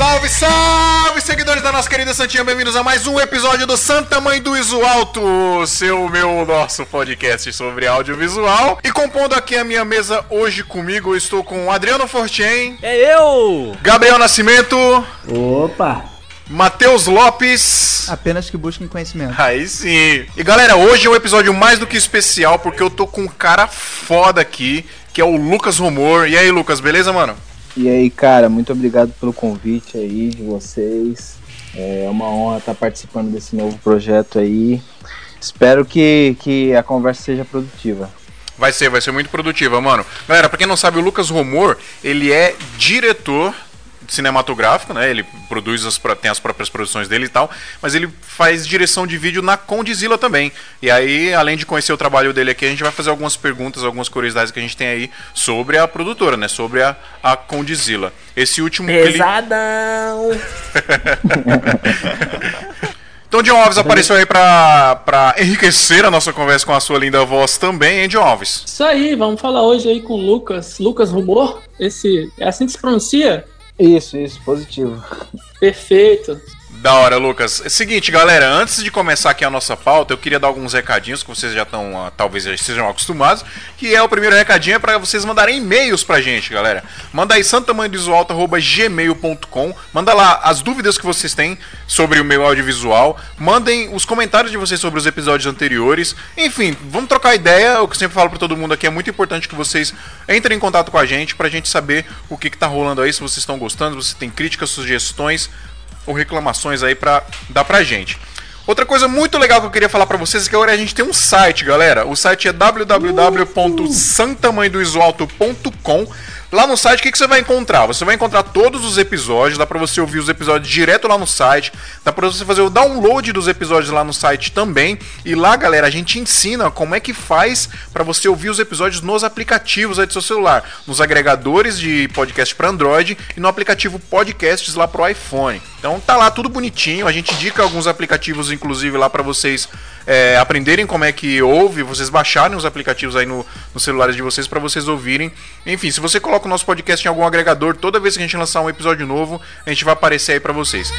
Salve, salve, seguidores da nossa querida Santinha, bem-vindos a mais um episódio do Santa Mãe do Iso Alto, seu, meu, nosso podcast sobre audiovisual. E compondo aqui a minha mesa hoje comigo, eu estou com Adriano Fortin. É eu! Gabriel Nascimento. Opa! Matheus Lopes. Apenas que busquem conhecimento. Aí sim. E galera, hoje é um episódio mais do que especial, porque eu tô com um cara foda aqui, que é o Lucas Rumor. E aí, Lucas, beleza, mano? E aí, cara, muito obrigado pelo convite aí de vocês. É uma honra estar participando desse novo projeto aí. Espero que, que a conversa seja produtiva. Vai ser, vai ser muito produtiva, mano. Galera, pra quem não sabe, o Lucas Rumor, ele é diretor cinematográfico, né? Ele produz as, tem as próprias produções dele e tal, mas ele faz direção de vídeo na Condizila também. E aí, além de conhecer o trabalho dele aqui, a gente vai fazer algumas perguntas, algumas curiosidades que a gente tem aí sobre a produtora, né? Sobre a, a Condizila. Esse último Pesadão! Então, John Alves apareceu aí pra, pra enriquecer a nossa conversa com a sua linda voz também, hein, John Alves? Isso aí, vamos falar hoje aí com o Lucas, Lucas Rumor. Esse, é assim que se pronuncia? Isso, isso, positivo. Perfeito. Da hora, Lucas. É seguinte, galera, antes de começar aqui a nossa pauta, eu queria dar alguns recadinhos que vocês já estão, uh, talvez já estejam acostumados, que é o primeiro recadinho é para vocês mandarem e-mails pra gente, galera. Manda aí santamanhoaudiovisual@gmail.com. Manda lá as dúvidas que vocês têm sobre o meu audiovisual, mandem os comentários de vocês sobre os episódios anteriores. Enfim, vamos trocar ideia. O que eu sempre falo para todo mundo aqui é muito importante que vocês entrem em contato com a gente pra gente saber o que que tá rolando aí, se vocês estão gostando, se tem críticas, sugestões, ou reclamações aí pra dar pra gente. Outra coisa muito legal que eu queria falar para vocês é que agora a gente tem um site, galera. O site é www.santamanhodoisoalto.com. Lá no site, o que, que você vai encontrar? Você vai encontrar todos os episódios, dá pra você ouvir os episódios direto lá no site, dá pra você fazer o download dos episódios lá no site também. E lá, galera, a gente ensina como é que faz para você ouvir os episódios nos aplicativos aí do seu celular, nos agregadores de podcast para Android e no aplicativo Podcasts lá pro iPhone. Então tá lá tudo bonitinho, a gente indica alguns aplicativos, inclusive, lá para vocês é, aprenderem como é que ouve, vocês baixarem os aplicativos aí no, nos celulares de vocês para vocês ouvirem. Enfim, se você coloca o nosso podcast em algum agregador, toda vez que a gente lançar um episódio novo, a gente vai aparecer aí para vocês.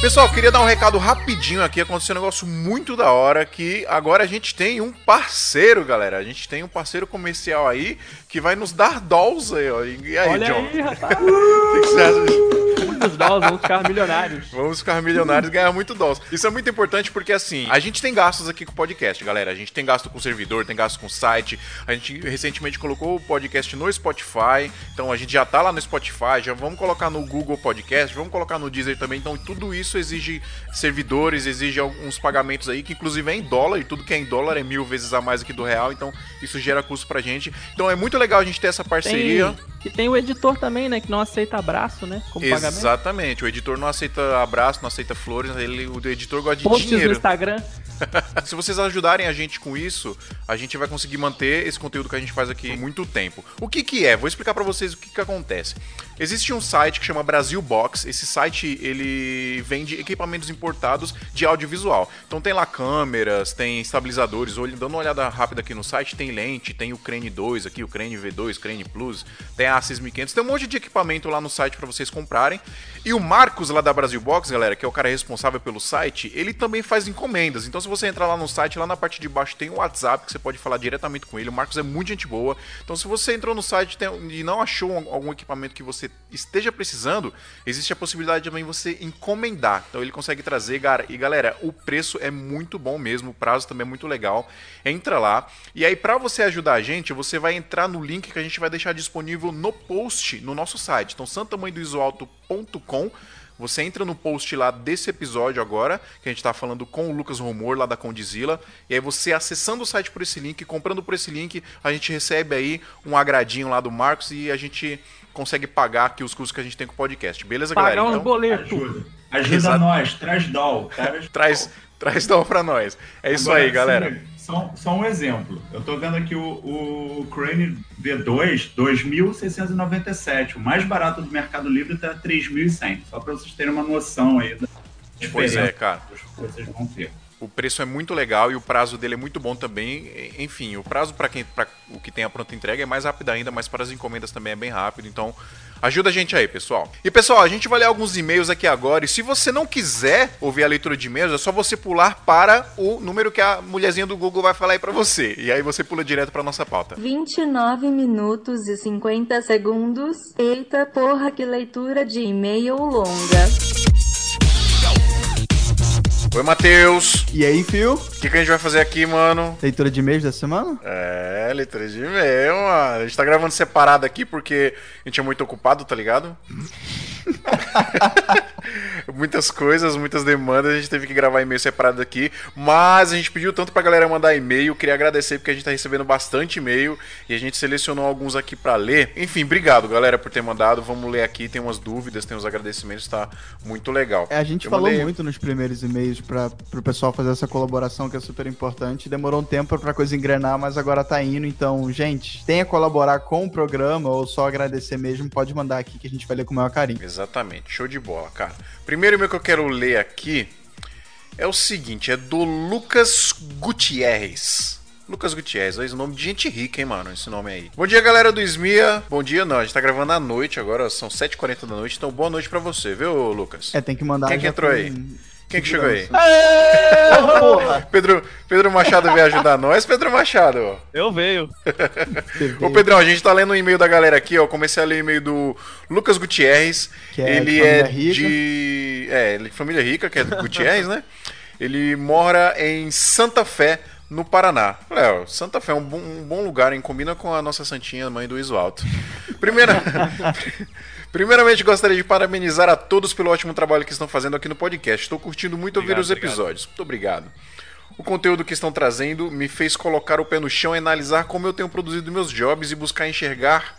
Pessoal, queria dar um recado rapidinho aqui, aconteceu um negócio muito da hora que agora a gente tem um parceiro, galera. A gente tem um parceiro comercial aí que vai nos dar dolls aí, ó. E aí, Olha John? aí, rapaz. O que que você acha disso? Muitos dólares, vamos ficar milionários. Vamos ficar milionários e ganhar muito dólar. Isso é muito importante porque, assim, a gente tem gastos aqui com o podcast, galera. A gente tem gasto com o servidor, tem gasto com o site. A gente recentemente colocou o podcast no Spotify. Então a gente já tá lá no Spotify, já vamos colocar no Google Podcast, vamos colocar no Deezer também. Então tudo isso exige servidores, exige alguns pagamentos aí, que inclusive é em dólar, e tudo que é em dólar é mil vezes a mais aqui do real. Então isso gera custo pra gente. Então é muito legal a gente ter essa parceria. Tem, e tem o editor também, né? Que não aceita abraço, né? Como pagamento. Exatamente. O editor não aceita abraço, não aceita flores, ele, o editor gosta de Posts no dinheiro. Instagram. Se vocês ajudarem a gente com isso, a gente vai conseguir manter esse conteúdo que a gente faz aqui por muito tempo. O que que é? Vou explicar pra vocês o que que acontece. Existe um site que chama Brasil Box. Esse site ele vende equipamentos importados de audiovisual. Então tem lá câmeras, tem estabilizadores. Dando uma olhada rápida aqui no site, tem lente, tem o Crane 2 aqui, o Crane V2, Crane Plus, tem a Acis 1500, tem um monte de equipamento lá no site pra vocês comprarem. E o Marcos lá da Brasil Box, galera, que é o cara responsável pelo site, ele também faz encomendas. Então se você entrar lá no site, lá na parte de baixo tem o WhatsApp que você pode falar diretamente com ele. O Marcos é muito gente boa. Então se você entrou no site e não achou um- algum equipamento que você esteja precisando, existe a possibilidade também você encomendar. Então ele consegue trazer, cara. E galera, o preço é muito bom mesmo, o prazo também é muito legal. Entra lá. E aí para você ajudar a gente, você vai entrar no link que a gente vai deixar disponível no post no nosso site. Então santamanhodoisoalto.com você entra no post lá desse episódio agora, que a gente tá falando com o Lucas Rumor lá da Condizila, e aí você acessando o site por esse link, comprando por esse link, a gente recebe aí um agradinho lá do Marcos e a gente consegue pagar aqui os custos que a gente tem com o podcast. Beleza, Pagar galera? uns Então, boletos. Ajuda. Ajuda nós, traz doll. Traz traz, traz dó pra nós. É isso Agora, aí, galera. liga, Só, só um exemplo. Eu tô vendo aqui o, o Crane V2, 2.697. O mais barato do Mercado Livre tá 3.100. Só para vocês terem uma noção aí da Pois é, cara. que vocês vão ter. O preço é muito legal e o prazo dele é muito bom também. Enfim, o prazo para quem para o que tem a pronta entrega é mais rápido ainda, mas para as encomendas também é bem rápido. Então, ajuda a gente aí, pessoal. E pessoal, a gente vai ler alguns e-mails aqui agora. E se você não quiser ouvir a leitura de e-mails, é só você pular para o número que a mulherzinha do Google vai falar aí para você. E aí você pula direto para nossa pauta. 29 minutos e 50 segundos. Eita porra, que leitura de e-mail longa. Oi, Matheus. E aí, Phil? O que, que a gente vai fazer aqui, mano? Leitura de e-mails da semana? É, leitura de e-mail, mano. A gente tá gravando separado aqui porque a gente é muito ocupado, tá ligado? muitas coisas, muitas demandas, a gente teve que gravar e-mail separado aqui, mas a gente pediu tanto pra galera mandar e-mail, queria agradecer porque a gente tá recebendo bastante e-mail e a gente selecionou alguns aqui para ler. Enfim, obrigado, galera, por ter mandado. Vamos ler aqui, tem umas dúvidas, tem uns agradecimentos, tá muito legal. É, a gente Eu falou muito nos primeiros e-mails para pro pessoal fazer essa colaboração que é super importante. Demorou um tempo pra coisa engrenar, mas agora tá indo. Então, gente, tenha colaborar com o programa ou só agradecer mesmo, pode mandar aqui que a gente vai ler com o maior carinho. Exatamente, show de bola, cara. Primeiro e-mail que eu quero ler aqui é o seguinte, é do Lucas Gutierrez. Lucas Gutierrez, esse nome de gente rica, hein, mano, esse nome aí. Bom dia, galera do Esmia. Bom dia, não, a gente tá gravando à noite agora, são 7h40 da noite, então boa noite pra você, viu, Lucas? É, tem que mandar. Quem que entrou com aí? Quem que chegou aí? segurança. Porra! Pedro, Pedro Machado veio ajudar nós, Pedro Machado. Eu veio. Ô Pedrão, a gente tá lendo o e-mail da galera aqui, ó. Comecei a ler o e-mail do Lucas Gutierrez. Que é ele de é família rica. de. É, ele é de família rica, que é do Gutierrez, né? Ele mora em Santa Fé, no Paraná. Léo, Santa Fé é um bom, um bom lugar, hein? Combina com a nossa santinha mãe do Iso Alto. Primeira... Primeiramente, gostaria de parabenizar a todos pelo ótimo trabalho que estão fazendo aqui no podcast. Estou curtindo muito ouvir Obrigado, os obrigado. episódios. Muito obrigado. O conteúdo que estão trazendo me fez colocar o pé no chão e analisar como eu tenho produzido meus jobs e buscar enxergar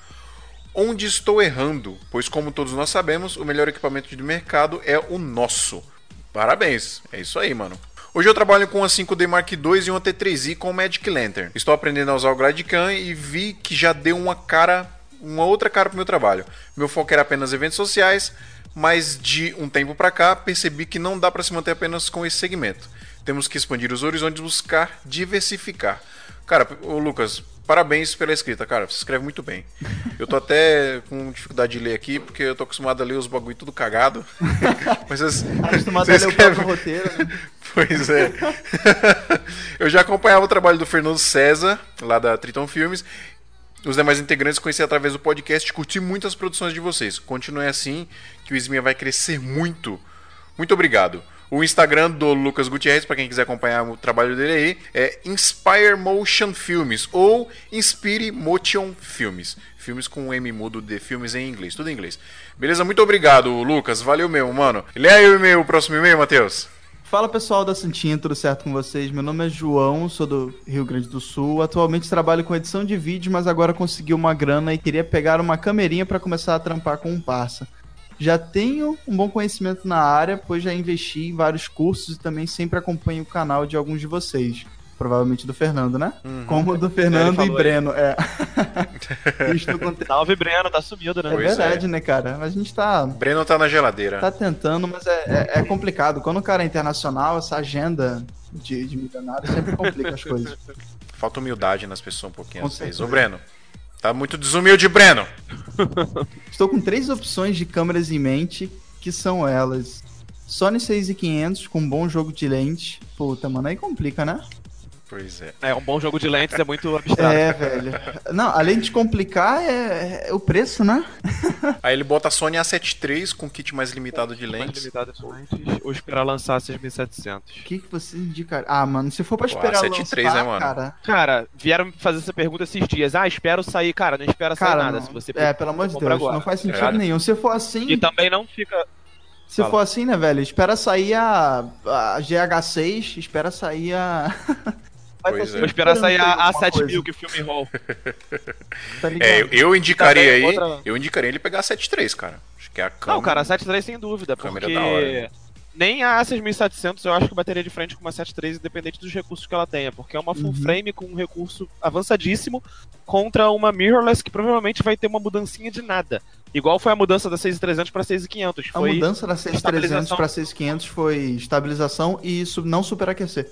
onde estou errando, pois como todos nós sabemos, o melhor equipamento de mercado é o nosso. Parabéns, é isso aí, mano. Hoje eu trabalho com a 5D Mark II e uma T3i com o Magic Lantern. Estou aprendendo a usar o Glidecam e vi que já deu uma cara, uma outra cara pro meu trabalho. Meu foco era apenas eventos sociais, mas de um tempo pra cá percebi que não dá para se manter apenas com esse segmento. Temos que expandir os horizontes buscar diversificar. Cara, ô Lucas, parabéns pela escrita, cara. Você escreve muito bem. Eu tô até com dificuldade de ler aqui, porque eu tô acostumado a ler os bagulho tudo cagado. Mas vocês, Acostumado você a ler o escreve- próprio roteiro, né? Pois é. eu já acompanhava o trabalho do Fernando César, lá da Triton Filmes. Os demais integrantes conheci através do podcast e curti muito as produções de vocês. Continue assim, que o Esminha vai crescer muito. Muito obrigado. O Instagram do Lucas Gutierrez, para quem quiser acompanhar o trabalho dele aí, é Inspire Motion Filmes ou Inspire Motion Filmes. Filmes com M mudo de filmes em inglês, tudo em inglês. Beleza? Muito obrigado, Lucas. Valeu mesmo, mano. Lê aí o e-mail, o próximo e-mail, Matheus. Fala pessoal da Santinha, tudo certo com vocês? Meu nome é João, sou do Rio Grande do Sul. Atualmente trabalho com edição de vídeo, mas agora consegui uma grana e queria pegar uma camerinha para começar a trampar com um parça. Já tenho um bom conhecimento na área, pois já investi em vários cursos e também sempre acompanho o canal de alguns de vocês. Provavelmente do Fernando, né? Como o do Fernando e falou aí. Breno, é. Estou com... Salve, Breno, tá sumido, né? É Pois verdade, né, cara? A gente tá, Breno tá na geladeira. tá tentando, mas é, é- é complicado. Quando o cara é internacional, essa agenda de, de milionário sempre complica as coisas. Falta humildade nas pessoas um pouquinho certeza. Ô, Breno. Tá muito desumilde, Breno. Estou com três opções de câmeras em mente, que são elas. Sony 6500 com bom jogo de lente. Puta, mano, aí complica, né? Pois é. É, um bom jogo de lentes é muito abstrato. É, velho. Não, além de complicar, é, é o preço, né? Aí ele bota a Sony A7 III com kit mais limitado de Mais lentes. limitado de lentes, ou esperar lançar 6700. O que, que você indica? Ah, mano, se for pra Pô, esperar A7 lançar, III, né, mano? cara... Cara, vieram me fazer essa pergunta esses dias. Ah, espero sair. Cara, não espera sair Cara, nada. não. Se você é, pelo amor de Deus, agora, não faz sentido ligado? nenhum. Se for assim, E também não fica. se fala. for assim, né, velho, espera sair a, a GH6, espera sair a... Pois tá é. Vou esperar sair a, a alguma 7000 coisa, que filme roll. tá? É, eu, eu indicaria Também aí. outra- Eu indicaria ele pegar a 7 III, cara. Acho que é a câmera. Não, cara, a 73 sem dúvida, Câmera porque da hora. nem a A6700 eu acho que bateria de frente com uma 73 independente dos recursos que ela tenha, porque é uma full Uhum. frame com um recurso avançadíssimo contra uma mirrorless que provavelmente vai ter uma mudancinha de nada. Igual foi a mudança da 6300 para 6500, A mudança da 6300 estabilização. para 6500 foi estabilização e isso não superaquecer.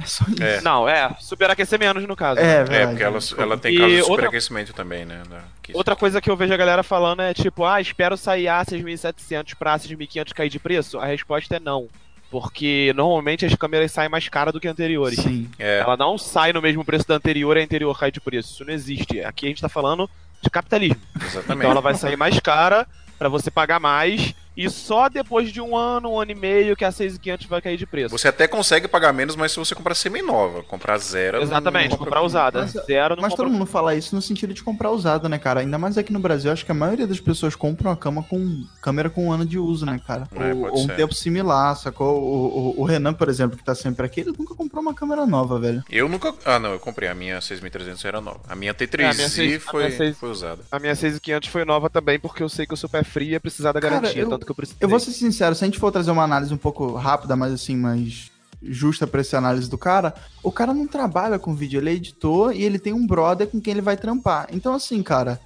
É só isso. É. Não, é, superaquecer menos no caso. É, né? É, porque ela, ela tem E caso de outra- superaquecimento também, né? que- Outra coisa que eu vejo a galera falando é tipo, ah, espero sair a 6.700 pra 6.500 cair de preço? A resposta é não. Porque normalmente as câmeras saem mais caras do que anteriores. Sim. É, Ela não sai no mesmo preço da anterior e a anterior cai de preço. Isso não existe. Aqui a gente tá falando de capitalismo. exatamente. Então ela vai sair mais cara pra você pagar mais e só depois de um ano, um ano e meio que a 6.500 vai cair de preço. Você até consegue pagar menos, mas se você comprar semi-nova, comprar zero... Exatamente, não comprar usada. Mas- Zero não Mas compra todo mundo fala isso no sentido de comprar usado, né, cara? Ainda mais aqui no Brasil, acho que a maioria das pessoas compram a cama com câmera com um ano de uso, né, cara? É, ou, ou um tempo similar, sacou? O, o, o Renan, por exemplo, que tá sempre aqui, ele nunca comprou uma câmera nova, velho. Eu nunca... Ah, não, eu comprei. A minha 6.300 era nova. A minha É, a T3i minha seis- a foi, minha seis- foi usada. A minha 6.500 foi nova também porque eu sei que eu sou pé frio e ia precisar da Cara, garantia, eu- tanto que eu precisei. Eu vou ser sincero, se a gente for trazer uma análise um pouco rápida, mas assim, mais justa pra essa análise do cara, o cara não trabalha com vídeo, ele é editor e ele tem um brother com quem ele vai trampar. Então, assim, cara,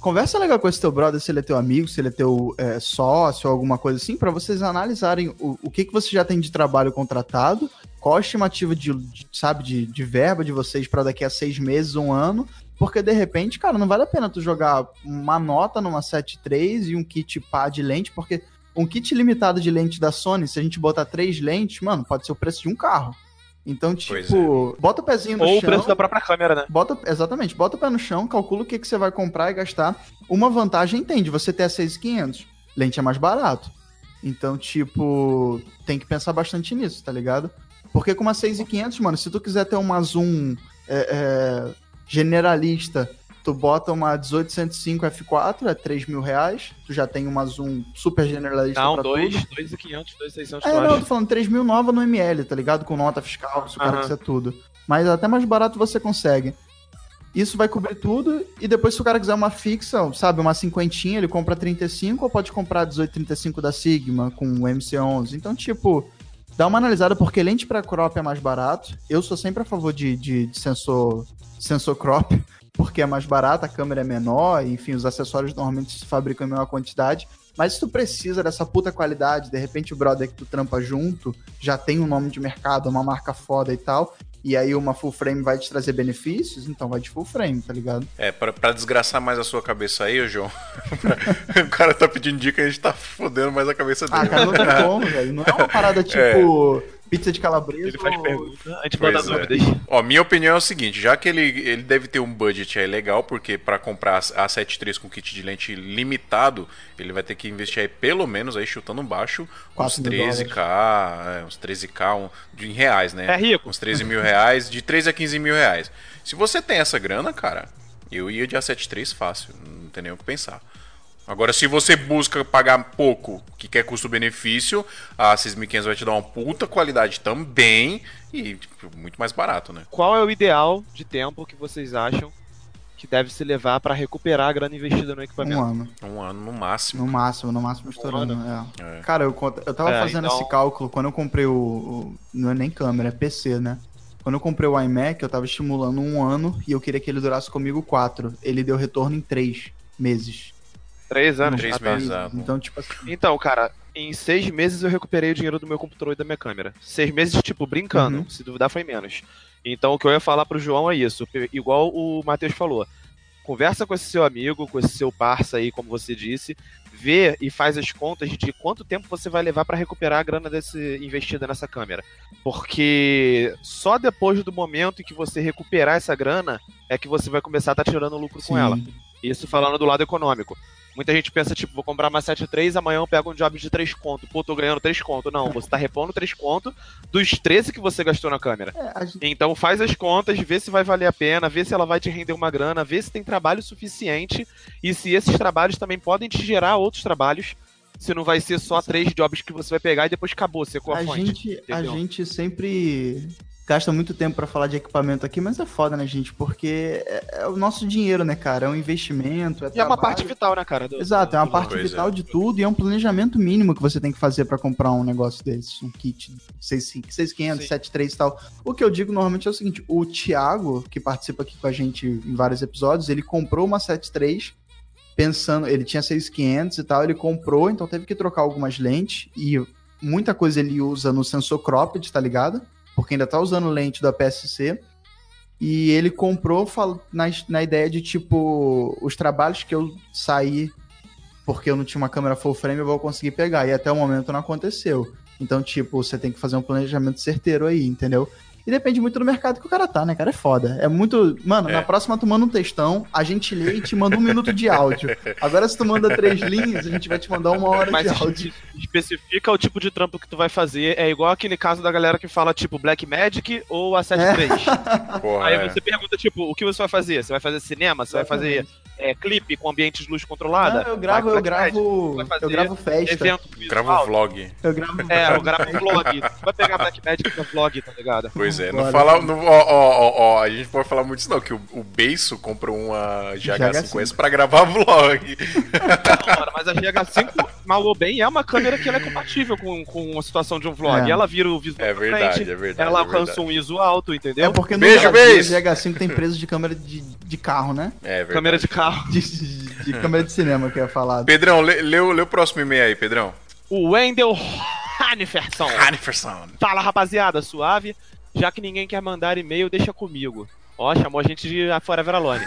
conversa legal com esse teu brother, se ele é teu amigo, se ele é teu é, sócio alguma coisa assim, pra vocês analisarem o, o que, que você já tem de trabalho contratado, qual a estimativa de, de, sabe, de, de verba de vocês pra daqui a seis meses, um ano, porque de repente, cara, não vale a pena tu jogar uma nota numa 7.3 e um kit pá de lente, porque um kit limitado de lente da Sony, se a gente botar três lentes, mano, pode ser o preço de um carro. Então, tipo, bota o pezinho no Ou o chão. preço da própria câmera, né? Bota, exatamente, bota o pé no chão, calcula o que, que você vai comprar e gastar. Uma vantagem tem de você ter a 6,500. Lente é mais barato. Então, tipo, tem que pensar bastante nisso, tá ligado? Porque com uma 6,500, mano, se tu quiser ter uma zoom é, é, generalista, tu bota uma 1805 F4, é 3 mil reais. Tu já tem uma zoom super generalista Não, pra dois, tudo. dois e 500, dois e 600, É, eu não, tô falando 3 mil nova no ML, tá ligado? Com nota fiscal, se o cara quiser tudo. Mas até mais barato você consegue. Isso vai cobrir tudo, e depois se o cara quiser uma fixa, sabe, uma cinquentinha, ele compra 35, ou pode comprar 1835 da Sigma com o MC11. Então, tipo, dá uma analisada, porque lente pra crop é mais barato. Eu sou sempre a favor de, de, de sensor, sensor crop, porque é mais barato, a câmera é menor, enfim, os acessórios normalmente se fabricam em menor quantidade. Mas se tu precisa dessa puta qualidade, de repente o brother que tu trampa junto já tem um nome de mercado, uma marca foda e tal, e aí uma full frame vai te trazer benefícios, então vai de full frame, tá ligado? É, pra, pra desgraçar mais a sua cabeça aí, ô João. o cara tá pedindo dica e a gente tá fodendo mais a cabeça dele. Ah, cara, não tem como, velho. Não é uma parada tipo pizza de calabresa. Ele faz ou- pergunta, a gente Pois manda é. dúvidas. Ó, minha opinião é o seguinte, já que ele, ele deve ter um budget aí legal, porque pra comprar a 7.3 com kit de lente limitado, ele vai ter que investir aí pelo menos aí chutando baixo uns Quatro mil 13k, é, uns 13k um, de, em reais, né? É rico. Uns 13 mil reais, de 13 a 15 mil reais. Se você tem essa grana, cara, eu ia de A73 fácil, não tem nem o que pensar. Agora, se você busca pagar pouco, que quer custo-benefício, a 6.500 vai te dar uma puta qualidade também e tipo, muito mais barato, né? Qual é o ideal de tempo que vocês acham que deve se levar pra recuperar a grana investida no Um equipamento? ano. Um ano no máximo. No máximo, no máximo estourando. É. É. Cara, eu, eu tava É, fazendo então- esse cálculo quando eu comprei o, o- Não é nem câmera, é PC, né? Quando eu comprei o iMac, eu tava estimulando um ano e eu queria que ele durasse comigo quatro. Ele deu retorno em três meses. Três anos? Três Ah, tá. meses. Exato. Então, tipo assim. Então, cara, em seis meses eu recuperei o dinheiro do meu computador e da minha câmera. Seis meses, tipo, brincando. Uhum. Se duvidar, foi menos. Então, o que eu ia falar pro João é isso. Igual o Matheus falou. Conversa com esse seu amigo, com esse seu parça aí, como você disse. Vê e faz as contas de quanto tempo você vai levar pra recuperar a grana desse investida nessa câmera. Porque só depois do momento em que você recuperar essa grana é que você vai começar a estar tirando lucro com sim. ela. Isso falando do lado econômico. Muita gente pensa, tipo, vou comprar uma 7.3, amanhã eu pego um job de 3 conto. Pô, tô ganhando 3 conto. Não, você tá repondo 3 conto dos 13 que você gastou na câmera. É, gente- Então faz as contas, vê se vai valer a pena, vê se ela vai te render uma grana, vê se tem trabalho suficiente e se esses trabalhos também podem te gerar outros trabalhos. Se não vai ser só três jobs que você vai pegar e depois acabou, secou a, a fonte. gente, a gente sempre gasta muito tempo pra falar de equipamento aqui, mas é foda, né, gente? Porque é, é o nosso dinheiro, né, cara? É um investimento. É E é uma trabalho. parte vital, né, cara? do- Exato, é uma parte Pois vital é. de tudo e é um planejamento mínimo que você tem que fazer pra comprar um negócio desse, um kit 6500, Sim. 73 e tal. O que eu digo normalmente é o seguinte, o Thiago, que participa aqui com a gente em vários episódios, ele comprou uma 73 pensando, ele tinha 6500 e tal, ele comprou, então teve que trocar algumas lentes e muita coisa ele usa no sensor cropped, tá ligado? Porque ainda tá usando lente da PSC. E ele comprou na, na ideia de, tipo, os trabalhos que eu saí porque eu não tinha uma câmera full frame, eu vou conseguir pegar. E até o momento não aconteceu. Então, tipo, você tem que fazer um planejamento certeiro aí, entendeu? E depende muito do mercado que o cara tá, né, cara? É foda. É muito. Mano, É. na próxima tu manda um textão, a gente lê e te manda um minuto de áudio. Agora, se tu manda três linhas, a gente vai te mandar uma hora Mas de áudio. especifica o tipo de trampo que tu vai fazer. É igual aquele caso da galera que fala, tipo, Black Magic ou a 73. Porra, Aí é. você pergunta, tipo, o que você vai fazer? Você vai fazer cinema? Você vai fazer é, clipe com ambiente de luz controlada? Não, eu gravo, Vai eu gravo. Eu gravo festa. Evento visual. um vlog. Eu gravo. É, eu gravo um vlog. Tu vai pegar Black Magic pra vlog, tá ligado? Pois é, não fala. Não, ó, ó, ó, ó, a gente pode falar muito isso, não, que o, o Beiso comprou uma GH5S pra gravar vlog. Não, mano, mas a GH5, mal ou bem, é uma câmera que ela é compatível com, com a situação de um vlog. É. Ela vira o visual É verdade, frente, é verdade. ela é alcança um ISO alto, É entendeu? porque no Beijo, Brasil, beijo. o GH5 tem preço de câmera de, de carro, né? É verdade. Câmera de carro. De, de- de câmera de cinema que eu ia falar. Pedrão, lê, lê o- lê o próximo e-mail aí, Pedrão. O Wendel Haniferson. Haniferson. Fala, rapaziada, suave. Já que ninguém quer mandar e-mail, deixa comigo. Ó, chamou a gente de Forever Alone.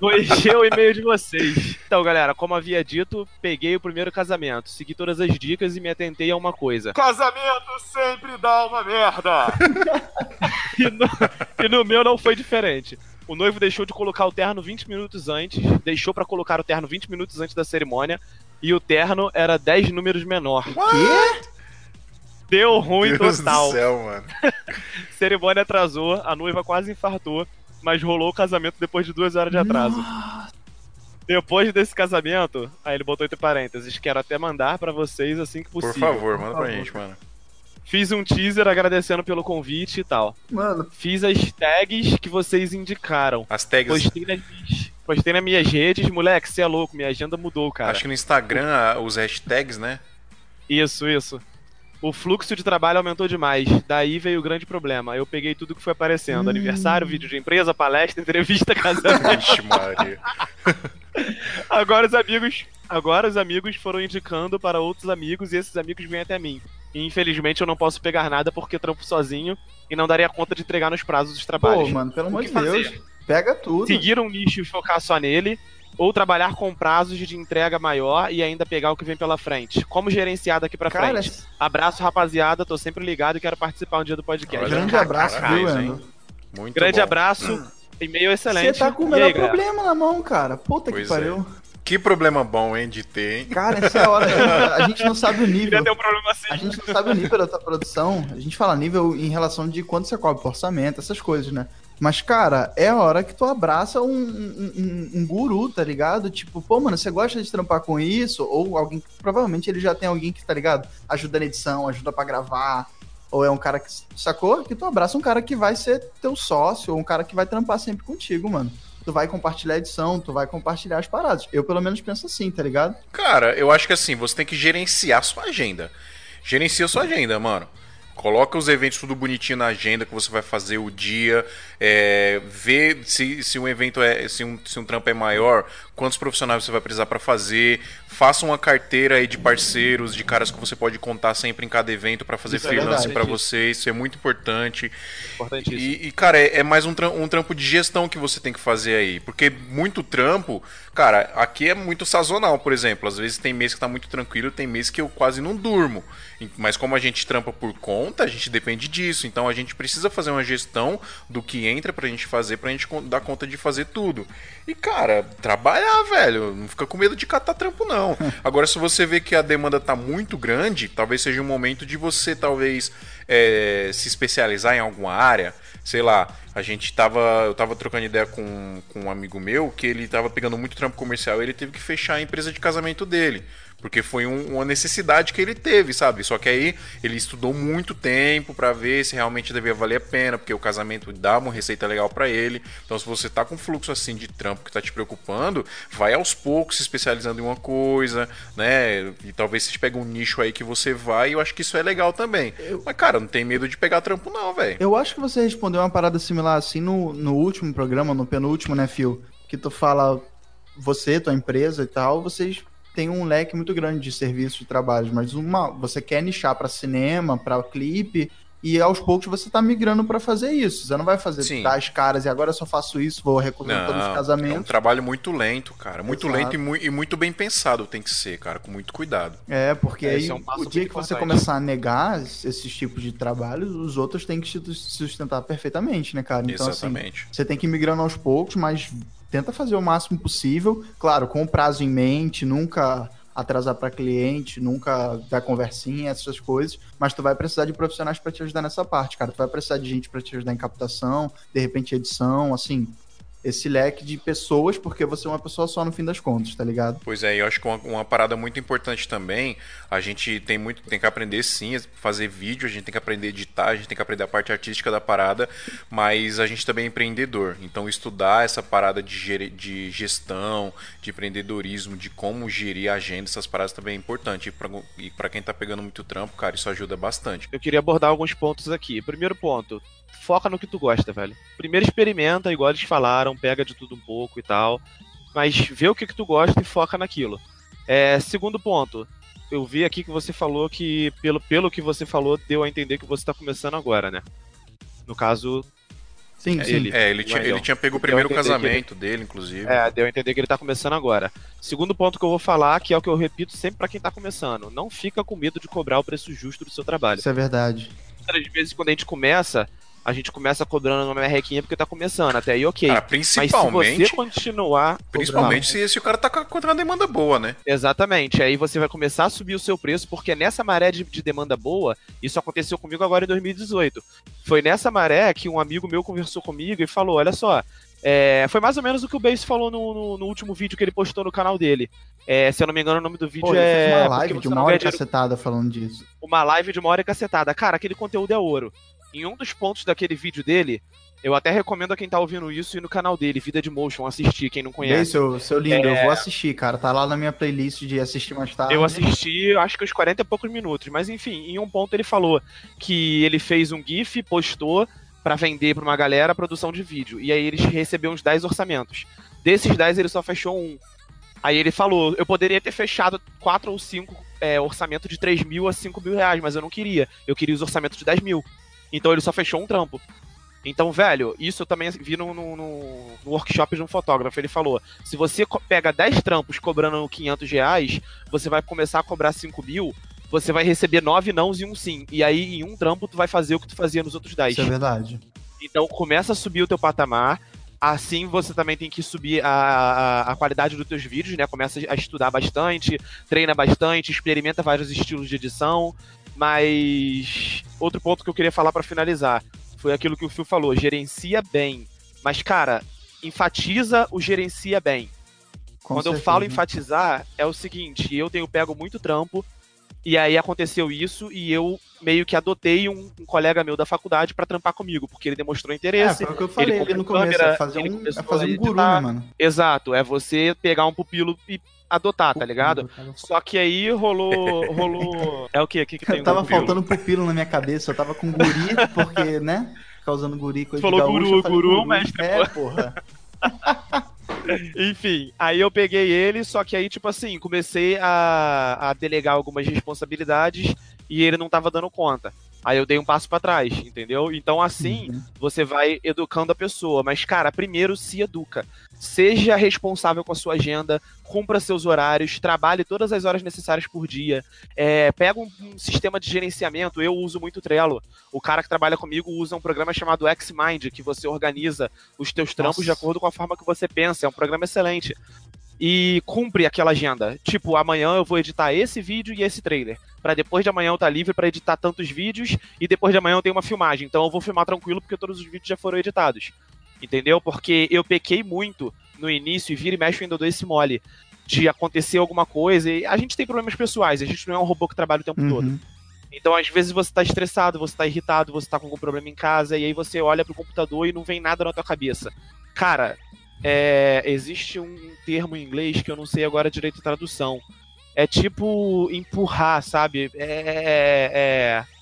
Vou encher o e-mail de vocês. Então, galera, como havia dito, peguei o primeiro casamento, segui todas as dicas e me atentei a uma coisa. Casamento sempre dá uma merda! e, no, e no meu não foi diferente. O noivo deixou de colocar o terno 20 minutos antes, deixou pra colocar o terno 20 minutos antes da cerimônia, e o terno era 10 números menor. Quê? Deu ruim Deus total. do céu, mano. Cerimônia atrasou, a noiva quase infartou, mas rolou o casamento depois de duas horas de atraso. Depois desse casamento, aí ele botou entre parênteses, quero até mandar pra vocês assim que Por possível. favor, manda pra favor. gente, mano. Fiz um teaser agradecendo pelo convite e tal. Mano, Fiz as tags que vocês indicaram. As tags. Postei nas, minhas- postei nas minhas redes, moleque, você é louco, minha agenda mudou, cara. Acho que no Instagram, ah, os hashtags, né? Isso, isso. O fluxo de trabalho aumentou demais. Daí veio o grande problema. Eu peguei tudo que foi aparecendo: Hum. aniversário, vídeo de empresa, palestra, entrevista, casamento. Vixe, Maria. Agora os amigos, agora os amigos foram indicando para outros amigos e esses amigos vêm até mim. E infelizmente eu não posso pegar nada porque trampo sozinho e não daria conta de entregar nos prazos dos pô, trabalhos. mano, pelo amor de Deus. Pega tudo. Seguir um nicho e focar só nele, ou trabalhar com prazos de entrega maior e ainda pegar o que vem pela frente. Como gerenciar daqui pra Cara, frente? Abraço, rapaziada. Tô sempre ligado e quero participar um dia do podcast. Olha, grande abraço, viu, hein? Endo? Muito Grande bom. abraço. E-mail excelente. Você tá com o melhor aí, galera? problema na mão, cara. Puta Pois que pariu. Que problema bom, hein, de ter, hein? Cara, essa é a hora. A gente não sabe o nível. Um problema assim. A gente não sabe o nível da tua produção. A gente fala nível em relação de quanto você cobra orçamento, essas coisas, né? Mas, cara, é a hora que tu abraça um, um, um- um guru, tá ligado? Tipo, pô, mano, você gosta de trampar com isso? Ou alguém. Provavelmente ele já tem alguém que, tá ligado? Ajuda na edição, ajuda pra gravar. Ou é um cara que. Sacou? Que tu abraça um cara que vai ser teu sócio, ou um cara que vai trampar sempre contigo, mano. Tu vai compartilhar a edição, tu vai compartilhar as paradas. Eu, pelo menos, penso assim, tá ligado? Cara, eu acho que assim, você tem que gerenciar sua agenda. Gerencia sua agenda, mano. Coloca os eventos tudo bonitinho na agenda que você vai fazer o dia. É, vê se, se um evento é. Se um, se um trampo é maior, quantos profissionais você vai precisar para fazer. Faça uma carteira aí de parceiros, de caras que você pode contar sempre em cada evento para fazer Isso é freelance verdade. para você. Isso é muito importante. Importantíssimo. E, e, cara, é, é mais um, tram- um trampo de gestão que você tem que fazer aí. Porque muito trampo, cara, aqui é muito sazonal, por exemplo. Às vezes tem mês que tá muito tranquilo, tem mês que eu quase não durmo. Mas como a gente trampa por conta, a gente depende disso. Então a gente precisa fazer uma gestão do que entra pra gente fazer, pra gente dar conta de fazer tudo. E, cara, trabalhar, velho. Não fica com medo de catar trampo, não. Agora, se você vê que a demanda tá muito grande, talvez seja um momento de você, talvez, é, se especializar em alguma área. Sei lá, a gente tava. Eu tava trocando ideia com, com um amigo meu que ele tava pegando muito trampo comercial e ele teve que fechar a empresa de casamento dele. Porque foi um- uma necessidade que ele teve, sabe? Só que aí ele estudou muito tempo pra ver se realmente devia valer a pena, porque o casamento dá uma receita legal pra ele. Então, se você tá com um fluxo assim de trampo que tá te preocupando, vai aos poucos se especializando em uma coisa, né? E talvez você pegue um nicho aí que você vai, e eu acho que isso é legal também. Mas, cara, não tem medo de pegar trampo, não, velho. Eu acho que você respondeu uma parada similar assim no, no último programa, no penúltimo, né, Phil? Que tu fala, você, tua empresa e tal, vocês têm um leque muito grande de serviços de trabalho, mas uma, você quer nichar pra cinema, pra clipe, E aos poucos você tá migrando pra fazer isso. Você não vai fazer Sim. dar as caras e agora eu só faço isso, vou recusando todos os Não, é um casamentos. trabalho muito lento, cara. Muito Exato. lento e, mui- e muito bem pensado tem que ser, cara, com muito cuidado. É, porque É, aí é um o dia que você importante. começar a negar esses tipos de trabalhos, os outros têm que se sustentar perfeitamente, né, cara? Então, assim, Exatamente. você tem que ir migrando aos poucos, mas tenta fazer o máximo possível, claro, com o prazo em mente, nunca atrasar para cliente, nunca dar conversinha, essas coisas, mas tu vai precisar de profissionais para te ajudar nessa parte, cara. Tu vai precisar de gente para te ajudar em captação, de repente edição, assim, esse leque de pessoas, porque você é uma pessoa só no fim das contas, tá ligado? Pois é, e eu acho que uma, uma parada muito importante também, a gente tem muito, tem que aprender sim, fazer vídeo, a gente tem que aprender a editar, a gente tem que aprender a parte artística da parada, mas a gente também é empreendedor. Então estudar essa parada de, gere- de gestão, de empreendedorismo, de como gerir a agenda, essas paradas também é importante. E pra, e pra quem tá pegando muito trampo, cara, isso ajuda bastante. Eu queria abordar alguns pontos aqui. Primeiro ponto, foca no que tu gosta, velho. Primeiro experimenta, igual eles falaram, pega de tudo um pouco e tal. Mas vê o que, que tu gosta e foca naquilo. É, segundo ponto, eu vi aqui que você falou que, pelo, pelo que você falou, deu a entender que você tá começando agora, né? No caso, Sim, É sim. ele. É, ele tinha, ele tinha pego o primeiro que ele- casamento dele, inclusive. É, deu a entender que ele tá começando agora. Segundo ponto que eu vou falar, que é o que eu repito sempre pra quem tá começando. Não fica com medo de cobrar o preço justo do seu trabalho. Isso é verdade. Às vezes, quando a gente começa, a gente começa cobrando uma merrequinha porque tá começando. Até aí, ok. Cara, Mas se principalmente, você continuar. principalmente se, se o cara tá com contra uma demanda boa, né? Exatamente. Aí você vai começar a subir o seu preço, porque nessa maré de, de demanda boa, isso aconteceu comigo agora em 2018. Foi nessa maré que um amigo meu conversou comigo e falou: olha só. é, foi mais ou menos o que o Base falou no, no- no último vídeo que ele postou no canal dele. É, se eu não me engano, o nome do vídeo Pô, é. uma live de uma hora dinheiro cacetada falando disso. uma live de uma hora e cacetada. Cara, aquele conteúdo é ouro. Em um dos pontos daquele vídeo dele, eu até recomendo a quem tá ouvindo isso ir no canal dele, Vida de Motion, assistir, quem não E conhece. seu, seu lindo, eu É. vou assistir, cara. Tá lá na minha playlist de assistir mais tarde. Eu assisti, acho que uns 40 e poucos minutos, mas enfim, em um ponto ele falou que ele fez um GIF, postou pra vender pra uma galera a produção de vídeo. E aí ele recebeu uns 10 orçamentos. Desses 10 ele só fechou um. Aí ele falou, eu poderia ter fechado 4 ou 5 é, orçamento de 3 mil a 5 mil reais, mas eu não queria. Eu queria os orçamentos de 10 mil. Então ele só fechou um trampo. Então, velho, isso eu também vi no, no, no- workshop de um fotógrafo. Ele falou: se você pega 10 trampos cobrando 500 reais, você vai começar a cobrar 5 mil, você vai receber 9 nãos e um sim. E aí, em um trampo, tu vai fazer o que tu fazia nos outros 10. Isso é verdade. Então começa a subir o teu patamar. Assim você também tem que subir a, a, a qualidade dos teus vídeos, né? Começa a estudar bastante, treina bastante, experimenta vários estilos de edição. Mas outro ponto que eu queria falar pra finalizar foi aquilo que o Phil falou: gerencia bem. Mas, cara, enfatiza o gerencia bem. Com Quando eu certeza. falo enfatizar, é o seguinte: eu tenho pego muito trampo, e aí aconteceu isso, e eu meio que adotei um, um colega meu da faculdade pra trampar comigo, porque ele demonstrou É, interesse. foi o que eu falei ele ali no comprou começo. câmera, é fazer ele um, é fazer um guru, né, mano? Exato, é você pegar um pupilo e adotar, tá ligado? Só que aí rolou. rolou. É o quê? O que, que tem Eu tava pupilo? faltando pupilo na minha cabeça, eu tava com guri, porque, né? Causando guri, coisa Falou de gaúcho, guru, falei guru, mestre, É, porra. Enfim, aí eu peguei ele, só que aí, tipo assim, comecei a, a delegar algumas responsabilidades e ele não tava dando conta. Aí eu dei um passo pra trás, entendeu? Então, assim, Uhum. você vai educando a pessoa. Mas, cara, primeiro se educa. Seja responsável com a sua agenda, cumpra seus horários, trabalhe todas as horas necessárias por dia. É, pega um, um sistema de gerenciamento. Eu uso muito o Trello. O cara que trabalha comigo usa um programa chamado Xmind, que você organiza os teus trampos Nossa. de acordo com a forma que você pensa. É um programa excelente. E cumpre aquela agenda. Tipo, amanhã eu vou editar esse vídeo e esse trailer. Pra depois de amanhã eu estar livre pra editar tantos vídeos e depois de amanhã eu tenho uma filmagem. Então eu vou filmar tranquilo porque todos os vídeos já foram editados. Entendeu? Porque eu pequei muito no início e vira e mexe eu ainda dou esse mole de acontecer alguma coisa. E a gente tem problemas pessoais, a gente não é um robô que trabalha o tempo todo. Uhum. Então, às vezes, você tá estressado, você tá irritado, você tá com algum problema em casa, e aí você olha pro computador e não vem nada na tua cabeça. Cara, é, existe um termo em inglês que eu não sei agora direito a tradução. É tipo empurrar, sabe? É. é-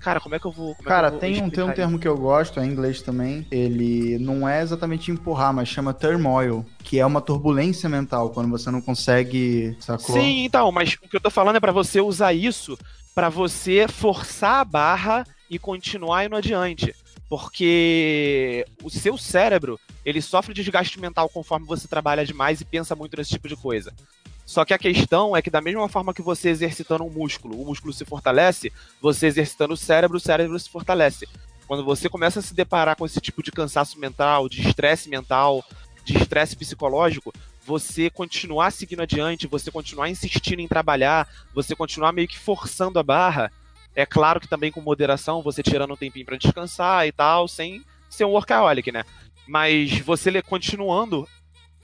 Cara, como é que eu vou. é Cara, eu vou tem um, tem um explicar termo que eu gosto, é em inglês também. Ele não é exatamente empurrar, mas chama turmoil, que é uma turbulência mental, quando você não consegue. Sacou? Sim, então, mas o que eu tô falando é pra você usar isso pra você forçar a barra e continuar indo adiante. Porque o seu cérebro, ele sofre desgaste mental conforme você trabalha demais e pensa muito nesse tipo de coisa. Só que a questão é que da mesma forma que você exercitando um músculo, o músculo se fortalece, você exercitando o cérebro, o cérebro se fortalece. Quando você começa a se deparar com esse tipo de cansaço mental, de estresse mental, de estresse psicológico, você continuar seguindo adiante, você continuar insistindo em trabalhar, você continuar meio que forçando a barra, é claro que também com moderação, você tirando um tempinho para descansar e tal, sem ser um workaholic, né? Mas você continuando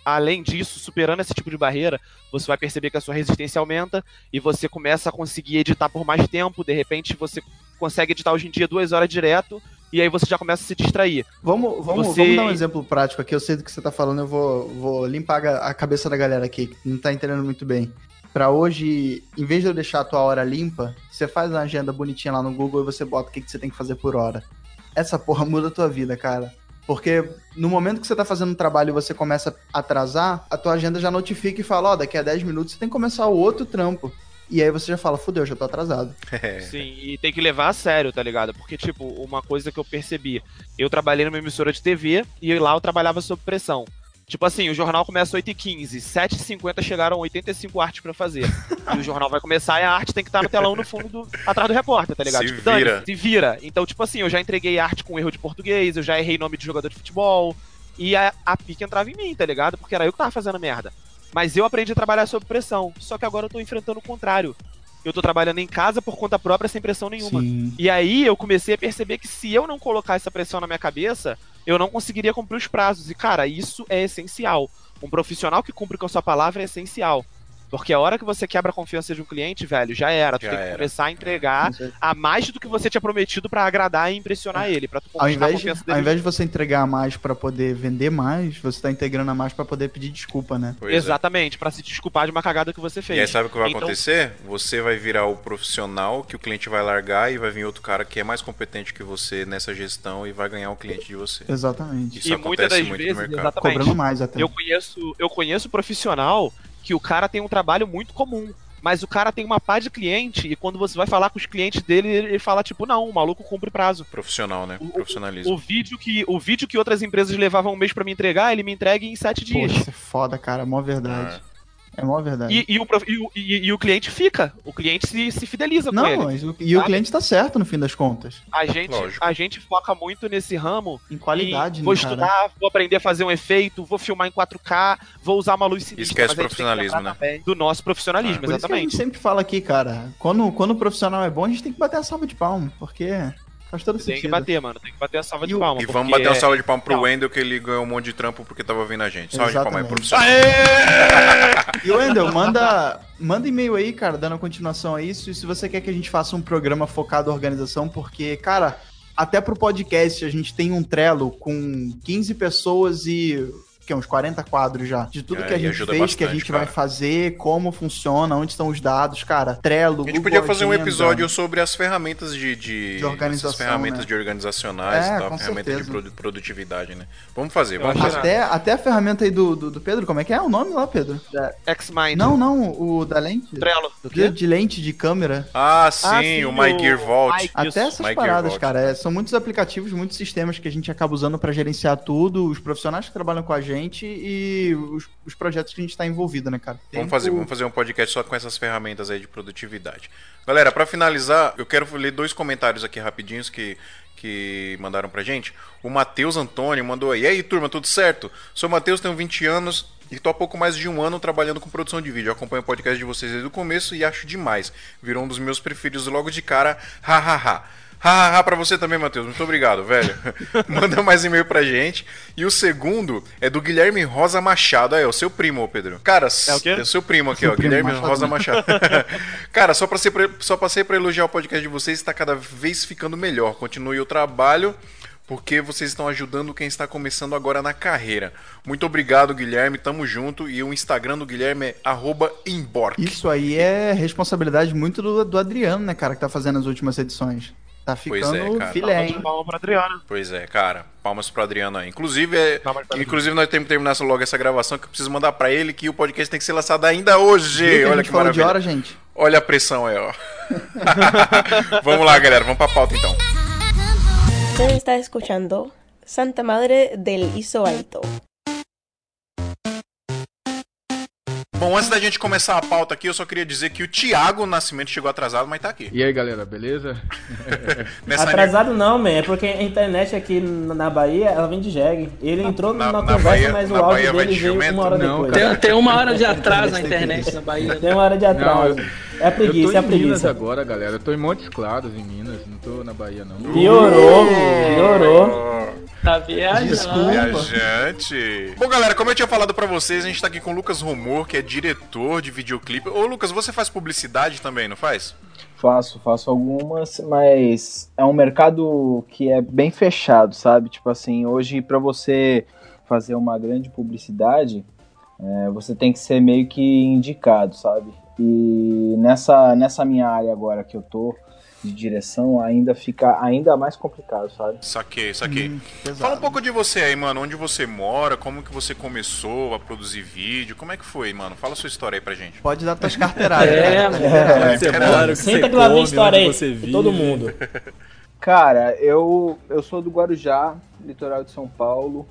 além disso, superando esse tipo de barreira, você vai perceber que a sua resistência aumenta e você começa a conseguir editar por mais tempo. De repente, você consegue editar hoje em dia duas horas direto e aí você já começa a se distrair. Vamos, vamos, Você- vamos dar um exemplo prático aqui. Eu sei do que você tá falando, eu vou, vou limpar a cabeça da galera aqui, que não tá entendendo muito bem. Pra hoje, em vez de eu deixar a tua hora limpa, você faz uma agenda bonitinha lá no Google e você bota o que, que você tem que fazer por hora. Essa porra muda a tua vida, cara. Porque no momento que você tá fazendo um trabalho e você começa a atrasar, a tua agenda já notifica e fala, ó, daqui a 10 minutos você tem que começar o outro trampo. E aí você já fala, fudeu, já tô atrasado. É. Sim, e tem que levar a sério, tá ligado? Porque, tipo, uma coisa que eu percebi, eu trabalhei numa emissora de TV e lá eu trabalhava sob pressão. Tipo assim, o jornal começa 8h15, 7h50 chegaram 85 artes pra fazer. e o jornal vai começar e a arte tem que estar no telão no fundo, do, atrás do repórter, tá ligado? Se tipo, vira. se vira. Então, tipo assim, eu já entreguei arte com erro de português, eu já errei nome de jogador de futebol, e a, a pique entrava em mim, tá ligado? Porque era eu que tava fazendo merda. Mas eu aprendi a trabalhar sob pressão, só que agora eu tô enfrentando o contrário. Eu tô trabalhando em casa por conta própria, sem pressão nenhuma. Sim. E aí eu comecei a perceber que se eu não colocar essa pressão na minha cabeça, eu não conseguiria cumprir os prazos. E, cara, isso é essencial. Um profissional que cumpre com a sua palavra é essencial. Porque a hora que você quebra a confiança de um cliente, velho, já era. Tu Já tem que era. começar a entregar Com certeza. a mais do que você tinha prometido pra agradar e impressionar ele, pra tu Ao a invés, de, confiança ao invés de você entregar mais pra poder vender mais, você tá integrando a mais pra poder pedir desculpa, né? Pois é. Exatamente, pra se desculpar de uma cagada que você fez. E aí sabe o que vai Então- acontecer? Você vai virar o profissional que o cliente vai largar e vai vir outro cara que é mais competente que você nessa gestão e vai ganhar o cliente de você. Exatamente. Isso e acontece muitas das muito vezes, no mercado. exatamente. Cobrando mais até. Eu conheço, eu conheço profissional que o cara tem um trabalho muito comum. Mas o cara tem uma pá de cliente e quando você vai falar com os clientes dele, ele fala tipo, não, o maluco cumpre prazo. Profissional, né? O- Profissionalismo. O vídeo que, o vídeo que outras empresas levavam um mês pra me entregar, ele me entrega em sete dias. isso é foda, cara. É mó verdade. É mó verdade. E, e o, prof- e, o- e- e o cliente fica. O cliente se, se fideliza com Não, ele. mas o- e o cliente tá certo no fim das contas. A gente, Lógico. a gente foca muito nesse ramo. Em qualidade, em, vou né, cara? estudar, vou aprender a fazer um efeito, vou filmar em 4K, vou usar uma luz sinistra. Esquece que profissionalismo, né? Do nosso profissionalismo, Por isso que a gente exatamente. sempre fala aqui, cara. Quando, quando o profissional é bom, a gente tem que bater a salva de palma, porque faz todo Tem sentido. que bater, mano. Tem que bater a salva E de palma. E vamos porque bater um salve de palma pro Não. Wendel que ele ganhou um monte de trampo porque tava vindo a gente. Salve de palma aí, Exatamente. profissional. E o Wendel, manda, manda e-mail aí, cara, dando continuação a isso. E se você quer que a gente faça um programa focado em organização, porque, cara, até pro podcast a gente tem um Trello com 15 pessoas e. Que, uns 40 quadros já. De tudo É, que a gente fez, que a bastante, gente vai cara. fazer, como funciona, onde estão os dados, cara. Trello, A gente Google podia fazer um episódio sobre as ferramentas de, de, De organização, ferramentas né? de organizacionais É, e tal, com ferramentas de certeza. produ- produtividade, né? Vamos fazer, vamos fazer. Até, até a ferramenta aí do, do, do Pedro, como é que é o nome lá, Pedro? Da- X-Mind. Não, não, o da lente. Trello. Do De, de lente de câmera. Ah, sim, sim, o My o- Gear Vault. Isso, Até essas My paradas, cara. é, são muitos aplicativos, muitos sistemas que a gente acaba usando pra gerenciar tudo, os profissionais que trabalham com a gente e os, os projetos que a gente tá envolvido, né, cara? Vamos Tempo- fazer, vamos fazer um podcast só com essas ferramentas aí de produtividade. Galera, pra finalizar, eu quero ler dois comentários aqui rapidinhos que, que mandaram pra gente. O Matheus Antônio mandou aí. E aí, turma, tudo certo? Sou o Matheus, tenho 20 anos e tô há pouco mais de um ano trabalhando com produção de vídeo. Eu acompanho o podcast de vocês desde o começo e acho demais. Virou um dos meus preferidos logo de cara. Hahaha. Hahaha pra você também, Matheus. Muito obrigado, velho. Manda mais e-mail pra gente. E o segundo é do Guilherme Rosa Machado. Aí, é o seu primo, Pedro. Cara, É o quê? é o seu primo aqui, Seu ó. primo, Guilherme Machado. Rosa Machado. Cara, só, pra ser pra, só passei pra elogiar o podcast de vocês. Está cada vez ficando melhor. Continue o trabalho. Porque vocês estão ajudando quem está começando agora na carreira. Muito obrigado, Guilherme. Tamo junto. E o Instagram do Guilherme é arroba Embork. Isso aí é responsabilidade muito do, do Adriano, né, cara, que tá fazendo as últimas edições. Tá Pois ficando é, cara. filé, hein? Palma pra Adriano. Pois é, cara. Palmas pro Adriano aí. Inclusive, é, Palmas pra inclusive nós temos que terminar logo essa gravação que eu preciso mandar pra ele que o podcast tem que ser lançado ainda hoje. Que Olha que falou de maravilha. hora, gente. Olha a pressão aí, ó. vamos lá, galera. Vamos pra pauta então. Usted está escuchando Santa Madre del Iso Alto. Bom, antes da gente começar a pauta aqui, eu só queria dizer que o Thiago Nascimento chegou atrasado, mas tá aqui. E aí, galera, beleza? Atrasado não, man. É porque a internet aqui na Bahia, ela vem de jegue. Ele entrou Na- na, na conversa, Bahia- mas o áudio Bahia dele de veio jumento? uma hora Não, depois. Tem, tem uma hora de atraso na internet na Bahia. Tem uma hora de atraso. Não, é a Eu tô preguiça, é a em Minas preguiça. agora, galera. Eu tô em Montes Claros, em Minas. Não tô na Bahia, não. Piorou, piorou. Tá viajando. Viajante. Bom, galera, como eu tinha falado pra vocês, a gente tá aqui com o Lucas Rumor, que é diretor de videoclipe. Ô, Lucas, você faz publicidade também, não faz? Faço, faço algumas, mas é um mercado que é bem fechado, sabe? Tipo assim, hoje pra você fazer uma grande publicidade, é, você tem que ser meio que indicado, sabe? E nessa, nessa minha área agora que eu tô de direção, ainda fica ainda mais complicado, sabe? Saquei, saquei. Hum. Fala um pouco de você aí, mano. Onde você mora, como que você começou a produzir vídeo, como é que foi, mano? Fala a sua história aí pra gente. Pode dar tuas carteiradas. É, mano. Você mora, que Senta que lá vem história aí. você vive. Todo mundo. Cara, eu, eu sou do Guarujá, litoral de São Paulo.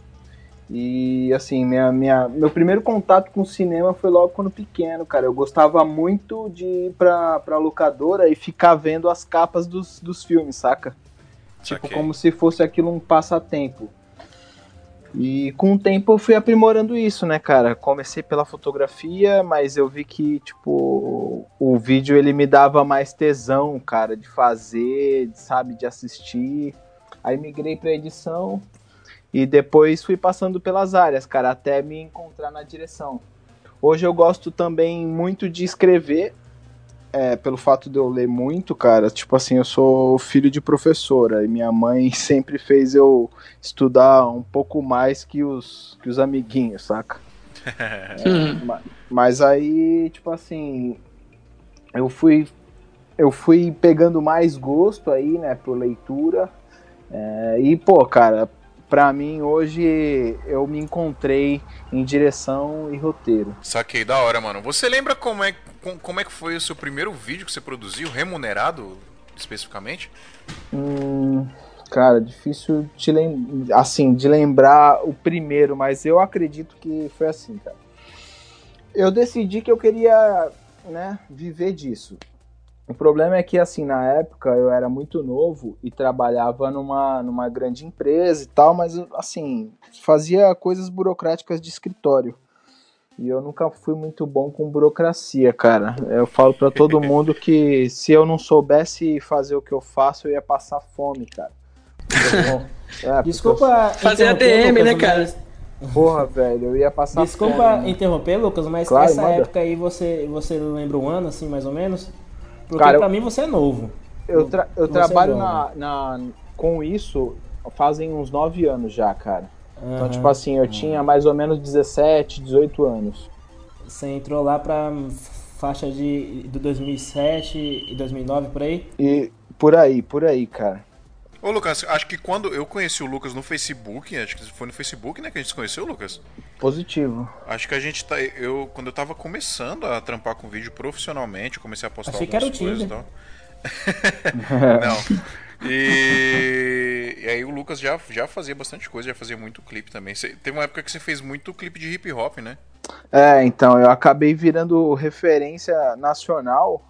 E assim, minha, minha, meu primeiro contato com o cinema foi logo quando pequeno, cara. Eu gostava muito de ir pra, pra locadora e ficar vendo as capas dos, dos filmes, saca? Tipo, Saquei. como se fosse aquilo um passatempo. E com o tempo eu fui aprimorando isso, né, cara? Comecei pela fotografia, mas eu vi que, tipo, o vídeo ele me dava mais tesão, cara, de fazer, sabe, de assistir. Aí migrei pra edição e depois fui passando pelas áreas, cara, até me encontrar na direção. Hoje eu gosto também muito de escrever, é, pelo fato de eu ler muito, cara. Tipo assim, eu sou filho de professora e minha mãe sempre fez eu estudar um pouco mais que os, que os amiguinhos, saca? Hum. Ma- Mas aí, tipo assim, eu fui eu fui pegando mais gosto aí, né, por leitura. É, e, pô, cara, pra mim hoje eu me encontrei em direção e roteiro. Saquei, da hora, mano. Você lembra como é, com- como é que foi o seu primeiro vídeo que você produziu, remunerado, especificamente? Hum, cara, difícil de, lem assim, de lembrar o primeiro, mas eu acredito que foi assim, cara. Eu decidi que eu queria, né, viver disso. O problema é que, assim, na época eu era muito novo e trabalhava numa, numa grande empresa e tal, mas, assim, fazia coisas burocráticas de escritório. E eu nunca fui muito bom com burocracia, cara. Eu falo pra todo mundo que se eu não soubesse fazer o que eu faço, eu ia passar fome, cara. É, porque Desculpa Fazer ADM, né, cara? eu- Porra, velho, eu ia passar Desculpa fome. né? interromper, Lucas, mas Claro, essa manda. época aí você, você lembra um ano, assim, mais ou menos? Porque Cara, eu- pra mim você é novo. Eu, tra- eu Você trabalho é na, na- com isso fazem uns 9 anos já, cara. Então, Aham. tipo assim, eu tinha mais ou menos 17, 18 anos. Você entrou lá pra faixa de do 2007 e 2009 por aí? E por aí, por aí, cara. Ô, Lucas, acho que quando eu conheci o Lucas no Facebook, acho que foi no Facebook, né, que a gente se conheceu, Lucas? Positivo. Acho que a gente tá. Eu, quando eu tava começando a trampar com vídeo profissionalmente, eu comecei a postar Achei que era algumas o coisas e tal. Não. E... e aí o Lucas já, já fazia bastante coisa, já fazia muito clipe também. Você- teve uma época que você fez muito clipe de hip hop, né? É, então, eu acabei virando referência nacional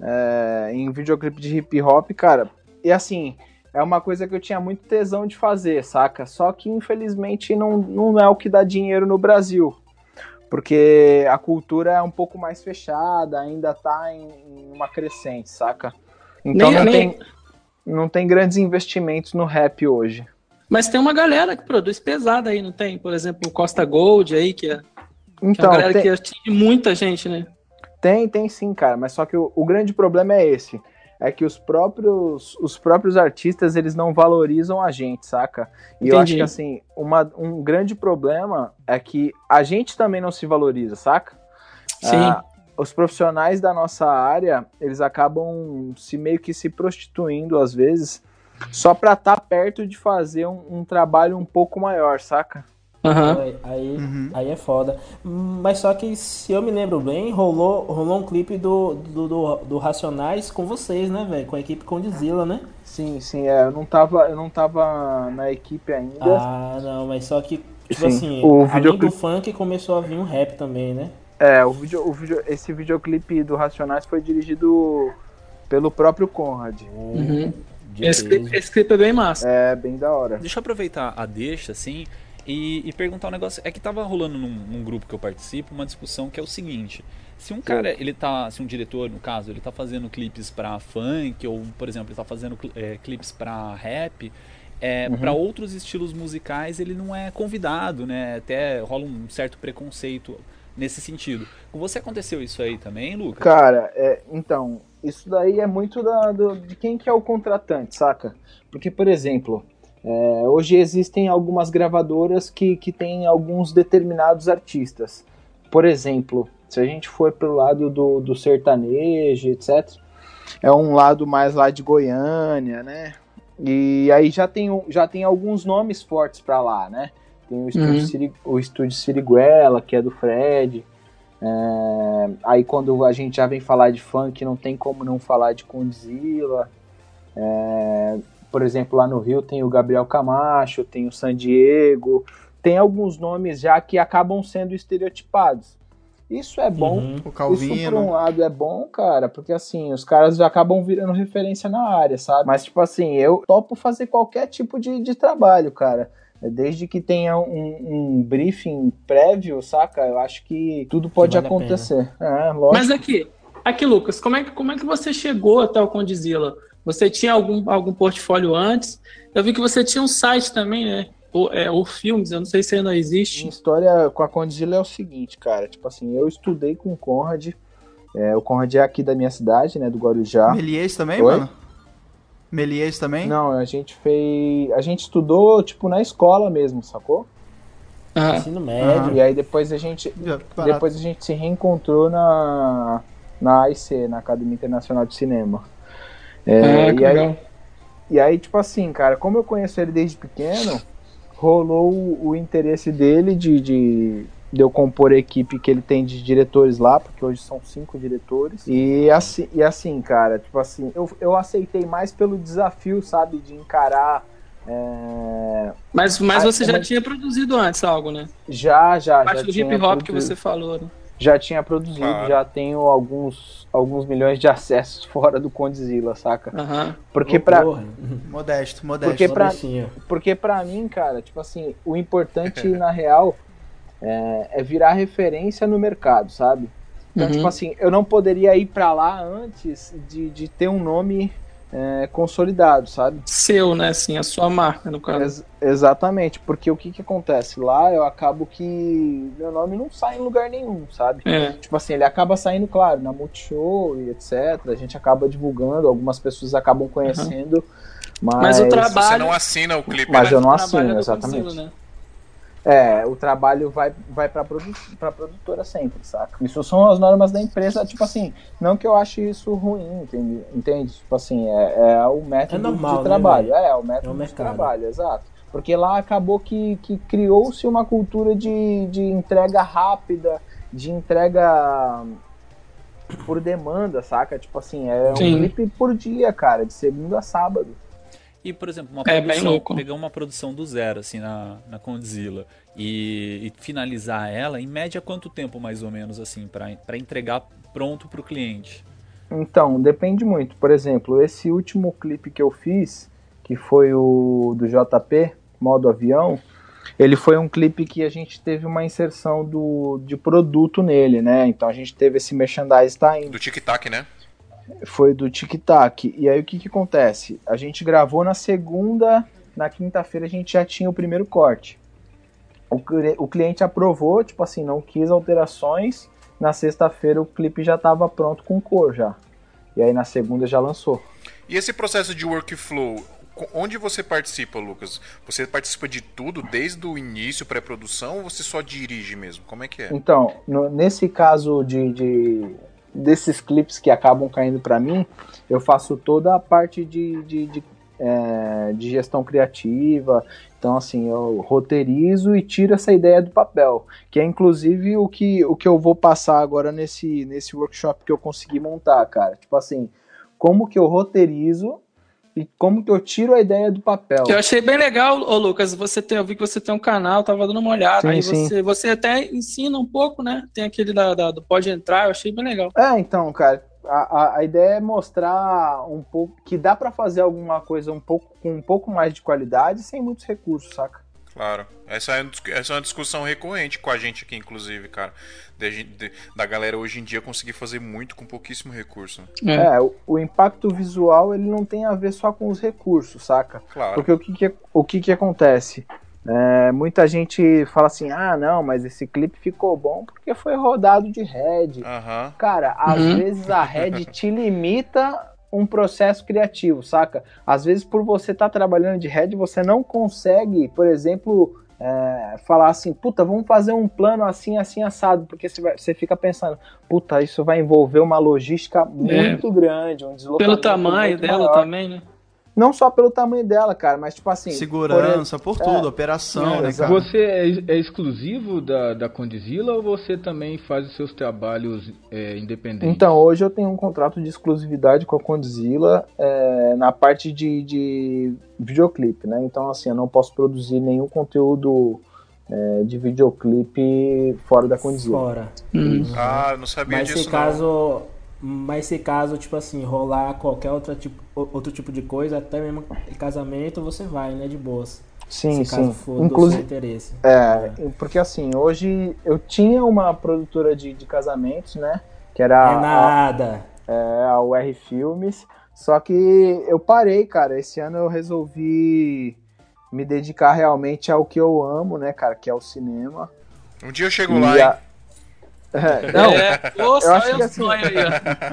é, em videoclipe de hip hop, cara. E assim, é uma coisa que eu tinha muito tesão de fazer, saca? Só que infelizmente não, não é o que dá dinheiro no Brasil. Porque a cultura é um pouco mais fechada, ainda tá em, em uma crescente, saca? Então Nem- não, nem- tem, não tem grandes investimentos no rap hoje. Mas tem uma galera que produz pesada aí, não tem? Por exemplo, o Costa Gold aí, que é, que é Então, uma galera tem- que atinge muita gente, né? Tem, tem sim, cara, mas só que o, o grande problema é esse. É que os próprios, os próprios artistas, eles não valorizam a gente, saca? E eu acho Entendi. que, assim, uma, um grande problema é que a gente também não se valoriza, saca? Sim. Ah, os profissionais da nossa área, eles acabam se meio que se prostituindo, às vezes, só pra estar perto de fazer um, um trabalho um pouco maior, saca? Aham. Aí, aí, aí é foda. Mas só que, se eu me lembro bem, rolou, rolou um clipe do, do, do, do Racionais com vocês, né, velho? Com a equipe Condizila, né? Sim, sim, é, eu não tava, eu não tava na equipe ainda. Ah, não, mas só que, tipo Sim, assim, o além do funk começou a vir um rap também, né? É, o vídeo, o vídeo, esse videoclipe do Racionais foi dirigido pelo próprio Conrad. Uhum. Esse, clipe- esse clipe é bem massa. É, bem da hora. Deixa eu aproveitar a deixa, assim, e, e perguntar um negócio. É que tava rolando num, num grupo que eu participo uma discussão que é o seguinte. Se um cara, ele tá, se um diretor, no caso, ele tá fazendo clipes pra funk, ou, por exemplo, ele tá fazendo é, clipes pra rap, é, Uhum. para outros estilos musicais ele não é convidado, né? Até rola um certo preconceito nesse sentido. Com você aconteceu isso aí também, Lucas? Cara, é, então, isso daí é muito da, do- de quem que é o contratante, saca? Porque, por exemplo, é, hoje existem algumas gravadoras que, que têm alguns determinados artistas. Por exemplo, se a gente for pelo lado do, do sertanejo, etc., é um lado mais lá de Goiânia, né? E aí já tem, já tem alguns nomes fortes pra lá, né? Tem o estúdio, Uhum. Siri- o estúdio Siriguela, que é do Fred. É, aí quando a gente já vem falar de funk, não tem como não falar de Condzilla. É, por exemplo, lá no Rio tem o Gabriel Camacho, tem o San Diego, tem alguns nomes já que acabam sendo estereotipados. Isso é bom. Uhum. O Isso por Calvino. um lado é bom, cara, porque assim, os caras já acabam virando referência na área, sabe? Mas, tipo assim, eu topo fazer qualquer tipo de, de trabalho, cara. Desde que tenha um, um briefing prévio, saca? Eu acho que tudo pode vale acontecer. É, lógico. Mas aqui, aqui, Lucas, como é, que, como é que você chegou até o Condizila? Você tinha algum, algum portfólio antes? Eu vi que você tinha um site também, né? O, é, o Filmes, eu não sei se ainda existe. Minha história com a Condzilla é o seguinte, cara. Tipo assim, eu estudei com o Conrad. é, o Conrad é aqui da minha cidade, né? Do Guarujá. Melies também, Oi? mano? Melies também? Não, a gente fez. A gente estudou, tipo, na escola mesmo, sacou? Ah, Ensino médio. E aí depois a gente. Barato. Depois a gente se reencontrou na, na AIC, na Academia Internacional de Cinema. É, ah, que e, aí, legal. e aí, tipo assim, cara, como eu conheço ele desde pequeno, rolou o, o interesse dele de, de, de eu compor a equipe que ele tem de diretores lá, porque hoje são cinco diretores. E assim, e assim cara, tipo assim, eu, eu aceitei mais pelo desafio, sabe, de encarar. é, Mas, mas Ah, você já mas- tinha produzido antes algo, né? já, já, A parte já do hip hop que produzido. você falou, né? Já tinha produzido, Claro. já tenho alguns, alguns milhões de acessos fora do Condzilla, saca? Aham. Porque porra. Modesto, modesto. Porque pra- porque pra mim, cara, tipo assim, o importante na real é, é virar referência no mercado, sabe? Então, Uhum. tipo assim, eu não poderia ir pra lá antes de, de ter um nome é, consolidado, sabe? Seu, né? Assim, a sua marca, no caso. Ex- exatamente, porque o que que acontece? Lá eu acabo que meu nome não sai em lugar nenhum, sabe? É. Tipo assim, ele acaba saindo, claro, na Multishow e etc. A gente acaba divulgando, algumas pessoas acabam conhecendo, mas, Mas o Você trabalho. não assina o clipe, Mas né? eu não assino, é exatamente. Condzilla, né? É, o trabalho vai, vai pra, produ pra produtora sempre, saca? Isso são as normas da empresa, tipo assim, não que eu ache isso ruim, entende? entende? Tipo assim, é, é o método É normal, de né, trabalho. velho? é, é o É o método de trabalho, exato. Porque lá acabou que, que criou-se uma cultura de, de entrega rápida, de entrega por demanda, saca? Tipo assim, é um Sim. clipe por dia, cara, de segunda a sábado. E, por exemplo, uma É, produção, pegar uma produção do zero, assim, na, na Condzilla e, e finalizar ela, em média, quanto tempo, mais ou menos, assim, pra pra entregar pronto pro cliente? Então, depende muito. Por exemplo, esse último clipe que eu fiz, que foi o do JP, modo avião, ele foi um clipe que a gente teve uma inserção do, de produto nele, né? Então a gente teve esse merchandise tá indo. Do tic-tac, né? Foi do Tic Tac. E aí o que que acontece? A gente gravou na segunda, na quinta-feira a gente já tinha o primeiro corte. O, o cliente aprovou, tipo assim, não quis alterações. Na sexta-feira o clipe já estava pronto com cor já. E aí na segunda já lançou. E esse processo de workflow, onde você participa, Lucas? Você participa de tudo, desde o início, pré-produção, ou você só dirige mesmo? Como é que é? Então, no- nesse caso de, de- desses clipes que acabam caindo para mim, eu faço toda a parte de, de, de, é, de gestão criativa. Então, assim, eu roteirizo e tiro essa ideia do papel, que é inclusive o que, o que eu vou passar agora nesse, nesse workshop que eu consegui montar, cara. Tipo assim, como que eu roteirizo e como que eu tiro a ideia do papel. Eu achei bem legal, ô Lucas, você tem, eu vi que você tem um canal, tava dando uma olhada, Sim, aí sim. você, você até ensina um pouco, né? Tem aquele da, da- do Pode Entrar, eu achei bem legal. É, então, cara, a, a, a ideia é mostrar um pouco que dá pra fazer alguma coisa um pouco com um pouco mais de qualidade sem muitos recursos, saca? Claro. Essa é, uma essa é uma discussão recorrente com a gente aqui, inclusive, cara. Da, gente- de- da galera hoje em dia conseguir fazer muito com pouquíssimo recurso. É, o, o impacto visual ele não tem a ver só com os recursos, saca? Claro. Porque o que que, o que, que acontece? É, muita gente fala assim, ah, não, mas esse clipe ficou bom porque foi rodado de head. Aham. Cara, às Uhum. vezes a head te limita um processo criativo, saca? Às vezes por você estar trabalhando de head, você não consegue, por exemplo, é, falar assim, puta, vamos fazer um plano assim, assim, assado, porque você, fica pensando, puta, isso vai envolver uma logística muito grande, um deslocamento Pelo tamanho dela maior. também, né? Não só pelo tamanho dela, cara, mas tipo assim... Segurança, por, por- tudo, é, operação, é, né, cara? Você é, é exclusivo da, da Condizila ou você também faz os seus trabalhos é, independentes? Então, hoje eu tenho um contrato de exclusividade com a Condzilla é, na parte de, de videoclipe, né? Então, assim, eu não posso produzir nenhum conteúdo é, de videoclipe fora da Condzilla. Fora. Isso. Ah, eu não sabia Mas disso se caso, mas se caso, tipo assim, rolar qualquer outra tipo, outro tipo de coisa, até mesmo em casamento, você vai, né, de boas. Sim, se caso sim. for do Inclusive- seu interesse. É, porque assim, hoje eu tinha uma produtora de, de casamentos, né? Que era É nada. A, é, a UR Filmes. Só que eu parei, cara. Esse ano eu resolvi me dedicar realmente ao que eu amo, né, cara? Que é o cinema. Um dia eu chego E lá, hein? É, não, é, pô, eu acho que assim, sonho aí,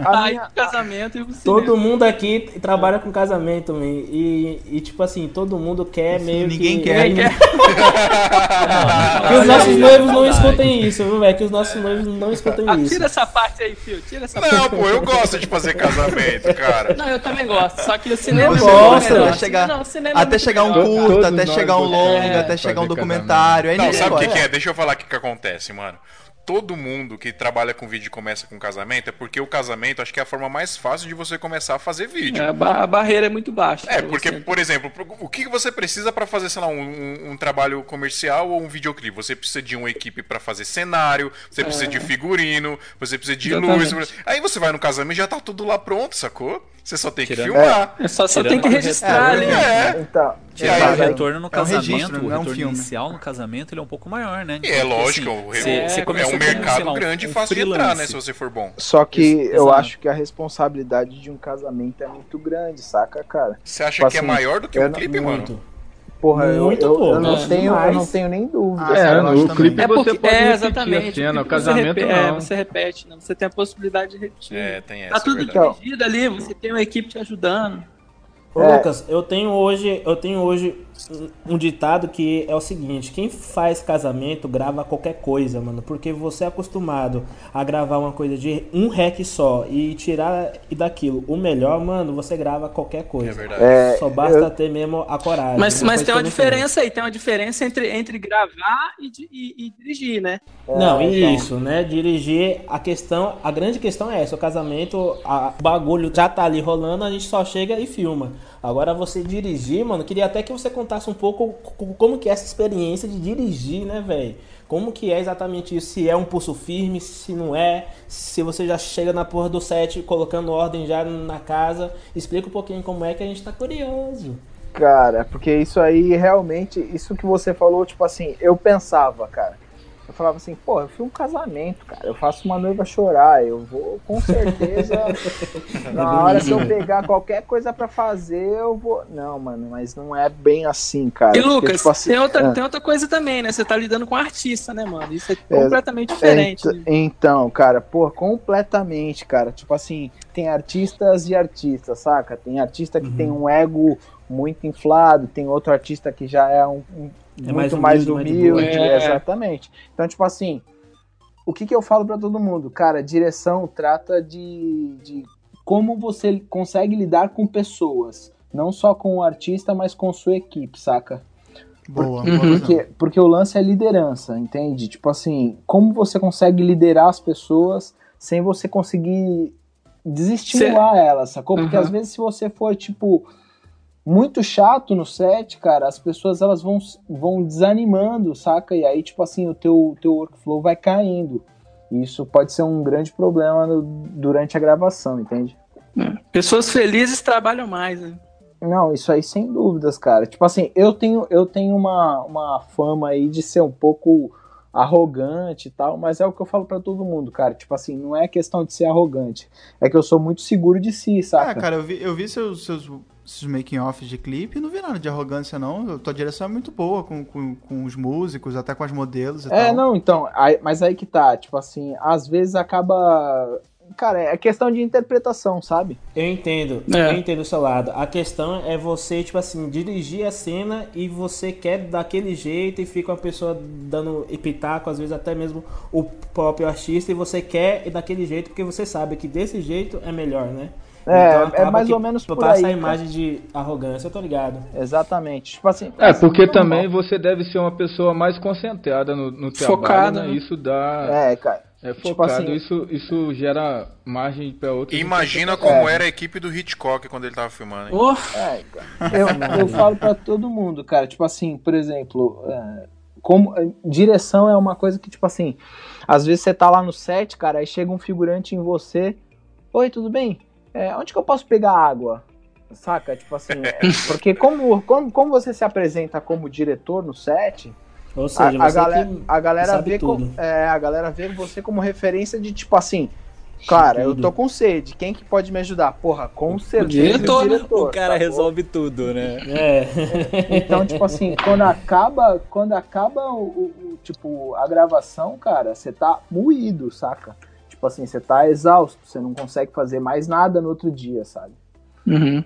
Aí minha- o casamento e cinema. Todo mundo aqui trabalha com casamento, man, e, e tipo assim, todo mundo quer meio ninguém que... quer. Ninguém Que os nossos noivos não escutem isso, viu, velho? Que os nossos noivos não escutem Ah, isso. tira essa parte aí, Fio. Tira essa parte. Não, pô, eu gosto de fazer casamento, cara. Não, eu também gosto. Só que o cinema Você é muito gosta, até chegar, Não, o cinema é até muito chegar um Todos até chegar um de até chegar um documentário. Aí Não, sabe o que, é? Deixa eu falar o que, que acontece, mano. Todo mundo que trabalha com vídeo começa com casamento é porque o casamento acho que é a forma mais fácil de você começar a fazer vídeo. É, a, ba- a barreira é muito baixa. É, porque, você. por exemplo, o que você precisa pra fazer, sei lá, um, um- trabalho comercial ou um videoclipe? Você precisa de uma equipe pra fazer cenário, você precisa de figurino, você precisa de Exatamente. luz. Aí você vai no casamento e já tá tudo lá pronto, sacou? Você só tem que Tirando- filmar. É só, só tem que o registrar ali. É. Então, Tirando aí, o vai- retorno no é um casamento, registro, o é um retorno filme. inicial no casamento ele é um pouco maior, né? E é lógico, assim, o- você- é, você é um mercado lá, um- grande e um fácil de entrar, né? freelance. Se você for bom. Só que Ex- eu acho que a responsabilidade de um casamento é muito grande, saca, cara? Você acha Tipo que é assim, maior do que um não- clipe, mano? Porra, eu, Muito, eu, pô. eu não É, tenho, eu não tenho nem dúvida. Ah, sabe? eu no também. clipe É você porque, pode é, repetir exatamente. a cena, o Você casamento é, não. você repete, né? Você tem a possibilidade de repetir. É, tem essa, tá tudo é verdade. dirigido ali, você tem uma equipe te ajudando. Ô, É. Lucas, eu tenho hoje, eu tenho hoje um- ditado que é o seguinte: quem faz casamento grava qualquer coisa, mano, porque você é acostumado a gravar uma coisa de um rec só e tirar e daquilo o melhor, mano, você grava qualquer coisa. É verdade. É, Só basta eu- ter mesmo a coragem. Mas, mas tem uma não diferença aí, tem uma diferença entre, entre gravar e, e- e dirigir, né? Não, É, então. isso, né? Dirigir, a questão, a grande questão é essa, o casamento, a- o bagulho já tá ali rolando, a gente só chega e filma. Agora você dirigir, mano, queria até que você contasse um pouco co- como que é essa experiência de dirigir, né, velho? Como que é exatamente isso? Se é um pulso firme, se não é, se você já chega na porra do set colocando ordem já na casa. Explica um pouquinho como é que a gente tá curioso. Cara, porque isso aí realmente, isso que você falou, tipo assim, eu pensava, cara. Eu falava assim, pô, eu fui um casamento, cara. Eu faço uma noiva chorar. Eu vou, com certeza, na hora que eu pegar qualquer coisa pra fazer, eu vou. Não, mano, mas não é bem assim, cara. E Porque, Lucas, tipo assim, tem, outra, é. tem outra coisa também, né? Você tá lidando com artista, né, mano? Isso é É, completamente diferente. Ent- Então, cara, pô, completamente, cara. Tipo assim, tem artistas e artistas, saca? Tem artista que tem um ego muito inflado, tem outro artista que já é um, um- É mais muito mais humilde, mais de humilde, boa. É. exatamente. Então, tipo assim, o que que eu falo pra todo mundo? Cara, direção trata de, de como você consegue lidar com pessoas, não só com o artista, mas com sua equipe, saca? Boa, Uhum. boa. Porque, porque o lance é liderança, entende? Tipo assim, como você consegue liderar as pessoas sem você conseguir desestimular elas, sacou? Porque Uhum. às vezes se você for, tipo, muito chato no set, cara, as pessoas elas vão, vão desanimando, saca? E aí, tipo assim, o teu, teu workflow vai caindo. E isso pode ser um grande problema no- durante a gravação, entende? Pessoas felizes trabalham mais, né? Não, isso aí sem dúvidas, cara. Tipo assim, eu tenho, eu tenho uma, uma fama aí de ser um pouco arrogante e tal, mas é o que eu falo pra todo mundo, cara. Tipo assim, não é questão de ser arrogante. É que eu sou muito seguro de si, saca? Ah, cara, eu vi, eu vi seus, seus, seus making-offs de clipe e não vi nada de arrogância, não. Tua direção é muito boa com, com, com os músicos, até com as modelos e É, tal. não, então, aí- mas aí que tá, tipo assim, às vezes acaba. Cara, é questão de interpretação, sabe? Eu entendo, É. eu entendo o seu lado. A questão é você, tipo assim, dirigir a cena e você quer daquele jeito e fica uma pessoa dando pitaco, às vezes até mesmo o próprio artista, e você quer ir daquele jeito porque você sabe que desse jeito é melhor, né? É, é acaba mais que ou menos por passa aí, a cara. imagem de arrogância, eu tô ligado. Exatamente. Tipo assim. É, porque normal. também você deve ser uma pessoa mais concentrada no, no trabalho, Focada, né? né? Isso dá. É, cara. É Tipo focado, assim- isso, isso gera margem pra outros. Imagina como era a equipe do Hitchcock quando ele tava filmando. hein? É, eu, eu falo pra todo mundo, cara. Tipo assim, por exemplo, é, como é, direção é uma coisa que, tipo assim, às vezes você tá lá no set, cara, aí chega um figurante em você. Oi, tudo bem? É, onde que eu posso pegar água? Saca? Tipo assim, é, porque como, como, como você se apresenta como diretor no set, Ou seja, a, a você galera, que a galera sabe vê como, é, a galera vê você como referência de tipo assim, cara, eu tô com sede, quem que pode me ajudar? Porra, com certeza diretor, o né? diretor. O cara sacou? resolve tudo, né? É. Então, tipo assim, quando acaba, quando acaba o, o- o- tipo a gravação, cara, você tá moído, saca? Tipo assim, você tá exausto, você não consegue fazer mais nada no outro dia, sabe? Uhum.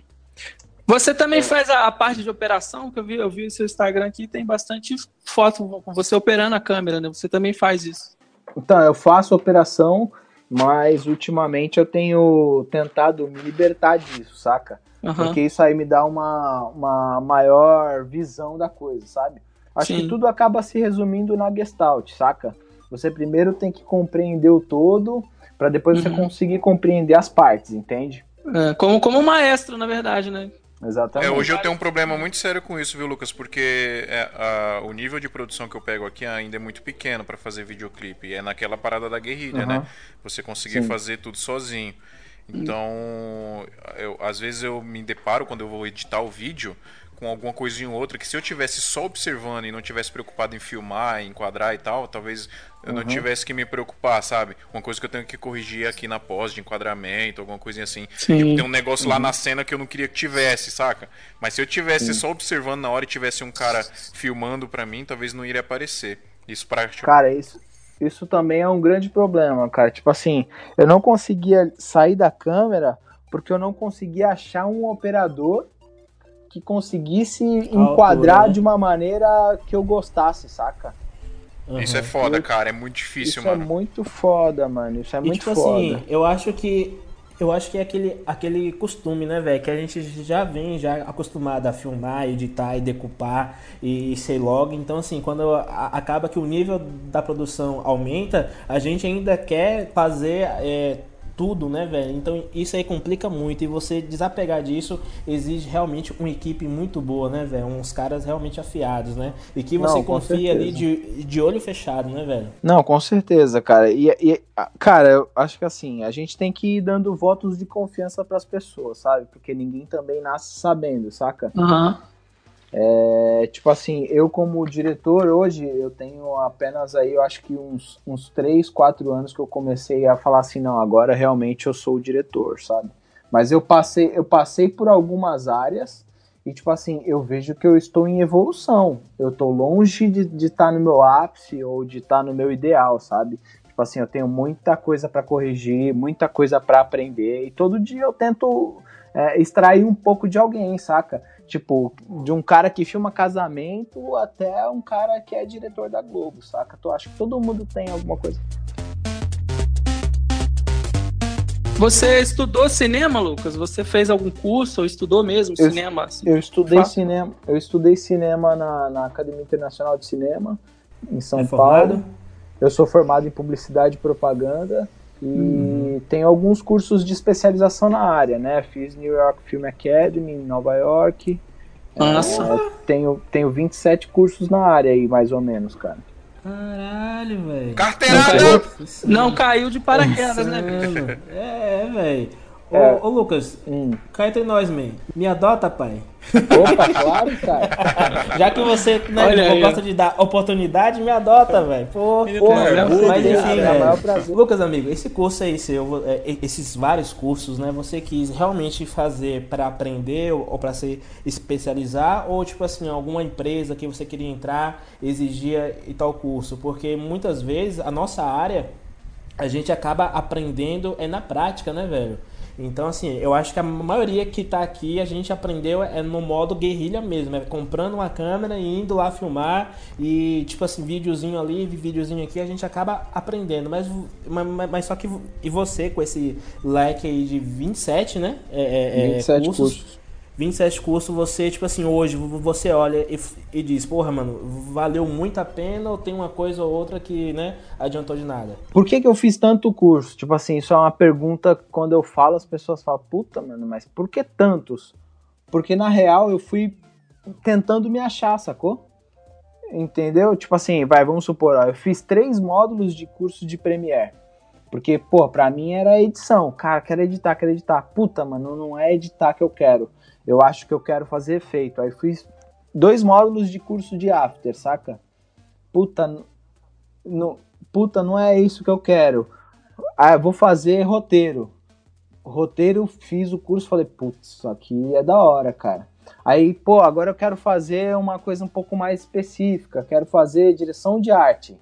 Você também faz a, a parte de operação, que eu vi, eu vi seu Instagram aqui, tem bastante foto com você operando a câmera, né? Você também faz isso. Então, eu faço operação, mas ultimamente eu tenho tentado me libertar disso, saca? Aham. Porque isso aí me dá uma, uma maior visão da coisa, sabe? Acho Sim. que tudo acaba se resumindo na Gestalt, saca? Você primeiro tem que compreender o todo, pra depois você Uhum. conseguir compreender as partes, entende? É, como, como maestro, na verdade, né? Exatamente. É, hoje eu tenho um problema muito sério com isso, viu, Lucas? Porque é, a- o nível de produção que eu pego aqui ainda é muito pequeno pra fazer videoclipe. É naquela parada da guerrilha, Aham. né? Você conseguir Sim. fazer tudo sozinho. Então, eu- às vezes eu me deparo quando eu vou editar o vídeo com alguma coisinha ou outra que se eu tivesse só observando e não tivesse preocupado em filmar, em enquadrar e tal, talvez eu não Uhum. tivesse que me preocupar, sabe? Uma coisa que eu tenho que corrigir aqui na pós de enquadramento, alguma coisinha assim. Sim. Tipo, tem um negócio lá Uhum. na cena que eu não queria que tivesse, saca? Mas se eu tivesse Sim. só observando na hora e tivesse um cara filmando pra mim, talvez não iria aparecer. Isso pra Cara, isso, isso também é um grande problema, cara. Tipo assim, eu não conseguia sair da câmera porque eu não conseguia achar um operador que conseguisse enquadrar altura, né? de uma maneira que eu gostasse, saca? Isso é foda, cara. É muito difícil, Isso é mano. muito foda, mano. Isso é E muito tipo foda. assim, eu acho que eu acho que é aquele, aquele costume, né, velho, que a gente já vem já acostumado a filmar, editar e decupar e sei logo. Então assim, quando a- acaba que o nível da produção aumenta, a gente ainda quer fazer é, tudo, né, velho? Então isso aí complica muito e você desapegar disso exige realmente uma equipe muito boa, né, velho? Uns caras realmente afiados, né? E que você Não, confia ali de, de olho fechado, né, velho? Não, com certeza, cara. E, e, cara, eu acho que assim, a gente tem que ir dando votos de confiança pras pessoas, sabe? Porque ninguém também nasce sabendo, saca? Aham. É, tipo assim, eu como diretor hoje, eu tenho apenas aí, eu acho que uns, uns 3, 4 anos que eu comecei a falar assim, não, agora realmente eu sou o diretor, sabe? Mas eu passei, eu passei por algumas áreas e, tipo assim, eu vejo que eu estou em evolução. Eu tô longe de estar no meu ápice ou de estar no meu ideal, sabe? Tipo assim, eu tenho muita coisa para corrigir, muita coisa para aprender e todo dia eu tento é, extrair um pouco de alguém, saca? Tipo, de um cara que filma casamento até um cara que é diretor da Globo, saca? Tu acha que todo mundo tem alguma coisa. Você estudou cinema, Lucas? Você fez algum curso ou estudou mesmo Eu- cinema? assim? Eu estudei cinema, eu estudei cinema na, na Academia Internacional de Cinema em São É Paulo. formado? Eu sou formado em publicidade e propaganda e Uhum. tenho alguns cursos de especialização na área, né? Fiz New York Film Academy em Nova York, Nossa. É, tenho, tenho 27 cursos na área aí, mais ou menos, cara. Caralho, velho. Carteirada! Não caiu de paraquedas, né, bicho? É, velho. Ô, É. ô, Lucas, Hum. cá entre nós, man. Me adota, pai. Opa, claro, cara. Já que você né, Olha aí, gosta de dar oportunidade, me adota, velho. Pô, porra, nervoso, mas cara, enfim, é velho. prazer. Lucas, amigo, esse curso aí seu, é, esses vários cursos, né? Você quis realmente fazer pra aprender ou, ou para se especializar ou tipo assim, alguma empresa que você queria entrar exigia e tal curso? Porque muitas vezes a nossa área a gente acaba aprendendo é na prática, né, velho? Então, assim, eu acho que a maioria que tá aqui a gente aprendeu é no modo guerrilha mesmo, é comprando uma câmera e indo lá filmar e, tipo assim, videozinho ali, videozinho aqui, a gente acaba aprendendo. Mas, mas, mas só que e você com esse leque aí de 27, né? É, é, é, 27 cursos. 27 cursos, você, tipo assim, hoje você olha e, e diz, porra, mano, valeu muito a pena ou tem uma coisa ou outra que, né, adiantou de nada? Por que, que eu fiz tanto curso? Tipo assim, isso é uma pergunta quando eu falo, as pessoas falam, puta, mano, mas por que tantos? Porque na real eu fui tentando me achar, sacou? Entendeu? Tipo assim, vai, vamos supor, ó, eu fiz três módulos de curso de Premiere. Porque, pô, pra mim era edição. Cara, quero editar, quero editar. Puta, mano, não é editar que eu quero. Eu acho que eu quero fazer efeito. Aí fiz dois módulos de curso de After, saca? Puta, n- não, puta, não é isso que eu quero. Ah, eu vou fazer roteiro. Roteiro, fiz o curso, falei, putz, isso aqui é da hora, cara. Aí, pô, agora eu quero fazer uma coisa um pouco mais específica. Quero fazer direção de arte.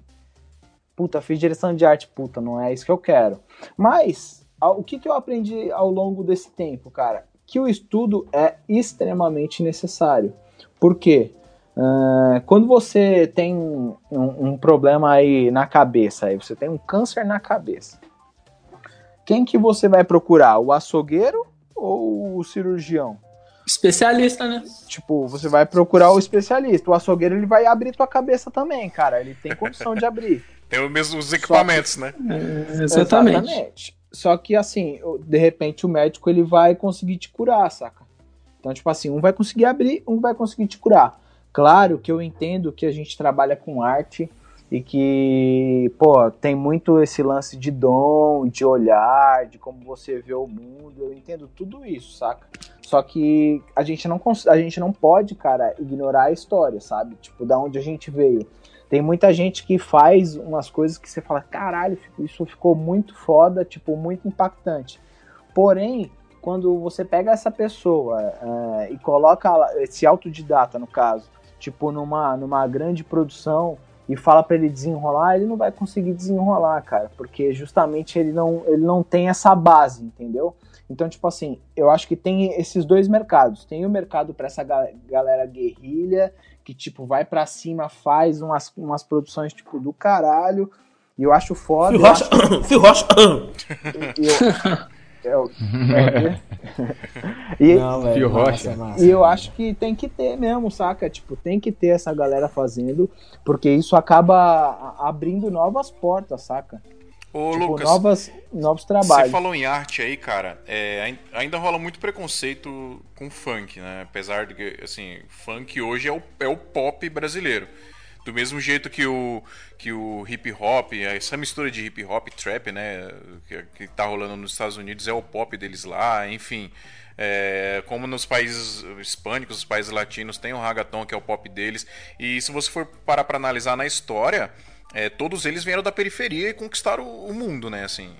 Puta, fiz direção de arte. Puta, não é isso que eu quero. Mas, o que, que eu aprendi ao longo desse tempo, cara? Que o estudo é extremamente necessário. Por quê? Ah, quando você tem um, um problema aí na cabeça, aí você tem um câncer na cabeça, quem que você vai procurar? O açougueiro ou o cirurgião? Especialista, né? Tipo, você vai procurar o especialista. O açougueiro ele vai abrir tua cabeça também, cara. Ele tem condição de abrir. Tem os mesmos equipamentos, né? Exatamente. Só que assim, de repente o médico ele vai conseguir te curar, saca? Então, tipo assim, um vai conseguir abrir, um vai conseguir te curar. Claro que eu entendo que a gente trabalha com arte e que, pô, tem muito esse lance de dom, de olhar, de como você vê o mundo. Eu entendo tudo isso, saca? Só que a gente não, a gente não pode, cara, ignorar a história, sabe? Tipo, da onde a gente veio. Tem muita gente que faz umas coisas que você fala, caralho, isso ficou muito foda, tipo, muito impactante. Porém, quando você pega essa pessoa eh, e coloca esse autodidata, no caso, tipo, numa, numa grande produção e fala pra ele desenrolar, ele não vai conseguir desenrolar, cara, porque justamente ele não, ele não tem essa base, entendeu? Então, tipo assim, eu acho que tem esses dois mercados. Tem o mercado pra essa ga- galera guerrilha, que, tipo, vai pra cima, faz umas, umas produções, tipo, do caralho. E eu acho foda. Fio Rocha, acho- Fio Rocha. e eu, eu, e, Não, velho, Fio massa, Rocha. massa. e eu acho que tem que ter mesmo, saca? Tipo, tem que ter essa galera fazendo, porque isso acaba abrindo novas portas, saca? Ô, tipo, Lucas, novas, novos você trabalhos. falou em arte aí, cara. é, ain- ainda rola muito preconceito com funk, né? Apesar de que, assim, funk hoje é o, é o pop brasileiro. Do mesmo jeito que o, que o hip hop, essa mistura de hip hop e trap, né? Que, que tá rolando nos Estados Unidos é o pop deles lá, enfim. É, como nos países hispânicos, os países latinos, tem o ragaton, que é o pop deles. E se você for parar pra analisar na história, é, todos eles vieram da periferia e conquistaram o, o mundo, né? Assim,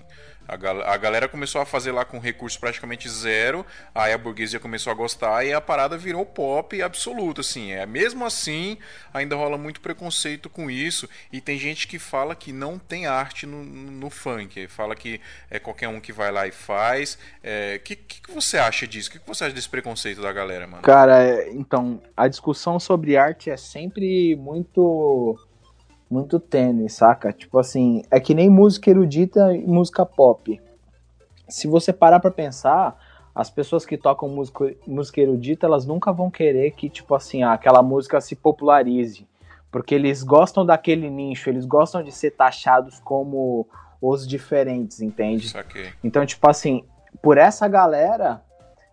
a, gal- a galera começou a fazer lá com recurso praticamente zero, aí a burguesia começou a gostar e a parada virou pop absoluto, assim. É, mesmo assim, ainda rola muito preconceito com isso e tem gente que fala que não tem arte no, no funk, fala que é qualquer um que vai lá e faz. O que, que, que você acha disso? O que, que você acha desse preconceito da galera, mano? Cara, é, então, a discussão sobre arte é sempre muito muito tênue, saca? Tipo assim, é que nem música erudita e música pop. Se você parar pra pensar, as pessoas que tocam música, música erudita, elas nunca vão querer que, tipo assim, ah, aquela música se popularize. Porque eles gostam daquele nicho, eles gostam de ser taxados como os diferentes, entende? Saquei. Então, tipo assim, por essa galera,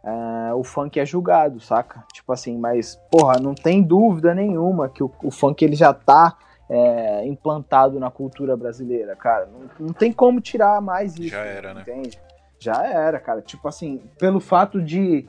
é, o funk é julgado, saca? Tipo assim, mas, porra, não tem dúvida nenhuma que o, o funk ele já tá é, implantado na cultura brasileira, cara. Não, não tem como tirar mais isso. Já era, né? Entende? Já era, cara. Tipo assim, pelo fato de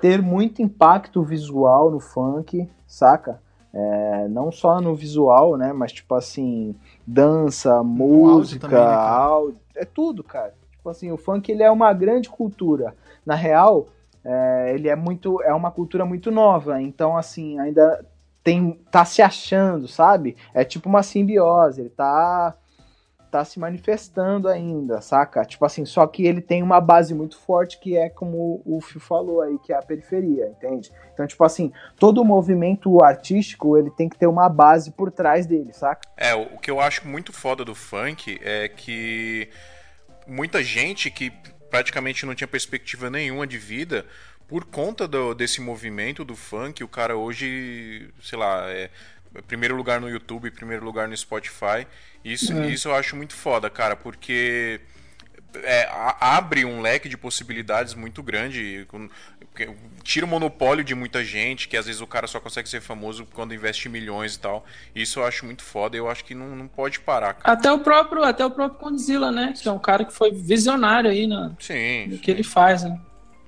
ter muito impacto visual no funk, saca? É, não só no visual, né? Mas tipo assim, dança, música, também, né, áudio, é tudo, cara. Tipo assim, o funk ele é uma grande cultura. Na real, é, ele é muito, é uma cultura muito nova. Então assim, ainda tem, tá se achando, sabe? É tipo uma simbiose. Ele tá tá se manifestando ainda, saca? Tipo assim, só que ele tem uma base muito forte que é como o Fio falou aí, que é a periferia, entende? Então, tipo assim, todo movimento artístico, ele tem que ter uma base por trás dele, saca? É, o o que eu acho muito foda do funk é que muita gente que praticamente não tinha perspectiva nenhuma de vida, por conta do- desse movimento do funk, o cara hoje, sei lá, é primeiro lugar no YouTube, primeiro lugar no Spotify. Isso, É. isso eu acho muito foda, cara, porque é, abre um leque de possibilidades muito grande. Tira o monopólio de muita gente, que às vezes o cara só consegue ser famoso quando investe milhões e tal. Isso eu acho muito foda e eu acho que não, não pode parar, cara. Até o próprio, até o próprio Condzilla, né? Que é um cara que foi visionário aí na, Sim. no que ele faz, né?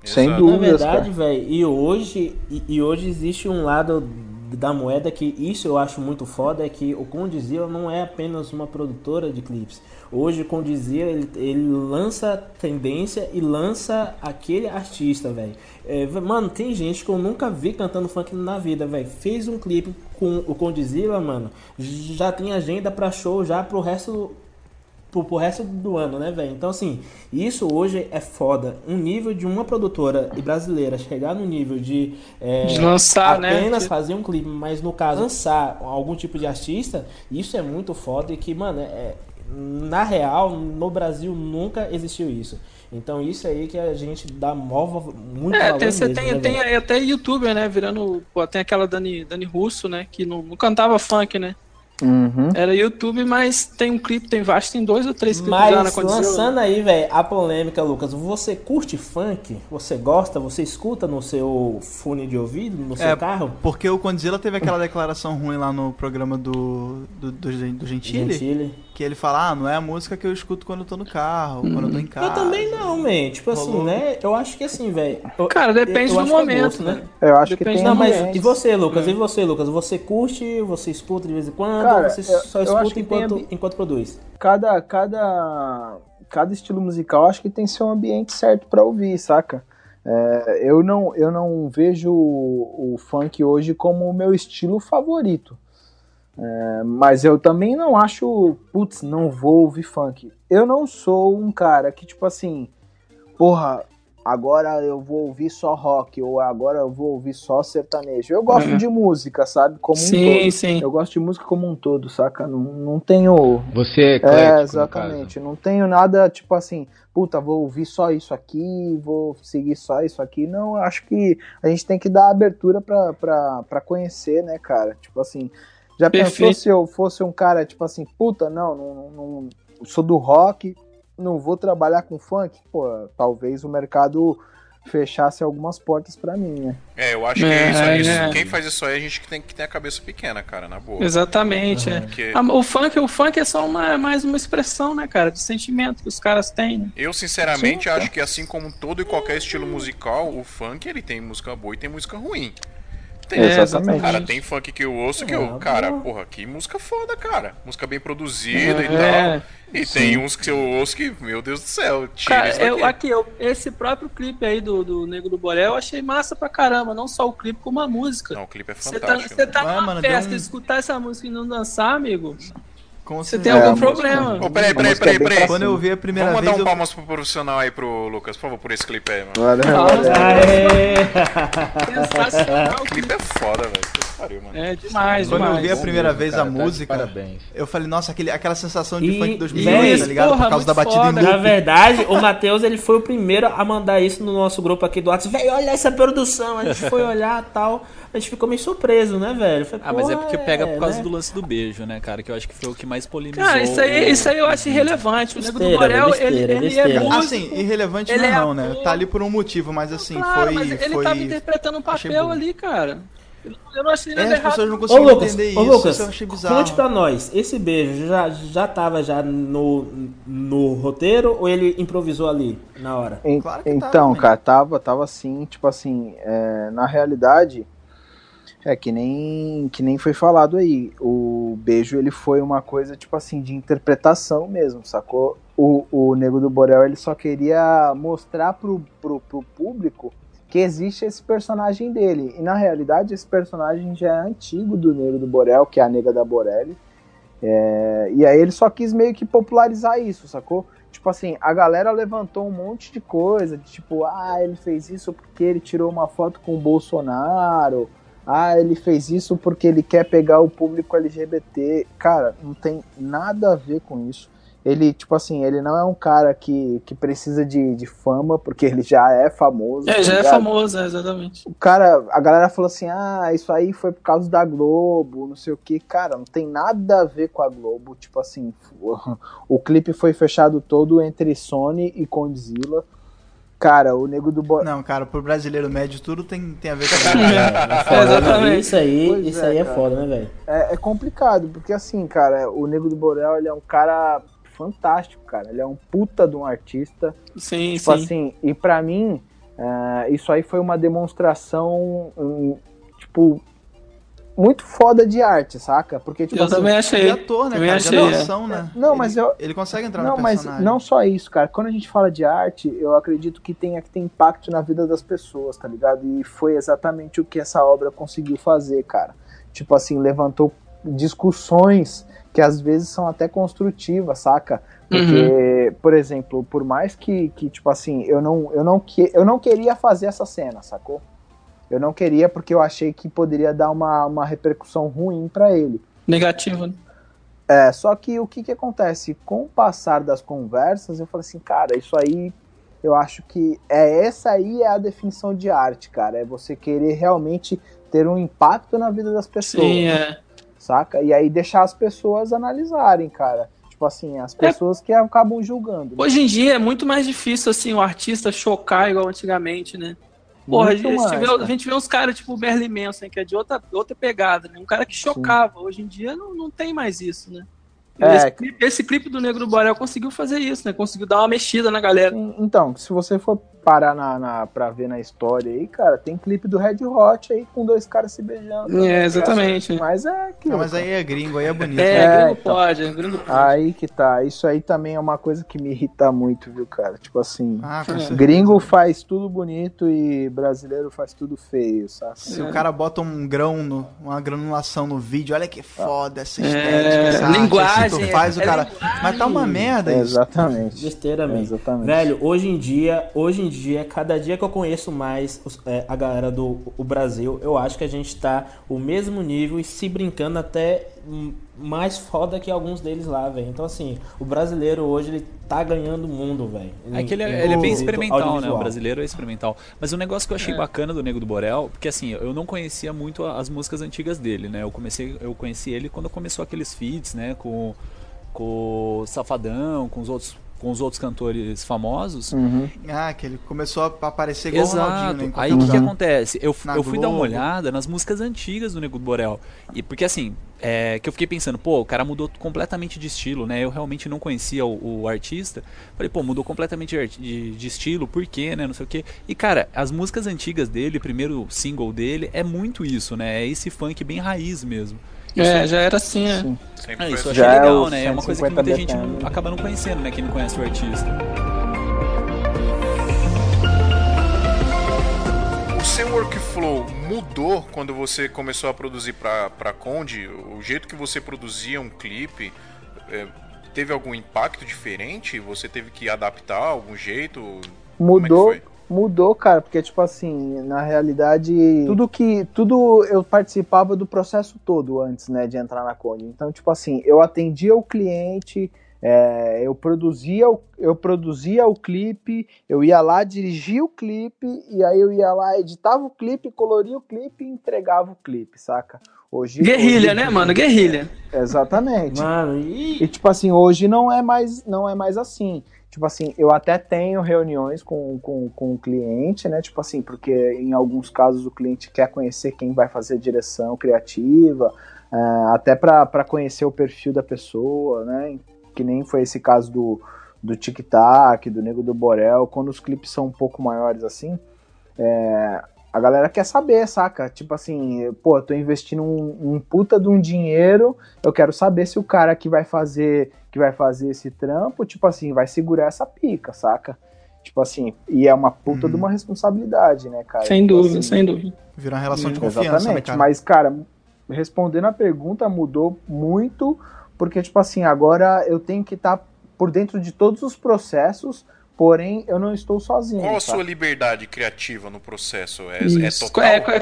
Sem Na dúvidas, verdade, cara. velho, e hoje, e, e hoje existe um lado da moeda que isso eu acho muito foda, é que o Condizila não é apenas uma produtora de clipes. Hoje o Condizila, ele, ele lança tendência e lança aquele artista, velho. É, mano, tem gente que eu nunca vi cantando funk na vida, velho. Fez um clipe com o Condizila, mano, já tem agenda pra show já pro resto pro, pro resto do ano, né, velho? Então, assim, isso hoje é foda. Um nível de uma produtora brasileira chegar no nível de, é, De lançar, né? apenas Que- fazer um clipe, mas no caso, lançar algum tipo de artista, isso é muito foda e que, mano, é, na real, no Brasil nunca existiu isso. Então, isso aí que a gente dá mó, muito É, valor tem, mesmo, tem, né, tem até youtuber, né? Virando. Pô, tem aquela Dani, Dani Russo, né? Que não, não cantava funk, né? Uhum. Era YouTube, mas tem um clipe, tem vários, tem dois ou três clipes já na Mas lançando aí, velho, a polêmica, Lucas, você curte funk? Você gosta? Você escuta no seu fone de ouvido, no seu É, carro? porque o Condzilla teve aquela declaração ruim lá no programa do, do, do, do Gentili, Gentili. Que ele fala, ah, não é a música que eu escuto quando eu tô no carro, quando eu tô em casa. Eu também não, man. Tipo assim, Rolou. né? Eu acho que assim, velho. eu- Cara, depende do acho que é momento, gosto, né? Eu acho que Depende tem Não, mas e você, Lucas? É. E você, Lucas? Você curte, você escuta de vez em quando, Cara, ou você eu- só eu escuta que tem enquanto, enquanto produz? cada, cada, cada estilo musical acho que tem seu ambiente certo pra ouvir, saca? É, eu, não, eu não vejo o, o funk hoje como o meu estilo favorito. É, mas eu também não acho, putz, não vou ouvir funk. Eu não sou um cara que, tipo assim, porra, agora eu vou ouvir só rock, ou agora eu vou ouvir só sertanejo. Eu gosto Uhum. de música, sabe? Como um Sim, todo. sim. Eu gosto de música como um todo, saca? Não, não tenho. Você é eclético, É, no exatamente. Não tenho nada tipo assim, puta, vou ouvir só isso aqui, vou seguir só isso aqui. Não, eu acho que a gente tem que dar abertura pra, pra, pra conhecer, né, cara? Tipo assim, já pensou Perfeito. se eu fosse um cara, tipo assim, puta, não, não, não, não- sou do rock, não vou trabalhar com funk? Pô, talvez o mercado fechasse algumas portas pra mim, né? É, eu acho que É, isso, isso- é. quem faz isso aí, a gente que tem que ter a cabeça pequena, cara, na boa. Exatamente, é. Porque Ah, O funk, o funk é só uma, mais uma expressão, né, cara, de sentimento que os caras têm, né? eu, sinceramente, Sim, acho que assim como todo e qualquer estilo musical, o funk ele tem música boa e tem música ruim. Tem, É, exatamente. Cara, tem funk que eu ouço que eu, Ah, cara, boa. porra, que música foda, cara. Música bem produzida e É, tal. E tem uns que eu ouço que, meu Deus do céu, tira Cara, isso eu, aqui, eu, esse próprio clipe aí do, do Nego do Borel, eu achei massa pra caramba. Não só o clipe, como a música. Não, o clipe é Você tá, fantástico. você tá Vai, numa mano, festa um- e escutar essa música e não dançar, amigo, Com você tem É, algum a música- problema. Ô, peraí, peraí, peraí, é peraí. Quando eu vi a primeira Vamos mandar vez, um eu... palmas pro profissional aí pro Lucas, por favor, por esse clipe aí, mano. Valeu, valeu. Aê! Sensacional. O clipe é foda, velho. Pariu, mano. É demais, Quando eu demais. vi a primeira vez cara, a tá música, parabéns. eu falei, nossa, aquele, aquela sensação de E- funk e- 2008, tá ligado? porra, Por causa da batida em foda. Na loop. verdade, o Matheus ele foi o primeiro a mandar isso no nosso grupo aqui do WhatsApp. Velho, olha essa produção. A gente foi olhar tal. A gente ficou meio surpreso, né, velho? Falei, Ah, mas é porque pega por causa né? do lance do beijo, né, cara? Que eu acho que foi o que mais polemizou. Cara, isso aí, isso aí eu acho irrelevante. O Nego do Borel, besteira, ele, ele é músico. Assim, irrelevante Ele não, é é não, né? Tá ali por um motivo, mas assim, claro, foi. mas ele foi... tava interpretando um papel ali, cara. Eu, não achei É, nada as errado. pessoas não Lucas, entender ô isso, Lucas, isso eu achei bizarro. conte pra nós, esse beijo já, já tava já no, no roteiro ou ele improvisou ali, na hora? En- Claro que tá, então, né? cara, tava, tava assim, tipo assim, é, na realidade, é que nem, que nem foi falado aí, o beijo ele foi uma coisa, tipo assim, de interpretação mesmo, sacou? O, o Nego do Borel, ele só queria mostrar pro, pro, pro público que existe esse personagem dele, e na realidade esse personagem já é antigo do Nego do Borel, que é a Nega da Borelli, é, e aí ele só quis meio que popularizar isso, sacou? Tipo assim, a galera levantou um monte de coisa, de tipo, ah, ele fez isso porque ele tirou uma foto com o Bolsonaro, ah, ele fez isso porque ele quer pegar o público LGBT. Cara, não tem nada a ver com isso. Ele, tipo assim, ele não é um cara que, que precisa de, de fama, porque ele já é famoso. É, tá já é famoso, é, exatamente. O cara, a galera falou assim: ah, isso aí foi por causa da Globo, não sei o que. Cara, não tem nada a ver com a Globo. Tipo assim, o, o clipe foi fechado todo entre Sony e Condzilla. Cara, o nego do Bo... Não, cara, pro brasileiro médio tudo tem, tem a ver com É, foda, né? exatamente. Isso aí, Pois isso é, aí é cara. foda, né, velho? é, é complicado, porque assim, cara, o nego do Borel ele é um cara fantástico, cara. Ele é um puta de um artista. Sim, Tipo sim. assim, e pra mim, é, isso aí foi uma demonstração, hum, tipo, muito foda de arte, saca? Porque, tipo eu assim, também achei. ator, né, Também cara? achei, de é. né? Não, Ele- mas eu- Ele consegue entrar Não, no mas personagem. não só isso, cara. Quando a gente fala de arte, eu acredito que tenha que ter impacto na vida das pessoas, tá ligado? E foi exatamente o que essa obra conseguiu fazer, cara. Tipo assim, levantou discussões que às vezes são até construtivas, saca? Porque, por exemplo, por mais que, que tipo assim, eu não, eu, não que, eu não queria fazer essa cena, sacou? Eu não queria porque eu achei que poderia dar uma, uma repercussão ruim pra ele. Negativo, né? É, só que o que que acontece? Com o passar das conversas, eu falei assim, cara, isso aí, eu acho que é essa aí é a definição de arte, cara. É você querer realmente ter um impacto na vida das pessoas, Sim, é. Saca? E aí deixar as pessoas analisarem, cara. Tipo assim, as pessoas que acabam julgando. né? Hoje em dia é muito mais difícil, assim, o artista chocar igual antigamente, né? Porra, a gente, mais, vê, a gente vê uns caras tipo o Merlin Manson, que é de outra, outra pegada, né? Um cara que chocava. Hoje em dia não, não tem mais isso, né? É, esse, clipe, esse clipe do Negro do Borel conseguiu fazer isso, né? Conseguiu dar uma mexida na galera. Sim, Então, se você for parar na, na, pra ver na história aí, cara, tem clipe do Red Hot aí com dois caras se beijando. É, exatamente. Mas é aquilo. Não, mas aí é gringo, aí é bonito. É, É, gringo então. pode, é gringo pode. Aí que tá. Isso aí também é uma coisa que me irrita muito, viu, cara? Tipo assim, Ah, É. gringo faz tudo bonito e brasileiro faz tudo feio, sabe? Se o cara bota um grão, no, uma granulação no vídeo, olha que foda essa É, estética, essa linguagem, tu faz é o cara... linguagem. Mas tá uma merda isso. Exatamente. Besteira mesmo. Exatamente. Velho, hoje em dia, hoje em dia, cada dia que eu conheço mais é, a galera do o Brasil, eu acho que a gente tá o mesmo nível e se brincando até hum, mais foda que alguns deles lá, velho. Então, assim, o brasileiro hoje, ele tá ganhando o mundo, velho. É que ele, é- ele é bem experimental, né? O brasileiro é experimental. Mas o negócio que eu achei É. bacana do Nego do Borel, porque assim, eu não conhecia muito as músicas antigas dele, né? Eu comecei, eu conheci ele quando começou aqueles feats, né? Com, com o Safadão, com os outros, com os outros cantores famosos. Uhum. Ah, que ele começou a aparecer igual o Ronaldinho, Exato. né? Aí o que, que acontece? Eu, Na eu fui dar uma olhada nas músicas antigas do Nego do Borel. E porque assim, é, que eu fiquei pensando, pô, o cara mudou completamente de estilo, né? Eu realmente não conhecia o, o artista. Falei, pô, mudou completamente de, de, de estilo, por quê, né? Não sei o quê. E, cara, as músicas antigas dele, o primeiro single dele, é muito isso, né? É esse funk bem raiz mesmo. É, já era assim, é. Sim. É, isso eu assim. achei Já é legal, o né? É uma coisa que 150 muita gente BPM. não- acaba não conhecendo, né? Quem não conhece o artista. O seu workflow mudou quando você começou a produzir pra, pra Conde? O jeito que você produzia um clipe é, teve algum impacto diferente? Você teve que adaptar algum jeito? Como é que Mudou, cara, porque, tipo assim, na realidade, tudo que. Tudo eu participava do processo todo antes, né, de entrar na Conde. Então, tipo assim, eu atendia o cliente, é, eu produzia o, eu produzia o clipe, eu ia lá, dirigia o clipe, e aí eu ia lá, editava o clipe, coloria o clipe e entregava o clipe, saca? Hoje, Guerrilha, hoje- né, mano? Guerrilha. Exatamente. Mano, e... E tipo assim, hoje não é mais, não é mais assim. Tipo assim, eu até tenho reuniões com, com, com o cliente, né? Tipo assim, porque em alguns casos o cliente quer conhecer quem vai fazer a direção criativa, é, até para conhecer o perfil da pessoa, né? Que nem foi esse caso do, do Tic Tac, do Nego do Borel, quando os clipes são um pouco maiores assim, é, a galera quer saber, saca? Tipo assim, pô, eu tô investindo um, um puta de um dinheiro, eu quero saber se o cara que vai fazer que vai fazer esse trampo, tipo assim, vai segurar essa pica, saca? Tipo assim, e é uma puta de uma responsabilidade, né, cara? Sem Tipo dúvida, assim, sem dúvida. Virar uma relação de Hum, confiança, né, Exatamente, cara? mas, cara, respondendo a pergunta, mudou muito, porque, tipo assim, agora eu tenho que estar por dentro de todos os processos, porém eu não estou sozinho. Qual a saca? sua liberdade criativa no processo? É, é total? É, qual, é-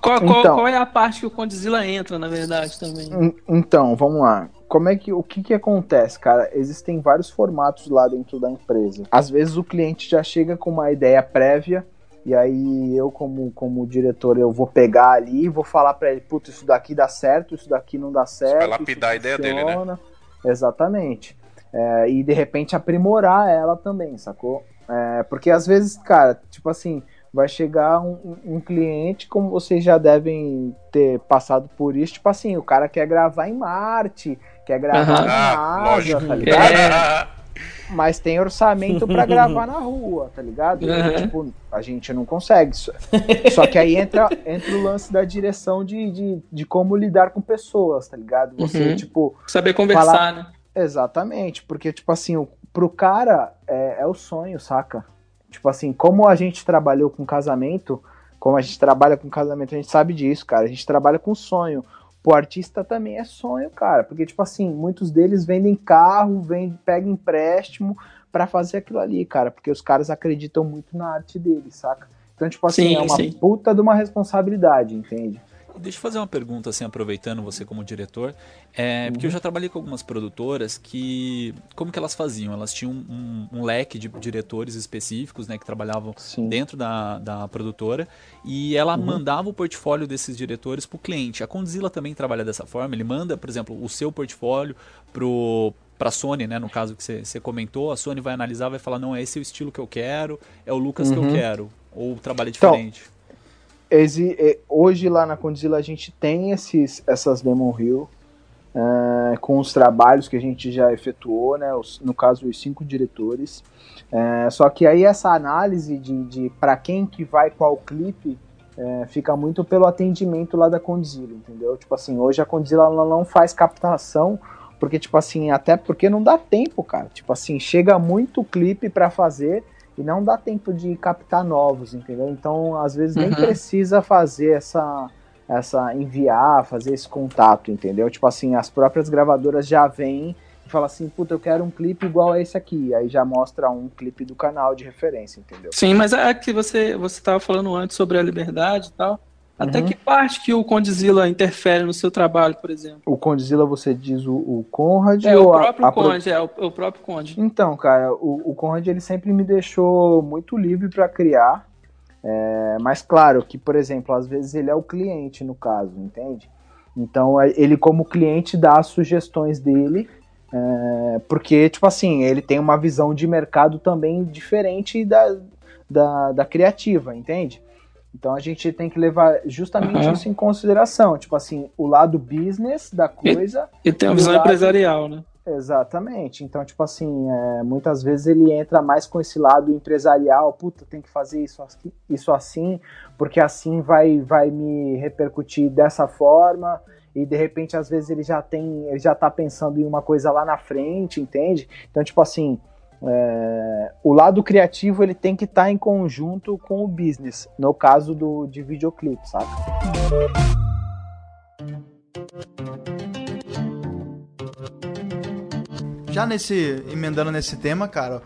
qual- qual- Então. qual é a parte que o Condzilla entra, na verdade, também? En- Então, vamos lá. Como é que o que que acontece, cara? Existem vários formatos lá dentro da empresa. Às vezes o cliente já chega com uma ideia prévia e aí eu como como diretor eu vou pegar ali e vou falar pra ele, puta, isso daqui dá certo, isso daqui não dá certo. vai isso lapidar a ideia dele, né? Exatamente. É, e de repente aprimorar ela também, sacou? É, porque às vezes, cara, tipo assim, vai chegar um, um- cliente, como vocês já devem ter passado por isso, tipo assim, o cara quer gravar em Marte, quer gravar na Ah, NASA, lógico. tá ligado? É. Mas tem orçamento pra gravar na rua, tá ligado? E, Uhum. Tipo, a gente não consegue. Só, só que aí entra, entra o lance da direção de, de, de como lidar com pessoas, tá ligado? Você, Uhum. tipo, Saber conversar, Falar- né? Exatamente, porque, tipo assim, o- pro cara é, é o sonho, saca? Tipo assim, como a gente trabalhou com casamento, como a gente trabalha com casamento, a gente sabe disso, cara. A gente trabalha com sonho. Pro artista também é sonho, cara. Porque, tipo assim, muitos deles vendem carro, vendem, pegam empréstimo pra fazer aquilo ali, cara. Porque os caras acreditam muito na arte deles, saca? Então, tipo assim, Sim, é uma sim. puta de uma responsabilidade, entende? Deixa eu fazer uma pergunta, assim, aproveitando você como diretor. É, Porque eu já trabalhei com algumas produtoras que. Como que elas faziam? Elas tinham um, um leque de diretores específicos, né? Que trabalhavam Sim. dentro da, da produtora. E ela Uhum. mandava o portfólio desses diretores pro cliente. A Condzilla também trabalha dessa forma. Ele manda, por exemplo, o seu portfólio pro para a Sony, né, no caso que você- comentou, a Sony vai analisar, vai falar, não, esse é o estilo que eu quero, é o Lucas que eu Uhum. quero, ou o trabalho é Então, Exi- eh, hoje lá na Condzilla a gente tem esses, essas Demon Hill eh, com os trabalhos que a gente já efetuou, né? os- no caso, os cinco diretores. Eh, só que aí essa análise de, de para quem que vai qual clipe eh, fica muito pelo atendimento lá da Condzilla, entendeu? Tipo assim, hoje a Condzilla não faz captação porque, tipo assim, até porque não dá tempo, cara. Tipo assim, chega muito clipe pra fazer e não dá tempo de captar novos, entendeu? Então, às vezes nem Uhum. precisa fazer essa essa enviar, fazer esse contato, entendeu? Tipo assim, as próprias gravadoras já vêm e falam assim, puta, eu quero um clipe igual a esse aqui. Aí já mostra um clipe do canal de referência, entendeu? Sim, mas é que você você estava falando antes sobre a liberdade e tal. Até Uhum. que parte que o Condzilla interfere no seu trabalho, por exemplo? O Condzilla, você diz o, o Conrad É, o a- próprio a pro- Conde, é, o, o próprio Conde. Então, cara, o, o Conrad ele sempre me deixou muito livre para criar. É, mas claro que, por exemplo, às vezes ele é o cliente no caso, entende? Então é- ele como cliente dá as sugestões dele, é, porque tipo assim ele tem uma visão de mercado também diferente da, da, da criativa, entende? Então a gente tem que levar justamente Aham. isso em consideração, tipo assim o lado business da coisa tem uma e o visão lado- empresarial, né? Exatamente. Então, tipo assim, é, muitas vezes ele entra mais com esse lado empresarial, puta, tem que fazer isso, assim- isso assim, porque assim vai, vai me repercutir dessa forma. E de repente, às vezes, ele já tem, ele já tá pensando em uma coisa lá na frente, entende? Então, tipo assim, é, o lado criativo ele tem que estar em conjunto com o business, no caso do, de videoclipe, saca? Já nesse. emendando nesse tema, cara,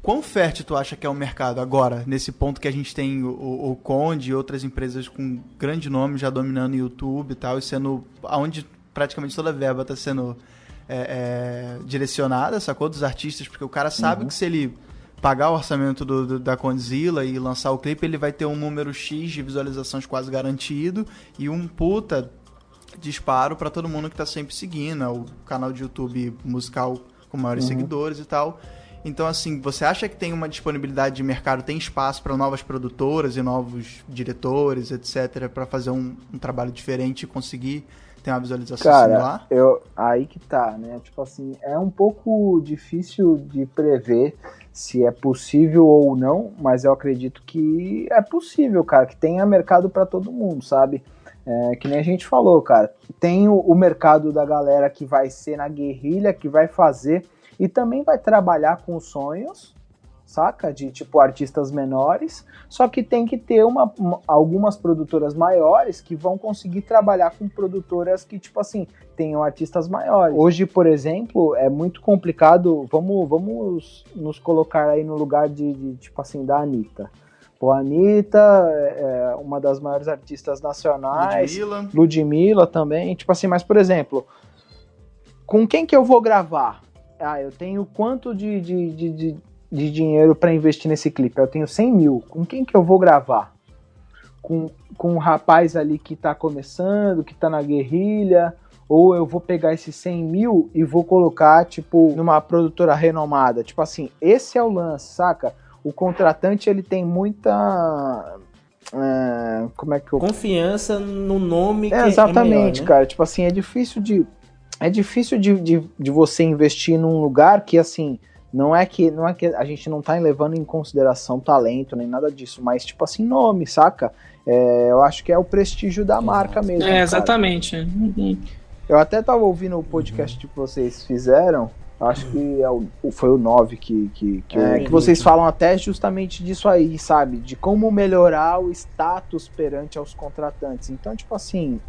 quão fértil tu acha que é o mercado agora, nesse ponto que a gente tem o, o Conde e outras empresas com grande nome já dominando o YouTube e tal, e sendo aonde praticamente toda a verba está sendo é, é, direcionada, sacou? Dos artistas, porque o cara sabe Uhum. que se ele pagar o orçamento do, do- da Condzilla e lançar o clipe, ele vai ter um número X de visualizações quase garantido e um puta disparo para todo mundo que tá sempre seguindo, é o canal de YouTube musical com maiores Uhum. seguidores e tal. Então, assim, você acha que tem uma disponibilidade de mercado, tem espaço para novas produtoras e novos diretores, etc., para fazer um, um trabalho diferente e conseguir ter uma visualização Cara, similar? eu, aí que tá, né? Tipo assim, é um pouco difícil de prever se é possível ou não, mas eu acredito que é possível, cara, que tenha mercado pra todo mundo, sabe? É, que nem a gente falou, cara. Tem o, o mercado da galera que vai ser na guerrilha, que vai fazer e também vai trabalhar com sonhos, saca? De tipo artistas menores. Só que tem que ter uma, uma- algumas produtoras maiores que vão conseguir trabalhar com produtoras que, tipo assim, tenham artistas maiores. Hoje, por exemplo, é muito complicado. Vamos, vamos nos colocar aí no lugar de, de, tipo assim, da Anitta. Pô, a Anitta é uma das maiores artistas nacionais. Ludmilla. Ludmilla também. Tipo assim, mas por exemplo, com quem que eu vou gravar? Ah, eu tenho quanto de, de, de, de, de dinheiro para investir nesse clipe? Eu tenho 100 mil. Com quem que eu vou gravar? Com, com um rapaz ali que tá começando, que tá na guerrilha? Ou eu vou pegar esses 100 mil e vou colocar, tipo, numa produtora renomada? Tipo assim, esse é o lance, saca? O contratante, ele tem muita... é, como é que eu Confiança no nome que é, exatamente, é melhor, né? cara. Tipo assim, é difícil de. É difícil de, de, de você investir num lugar que, assim, não é que não é que a gente não tá levando em consideração talento nem nada disso, mas, tipo assim, nome, saca? É, eu acho que é o prestígio da marca mesmo. É, exatamente. Uhum. Eu até tava ouvindo o podcast que vocês fizeram. eu Acho que é o, foi o 9 que, que, que, é, que vocês falam até justamente disso aí, sabe? De como melhorar o status perante aos contratantes. Então, tipo assim,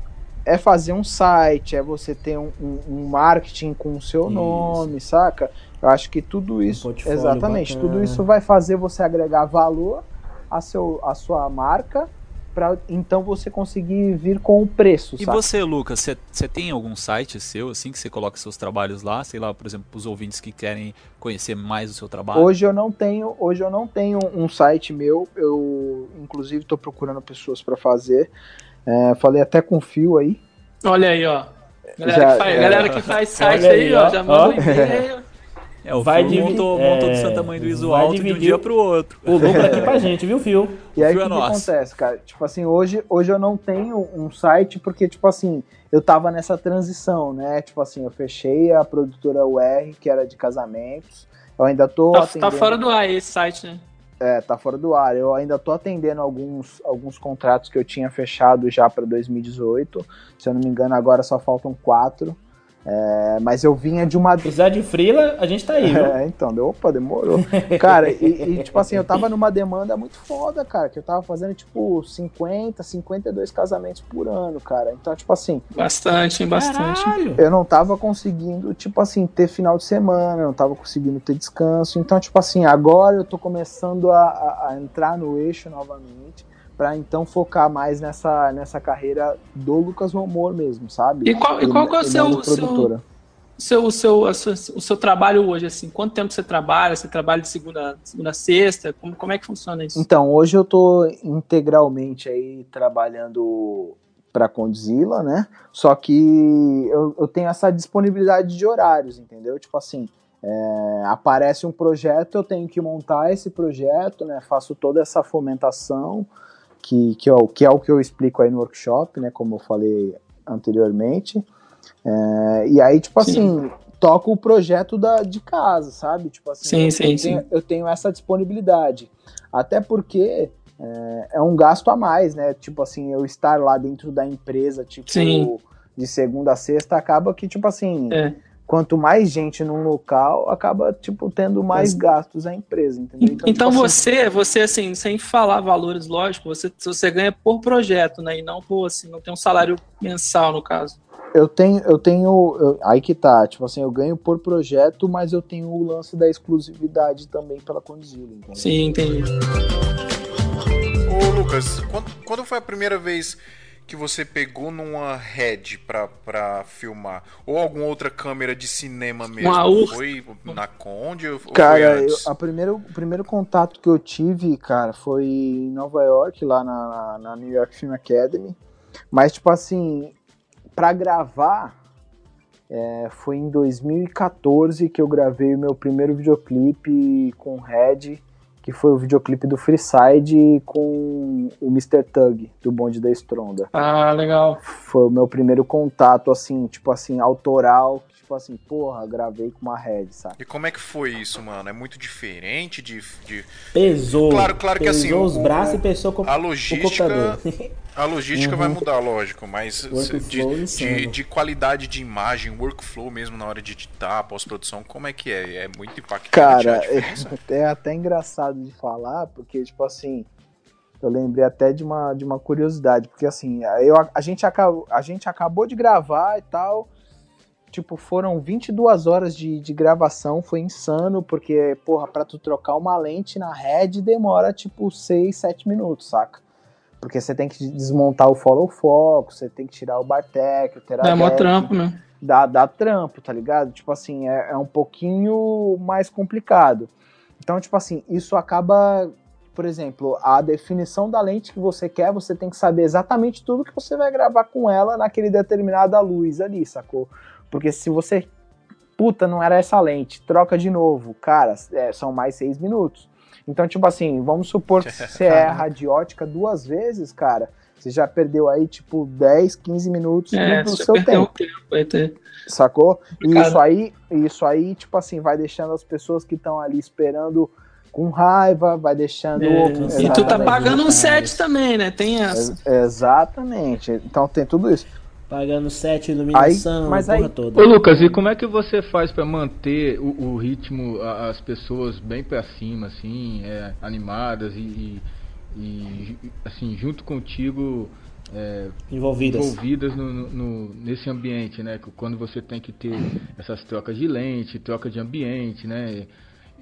é fazer um site, é você ter um, um- um marketing com o seu nome, saca? Eu acho que tudo isso. portfólio exatamente, bacana. tudo isso vai fazer você agregar valor a, seu, a sua marca. Pra, então você conseguir vir com o preço, E saca? você, Lucas, você- tem algum site seu, assim, que você coloca seus trabalhos lá? Sei lá, por exemplo, os ouvintes que querem conhecer mais o seu trabalho. Hoje eu não tenho, hoje eu não tenho um site meu. Eu inclusive estou procurando pessoas para fazer. É, falei até com o Fio aí. Olha aí, ó. Galera, Já- que, faz, é. galera que faz site aí, aí, ó, ó, já manda ó. um e-mail. É, o Vai Fio dividir- montou, é, montou do Santa Mãe do Iso Alto de um dia o- pro outro. O lucro aqui pra gente, viu, Fio? E aí o que, é que acontece, cara? Tipo assim, hoje, hoje eu não tenho um site porque, tipo assim, eu tava nessa transição, né? Tipo assim, eu fechei a produtora UR, que era de casamentos. Eu ainda tô Tá, tá atendendo- fora do ar esse site, né? É, tá fora do ar. Eu ainda tô atendendo alguns, alguns contratos que eu tinha fechado já para 2018. Se eu não me engano, agora só faltam quatro. É, mas eu vinha de uma. Precisar de frila, a gente tá aí, viu? É, então, deu, opa, demorou. Cara, e, e, tipo assim, eu tava numa demanda muito foda, cara, que eu tava fazendo, tipo, 50, 52 casamentos por ano, cara. Então, tipo assim, Bastante, hein, bastante. Caralho. eu não tava conseguindo, tipo assim, ter final de semana, eu não tava conseguindo ter descanso. Então, tipo assim, agora eu tô começando a, a- a entrar no eixo novamente, pra então focar mais nessa, nessa carreira do Lucas Romor mesmo, sabe? E qual- e qual que é o seu- seu- seu, o, seu, o seu trabalho hoje, assim, quanto tempo você trabalha? Você trabalha de segunda, segunda a sexta? Como, como é que funciona isso? Então, hoje eu tô integralmente aí trabalhando para Condzilla, né? Só que eu, eu tenho essa disponibilidade de horários, entendeu? Tipo assim, é, aparece um projeto, eu tenho que montar esse projeto, né? Faço toda essa fomentação, que, que, é, o- que é o que eu explico aí no workshop, né? Como eu falei anteriormente. É, e aí, tipo assim, toco o projeto da, de casa, sabe? Tipo assim, Sim, eu, sim, eu tenho, eu tenho essa disponibilidade. Até porque é, é um gasto a mais, né? Tipo assim, eu estar lá dentro da empresa, tipo, de segunda a sexta, acaba que, tipo assim, É. quanto mais gente num local, acaba, tipo, tendo mais gastos a empresa, entendeu? Então tipo assim, você, você assim, sem falar valores, lógico, você, você ganha por projeto, né? E não por assim, não tem um salário mensal no caso. Eu tenho, eu tenho. eu- aí que tá, tipo assim, eu ganho por projeto, mas eu tenho o lance da exclusividade também pela Condzilla, entendeu? Sim, entendi. Ô, Lucas, quando, quando foi a primeira vez que você pegou numa Red pra, pra filmar? Ou alguma outra câmera de cinema mesmo? Uma Ursa. Foi na Conde ou Cara, foi eu, a primeiro, o primeiro contato que eu tive, cara, foi em Nova York, lá na, na New York Film Academy. Mas, tipo assim, pra gravar, é, foi em 2014 que eu gravei o meu primeiro videoclipe com Red, que foi o videoclipe do Freeside com o Mr. Tug, do Bonde da Stronda. Ah, legal. Foi o meu primeiro contato, assim, tipo assim, autoral, tipo assim, porra, gravei com uma Red, sabe? E como é que foi isso, mano? É muito diferente de. de... Pesou. Claro, claro que pesou assim. os o- braços e pesou com a o logística. computador. A logística Uhum. vai mudar, lógico, mas Workflow de, de, de qualidade de imagem, workflow mesmo na hora de editar, pós-produção, como é que é? É muito impactante. Cara, a diferença? é até engraçado de falar, porque, tipo assim, eu lembrei até de uma, de uma curiosidade, porque assim, eu, a, gente acabou, a gente acabou de gravar e tal, tipo, foram 22 horas de, de gravação, foi insano, porque, porra, pra tu trocar uma lente na Red demora, tipo, 6, 7 minutos, saca? Porque você tem que desmontar o follow foco, você tem que tirar o Bartek, o É Teradec, mó trampo, né? dá, dá trampo, tá ligado? Tipo assim, é, é um pouquinho mais complicado. Então, tipo assim, isso acaba, por exemplo, a definição da lente que você quer, você tem que saber exatamente tudo que você vai gravar com ela naquele determinada luz ali, sacou? Porque se você, puta, não era essa lente, troca de novo, cara, é, são mais seis minutos. Então, tipo assim, vamos supor que você erra de ótica duas vezes, cara, você já perdeu aí, tipo, 10, 15 minutos É, do seu perdeu um tempo. tempo. Ter... Sacou? E Cara. isso aí, isso aí, tipo assim, vai deixando as pessoas que estão ali esperando com raiva, vai deixando. É, e tu tá pagando um set também, né? Tem essa. Ex- Exatamente. Então tem tudo isso. Pagando set, iluminação, Aí- mas porra aí- toda. Ô Lucas, e como é que você faz pra manter o, o ritmo, a- as pessoas bem pra cima, assim, é, animadas e, e- e, assim, junto contigo, é, Envolvidas. envolvidas no, no- no- nesse ambiente, né? Que Quando você tem que ter essas trocas de lente, troca de ambiente, né?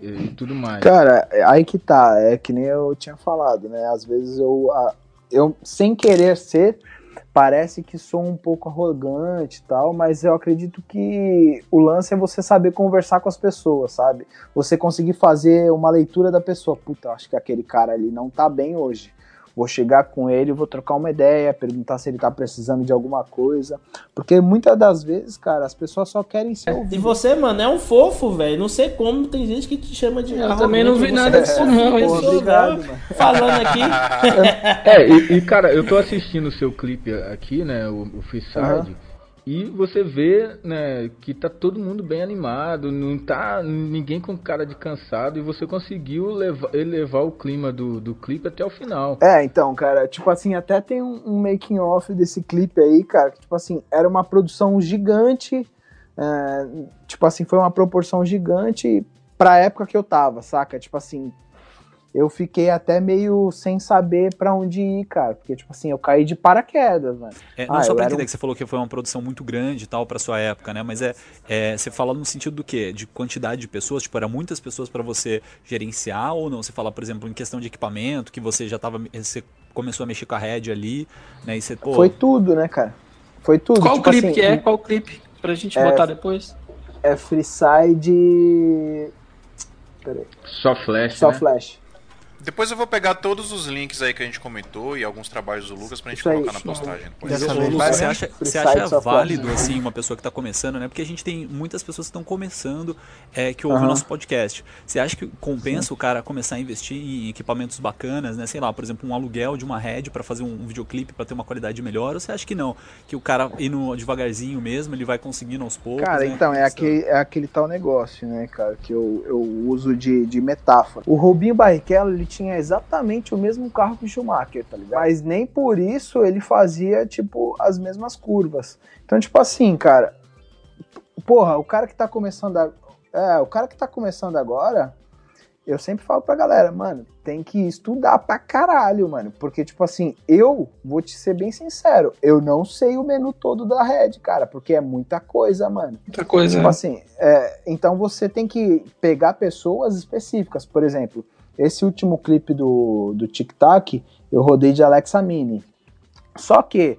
E, e tudo mais. Cara, é aí que tá, é que nem eu tinha falado, né? Às vezes eu, a- eu sem querer ser, parece que sou um pouco arrogante e tal, mas eu acredito que o lance é você saber conversar com as pessoas, sabe? Você conseguir fazer uma leitura da pessoa. Puta, acho que aquele cara ali não tá bem hoje. Vou chegar com ele, vou trocar uma ideia, perguntar se ele tá precisando de alguma coisa. Porque muitas das vezes, cara, as pessoas só querem ser E ouvidas. você, mano, é um fofo, velho. Não sei como tem gente que te chama de. Eu arrogante, também não vi nada é disso, fofo, não, pô, hein? Obrigado, mano. Falando aqui. É, e, e, cara, eu tô assistindo o seu clipe aqui, né, o, o Freeside, Aham. E você vê, né, que tá todo mundo bem animado, não tá ninguém com cara de cansado, e você conseguiu levar, elevar o clima do, do clipe até o final. É, então, cara, tipo assim, até tem um, um making off desse clipe aí, cara, que tipo assim, era uma produção gigante, é, tipo assim, foi uma proporção gigante pra época que eu tava, saca? Tipo assim, eu fiquei até meio sem saber pra onde ir, cara, porque tipo assim, eu caí de paraquedas, mano. É, não Ah, só pra entender um- que você falou que foi uma produção muito grande e tal pra sua época, né? Mas é, é você fala no sentido do quê? De quantidade de pessoas? Tipo, era muitas pessoas pra você gerenciar ou não? Você fala, por exemplo, em questão de equipamento, que você já tava. Você começou a mexer com a rede ali, né? E você, pô, Foi tudo, né, cara? Foi tudo. Qual tipo clipe assim, que é? Qual clipe? Pra gente É- botar depois? É Freeside. Peraí. Só flash, Só né? flash. Depois eu vou pegar todos os links aí que a gente comentou e alguns trabalhos do Lucas pra gente Isso aí, colocar na isso. postagem. você acha, você acha válido, assim, uma pessoa que está começando, né? Porque a gente tem muitas pessoas que estão começando, é, que ouvem o nosso podcast. Você acha que compensa o cara começar a investir em equipamentos bacanas, né? Sei lá, por exemplo, um aluguel de uma rede para fazer um, um videoclipe para ter uma qualidade melhor? Ou você acha que não? Que o cara indo devagarzinho mesmo, ele vai conseguindo aos poucos? Cara, né? então, é aquele, é aquele tal negócio, né, cara, que eu, eu uso de, de metáfora. O Rubinho Barrichello, ele tinha exatamente o mesmo carro que o Schumacher, tá ligado? Mas nem por isso ele fazia, tipo, as mesmas curvas. Então, tipo assim, cara, porra, o cara que tá começando a, é, o cara que tá começando agora, eu sempre falo pra galera, mano, tem que estudar pra caralho, mano. Porque, tipo assim, eu vou te ser bem sincero, eu não sei o menu todo da Red, cara, porque é muita coisa, mano. Muita coisa. Tipo é. assim, é, então você tem que pegar pessoas específicas. Por exemplo, esse último clipe do, do Tic Tac, eu rodei de Alexa Mini. Só que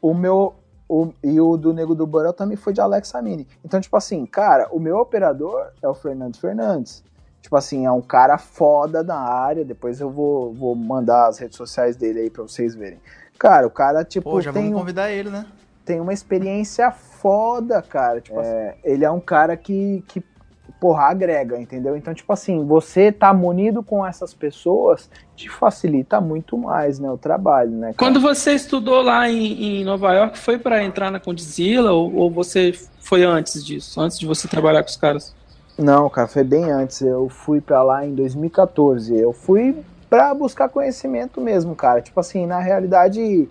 o meu. O, e o do Nego do Borel também foi de Alexa Mini. Então, tipo assim, cara, o meu operador é o Fernando Fernandes. Tipo assim, é um cara foda da área. Depois eu vou, vou mandar as redes sociais dele aí pra vocês verem. Cara, o cara, tipo, Pô, já tem, vamos convidar ele, né? tem uma experiência foda, cara. Tipo, é, ele é um cara que, que, porra, agrega, entendeu? Então, tipo assim, você tá munido com essas pessoas te facilita muito mais, né, o trabalho, né? cara? Quando você estudou lá em, em Nova York, foi pra entrar na Condzilla ou, ou você foi antes disso? Antes de você trabalhar com os caras? Não, cara, foi bem antes. Eu fui pra lá em 2014. Eu fui pra buscar conhecimento mesmo, cara. Tipo assim, na realidade,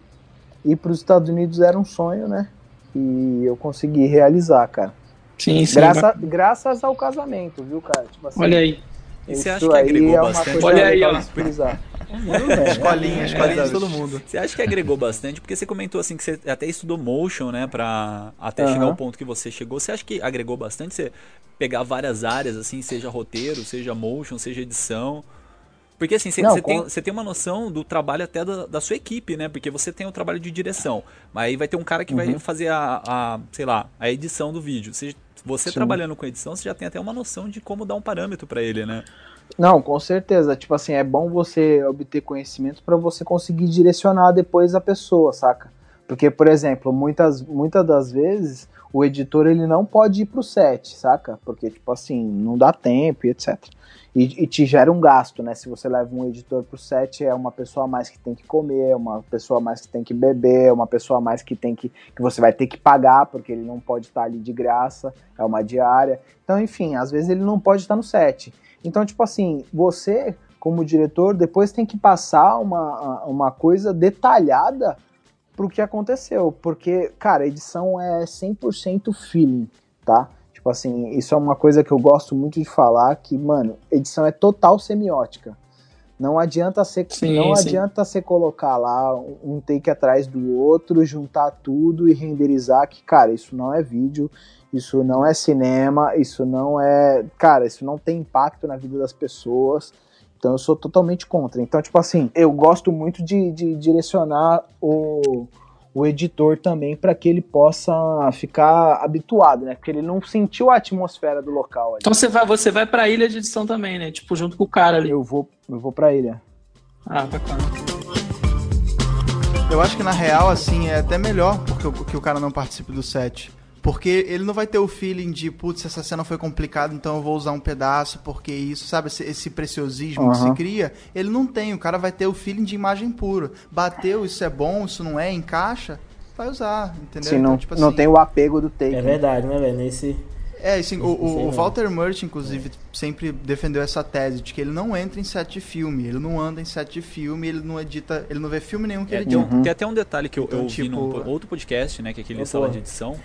ir pros Estados Unidos era um sonho, né? E eu consegui realizar, cara. Sim, sim. Graça, graças ao casamento, viu, cara? Tipo assim, Olha aí. E você isso acha que aí agregou é uma bastante? coisa Olha aí, ó. de frisar. Escolinha, escolinha de todo mundo. Você acha que agregou bastante? Porque você comentou assim que você até estudou motion, né, pra até Aham. chegar ao ponto que você chegou. Você acha que agregou bastante você pegar várias áreas, assim, seja roteiro, seja motion, seja edição? Porque assim, você, Não, você com- tem, você tem uma noção do trabalho até da, da sua equipe, né? Porque você tem o trabalho de direção, mas aí vai ter um cara que vai Uhum. fazer a, a, sei lá, a edição do vídeo. Você, você Sim. trabalhando com edição, você já tem até uma noção de como dar um parâmetro pra ele, né? Não, com certeza. Tipo assim, é bom você obter conhecimento para você conseguir direcionar depois a pessoa, saca? Porque, por exemplo, muitas, muitas das vezes o editor ele não pode ir pro set, saca? Porque, tipo assim, não dá tempo e etc. E, e te gera um gasto, né? Se você leva um editor pro set, é uma pessoa a mais que tem que comer, é uma pessoa a mais que tem que beber, é uma pessoa a mais que tem que. que você vai ter que pagar, porque ele não pode estar ali de graça, é uma diária. Então, enfim, às vezes ele não pode estar no set. Então, tipo assim, você, como diretor, depois tem que passar uma, uma coisa detalhada pro que aconteceu. Porque, cara, edição é 100% feeling, tá? Tipo assim, isso é uma coisa que eu gosto muito de falar, que, mano, edição é total semiótica. Não adianta você, Sim, não sim. adianta você colocar lá um um take atrás do outro, juntar tudo e renderizar que, cara, isso não é vídeo, isso não é cinema, isso não é. Cara, isso não tem impacto na vida das pessoas. Então eu sou totalmente contra. Então, tipo assim, eu gosto muito de, de direcionar o, o editor também para que ele possa ficar habituado, né? Porque ele não sentiu a atmosfera do local ali. Então você vai, você vai pra ilha de edição também, né? Tipo, junto com o cara ali. Eu vou, eu vou pra ilha. Ah, bacana. Eu acho que na real, assim, é até melhor porque o- que o cara não participe do set. Porque ele não vai ter o feeling de, putz, essa cena foi complicada, então eu vou usar um pedaço, porque isso, sabe? Esse, esse preciosismo que se cria, ele não tem. O cara vai ter o feeling de imagem pura. Bateu, isso é bom, isso não é, encaixa, vai usar, entendeu? Sim, não, Então, tipo não assim, tem o apego do take. É né? verdade, né, velho? Nesse. É, assim, o, o- o mesmo. Walter Murch, inclusive, sempre defendeu essa tese de que ele não entra em set de filme, ele não anda em set de filme, ele não edita, ele não vê filme nenhum que É, ele tem, um- edita. tem até um detalhe que eu, Então, eu ouvi tipo- num outro podcast, né? Que é aquele sala de edição.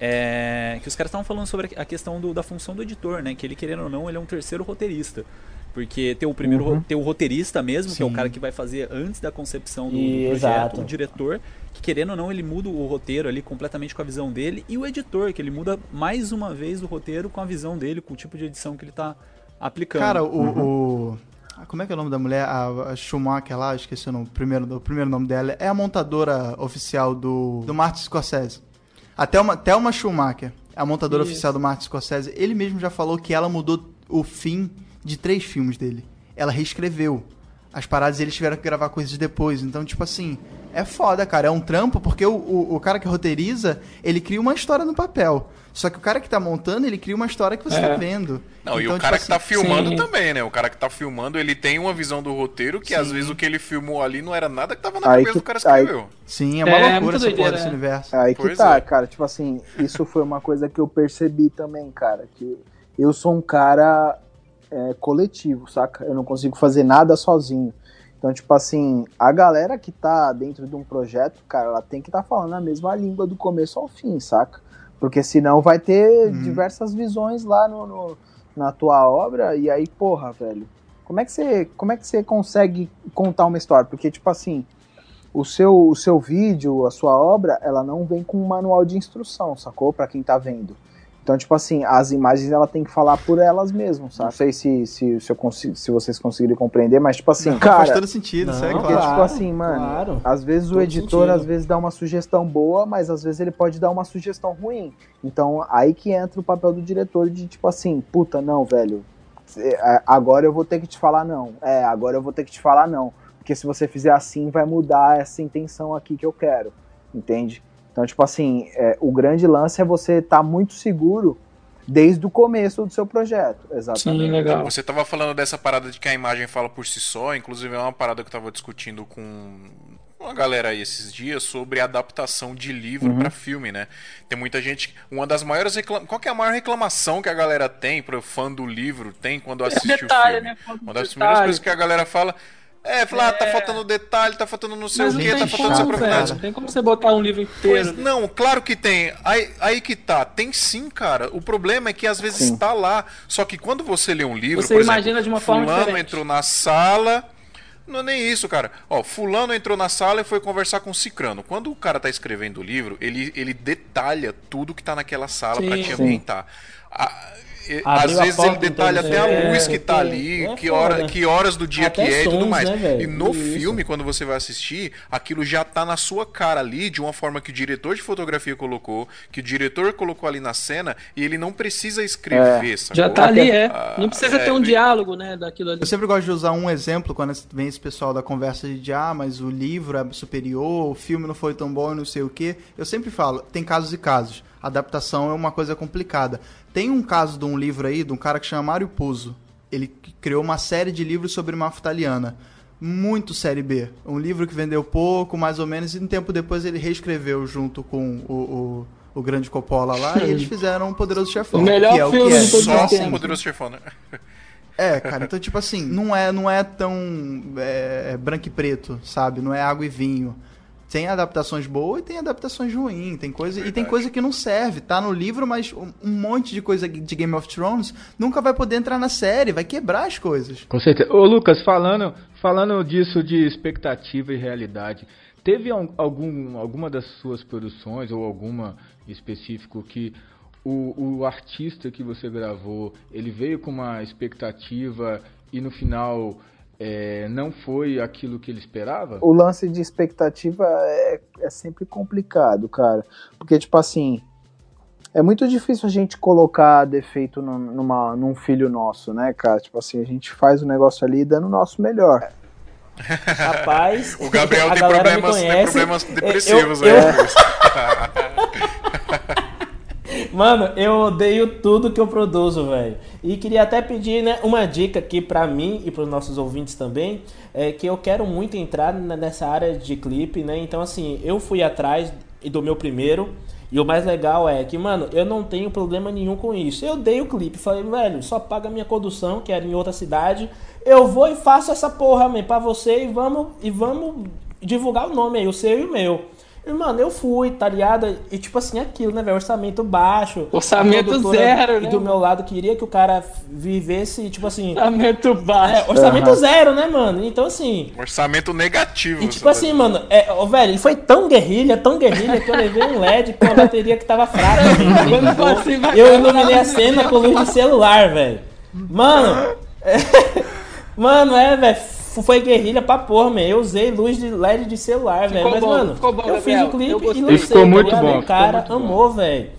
É, que os caras estavam falando sobre a questão do- da função do editor, né? Que ele, querendo ou não, ele é um terceiro roteirista. Porque tem o primeiro Uhum. tem o roteirista mesmo, que é o Sim. cara que vai fazer antes da concepção do, do E- projeto, exato. o diretor, que querendo ou não, ele muda o roteiro ali completamente com a visão dele, e o editor, que ele muda mais uma vez o roteiro com a visão dele, com o tipo de edição que ele tá aplicando. Cara, o, o- ah, Como é que é o nome da mulher? A, a Schumacher lá, esqueci o, nome, o primeiro, o primeiro nome dela. É a montadora oficial do, do Martin Scorsese. A Thelma, Thelma Schumacher, a montadora Isso. oficial do Martin Scorsese. Ele mesmo já falou que ela mudou o fim de três filmes dele. Ela reescreveu as paradas e eles tiveram que gravar coisas depois. Então, tipo assim, é foda, cara. É um trampo, porque o, o, o cara que roteiriza, ele cria uma história no papel. Só que o cara que tá montando, ele cria uma história que você É. tá vendo. Não, e Então, o cara tipo que tá assim, filmando sim. também, né? O cara que tá filmando, ele tem uma visão do roteiro que às Sim. vezes o que ele filmou ali não era nada que tava na Aí cabeça que- do cara aí- escreveu. Sim, é uma É, loucura essa porra desse né? universo. Aí que Pois tá, é. cara. Tipo assim, isso foi uma coisa que eu percebi também, cara. Que eu sou um cara é, coletivo, saca? Eu não consigo fazer nada sozinho. Então, tipo assim, a galera que tá dentro de um projeto, cara, ela tem que estar tá falando a mesma língua do começo ao fim, saca? Porque senão vai ter Uhum. diversas visões lá no, no, na tua obra, e aí, porra, velho, como é que você, como é que você consegue contar uma história? Porque, tipo assim, o seu, o seu vídeo, a sua obra, ela não vem com um manual de instrução, sacou? Pra quem tá vendo. Então, tipo assim, as imagens ela tem que falar por elas mesmas, sabe? Não sei se, se, se, eu consigo, se vocês conseguirem compreender, mas tipo assim, Não, cara. faz todo sentido, isso é porque, claro. tipo assim, mano, claro. às vezes o editor sentido. às vezes dá uma sugestão boa, mas às vezes ele pode dar uma sugestão ruim. Então, aí que entra o papel do diretor de tipo assim, puta, não, velho. Agora eu vou ter que te falar não. É, agora eu vou ter que te falar não. Porque se você fizer assim, vai mudar essa intenção aqui que eu quero. Entende? Então, tipo assim, é, o grande lance é você estar muito seguro desde o começo do seu projeto. Exatamente. Você tava falando dessa parada de que a imagem fala por si só, inclusive é uma parada que eu tava discutindo com uma galera aí esses dias sobre adaptação de livro Uhum. pra filme, né? Tem muita gente. Uma das maiores reclama... Qual que é a maior reclamação que a galera tem, pro fã do livro, tem quando assiste detalhe, o filme? né? Uma das detalhe. primeiras coisas que a galera fala. É, fala, ah, tá faltando detalhe, tá faltando não sei Mas o que, tem tá faltando profundidade. velho. Não tem como você botar um livro inteiro. Pois não, claro que tem. Aí, aí que tá. Tem sim, cara. O problema é que às vezes Sim. está lá. Só que quando você lê um livro, Você por exemplo, imagina de uma forma fulano diferente. entrou na sala. Não é nem isso, cara. Ó, fulano entrou na sala e foi conversar com o Cicrano. Quando o cara tá escrevendo o livro, ele, ele detalha tudo que tá naquela sala pra Sim. te Sim. ambientar. A- às vezes ele porta, detalha então, até a é, luz que tá é, ali, é que, hora, que horas do dia Até que é e tudo sons, mais. né, e no Isso. filme, quando você vai assistir, aquilo já tá na sua cara ali, de uma forma que o diretor de fotografia colocou, que o diretor colocou ali na cena, e ele não precisa escrever? Já tá ali, é. Ah, Não precisa é, ter um diálogo, né, daquilo ali. Eu sempre gosto de usar um exemplo quando vem esse pessoal da conversa de ah, mas o livro é superior, o filme não foi tão bom e não sei o que. Eu sempre falo, tem casos e casos. Adaptação é uma coisa complicada. Tem um caso de um livro aí, de um cara que chama Mário Puzo. Ele criou uma série de livros sobre máfia italiana. Muito série B. Um livro que vendeu pouco, mais ou menos, e um tempo depois ele reescreveu junto com o, o, o grande Coppola lá, e eles fizeram um Poderoso Chefão. O melhor que é o filme que é. de todos os Só um poderoso chefão, né? É, cara, então, tipo assim, não é, não é tão é, branco e preto, sabe? Não é água e vinho. Tem adaptações boas e tem adaptações ruins. Tem coisa, e tem coisa que não serve. Tá no livro, mas um, um monte de coisa de Game of Thrones nunca vai poder entrar na série, vai quebrar as coisas. Com certeza. Ô Lucas, falando, falando disso de expectativa e realidade, teve al- algum, alguma das suas produções ou alguma específico que o, o artista que você gravou, ele veio com uma expectativa e no final é, não foi aquilo que ele esperava? O lance de expectativa é, é sempre complicado, cara. Porque, tipo assim, é muito difícil a gente colocar defeito num, numa, num filho nosso, né, cara? Tipo assim, a gente faz o negócio ali dando o nosso melhor. Rapaz, O Gabriel tem problemas, tem problemas Eu- depressivos eu- aí. Mano, eu odeio tudo que eu produzo, velho. E queria até pedir né, uma dica aqui pra mim e pros nossos ouvintes também, é que eu quero muito entrar nessa área de clipe, né? Então, assim, eu fui atrás do meu primeiro. E o mais legal é que, mano, eu não tenho problema nenhum com isso. Eu dei o clipe, falei, velho, só paga minha condução, que era em outra cidade. Eu vou e faço essa porra, man, pra você e vamos, e vamos divulgar o nome aí, o seu e o meu. E, mano, eu fui, tá ligado? E tipo assim, aquilo, né, velho? Orçamento baixo. Orçamento zero, E né, do mano? meu lado queria que o cara vivesse, tipo assim. Orçamento baixo. É, orçamento zero, né, mano? Então, assim. Orçamento negativo. E tipo assim, mano, é, ó, velho, ele foi tão guerrilha, tão guerrilha, que eu levei um LED com a bateria que tava fraca. assim, eu iluminei a na cena com luz de celular, velho. Mano, é, mano, é, velho, foi guerrilha pra porra, man. Eu usei luz de LED de celular, velho. Mas, bom, mano, ficou bom, eu fiz o clipe Eu e lancei, Ficou tá muito bom, O ficou cara muito amou, velho.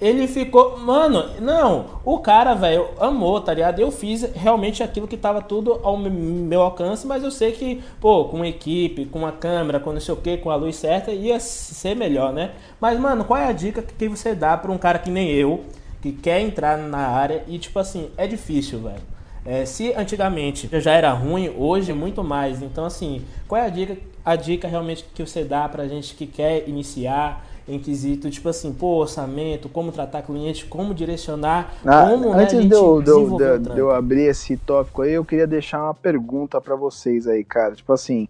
Ele ficou. Mano, não, o cara, velho, amou, tá ligado? Eu fiz realmente aquilo que tava tudo ao me- meu alcance, mas eu sei que, pô, com equipe, com a câmera, com não sei o que, com a luz certa, ia ser melhor, né? Mas, mano, qual é a dica que você dá pra um cara que nem eu, que quer entrar na área e, tipo assim, é difícil, velho. É, se antigamente já era ruim, hoje muito mais. Então, assim, qual é a dica, a dica realmente que você dá pra gente que quer iniciar em quesito, tipo assim, pô, orçamento, como tratar cliente, como direcionar, Ah, como né, antes gente de eu, de, eu, de, eu abrir esse tópico aí, eu queria deixar uma pergunta pra vocês aí, cara. Tipo assim,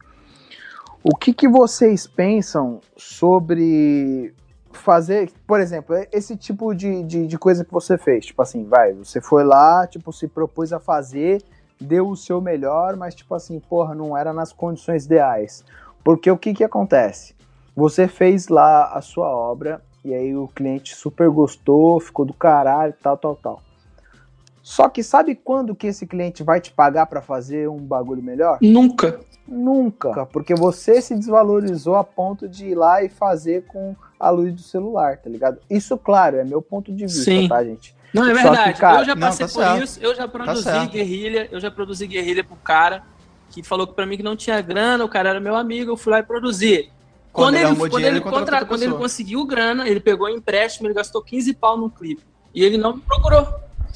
o que, que vocês pensam sobre fazer, por exemplo, esse tipo de, de, de coisa que você fez. Tipo assim, vai, você foi lá, tipo, se propôs a fazer, deu o seu melhor, mas tipo assim, porra, não era nas condições ideais. Porque o que que acontece? Você fez lá a sua obra e aí o cliente super gostou, ficou do caralho, tal, tal, tal. Só que sabe quando que esse cliente vai te pagar para fazer um bagulho melhor? Nunca. Nunca, porque você se desvalorizou a ponto de ir lá e fazer com a luz do celular, tá ligado? Isso, claro, é meu ponto de vista, Sim. tá, gente? Não, é verdade. que, cara, eu já não, passei tá por isso, eu já produzi certo. guerrilha, eu já produzi guerrilha pro cara que falou que pra mim que não tinha grana, o cara era meu amigo, eu fui lá e produzi. Quando Quando, ele quando, dinheiro, ele contra- quando ele conseguiu grana, ele pegou empréstimo, ele gastou 15 pau no clipe. E ele não me procurou.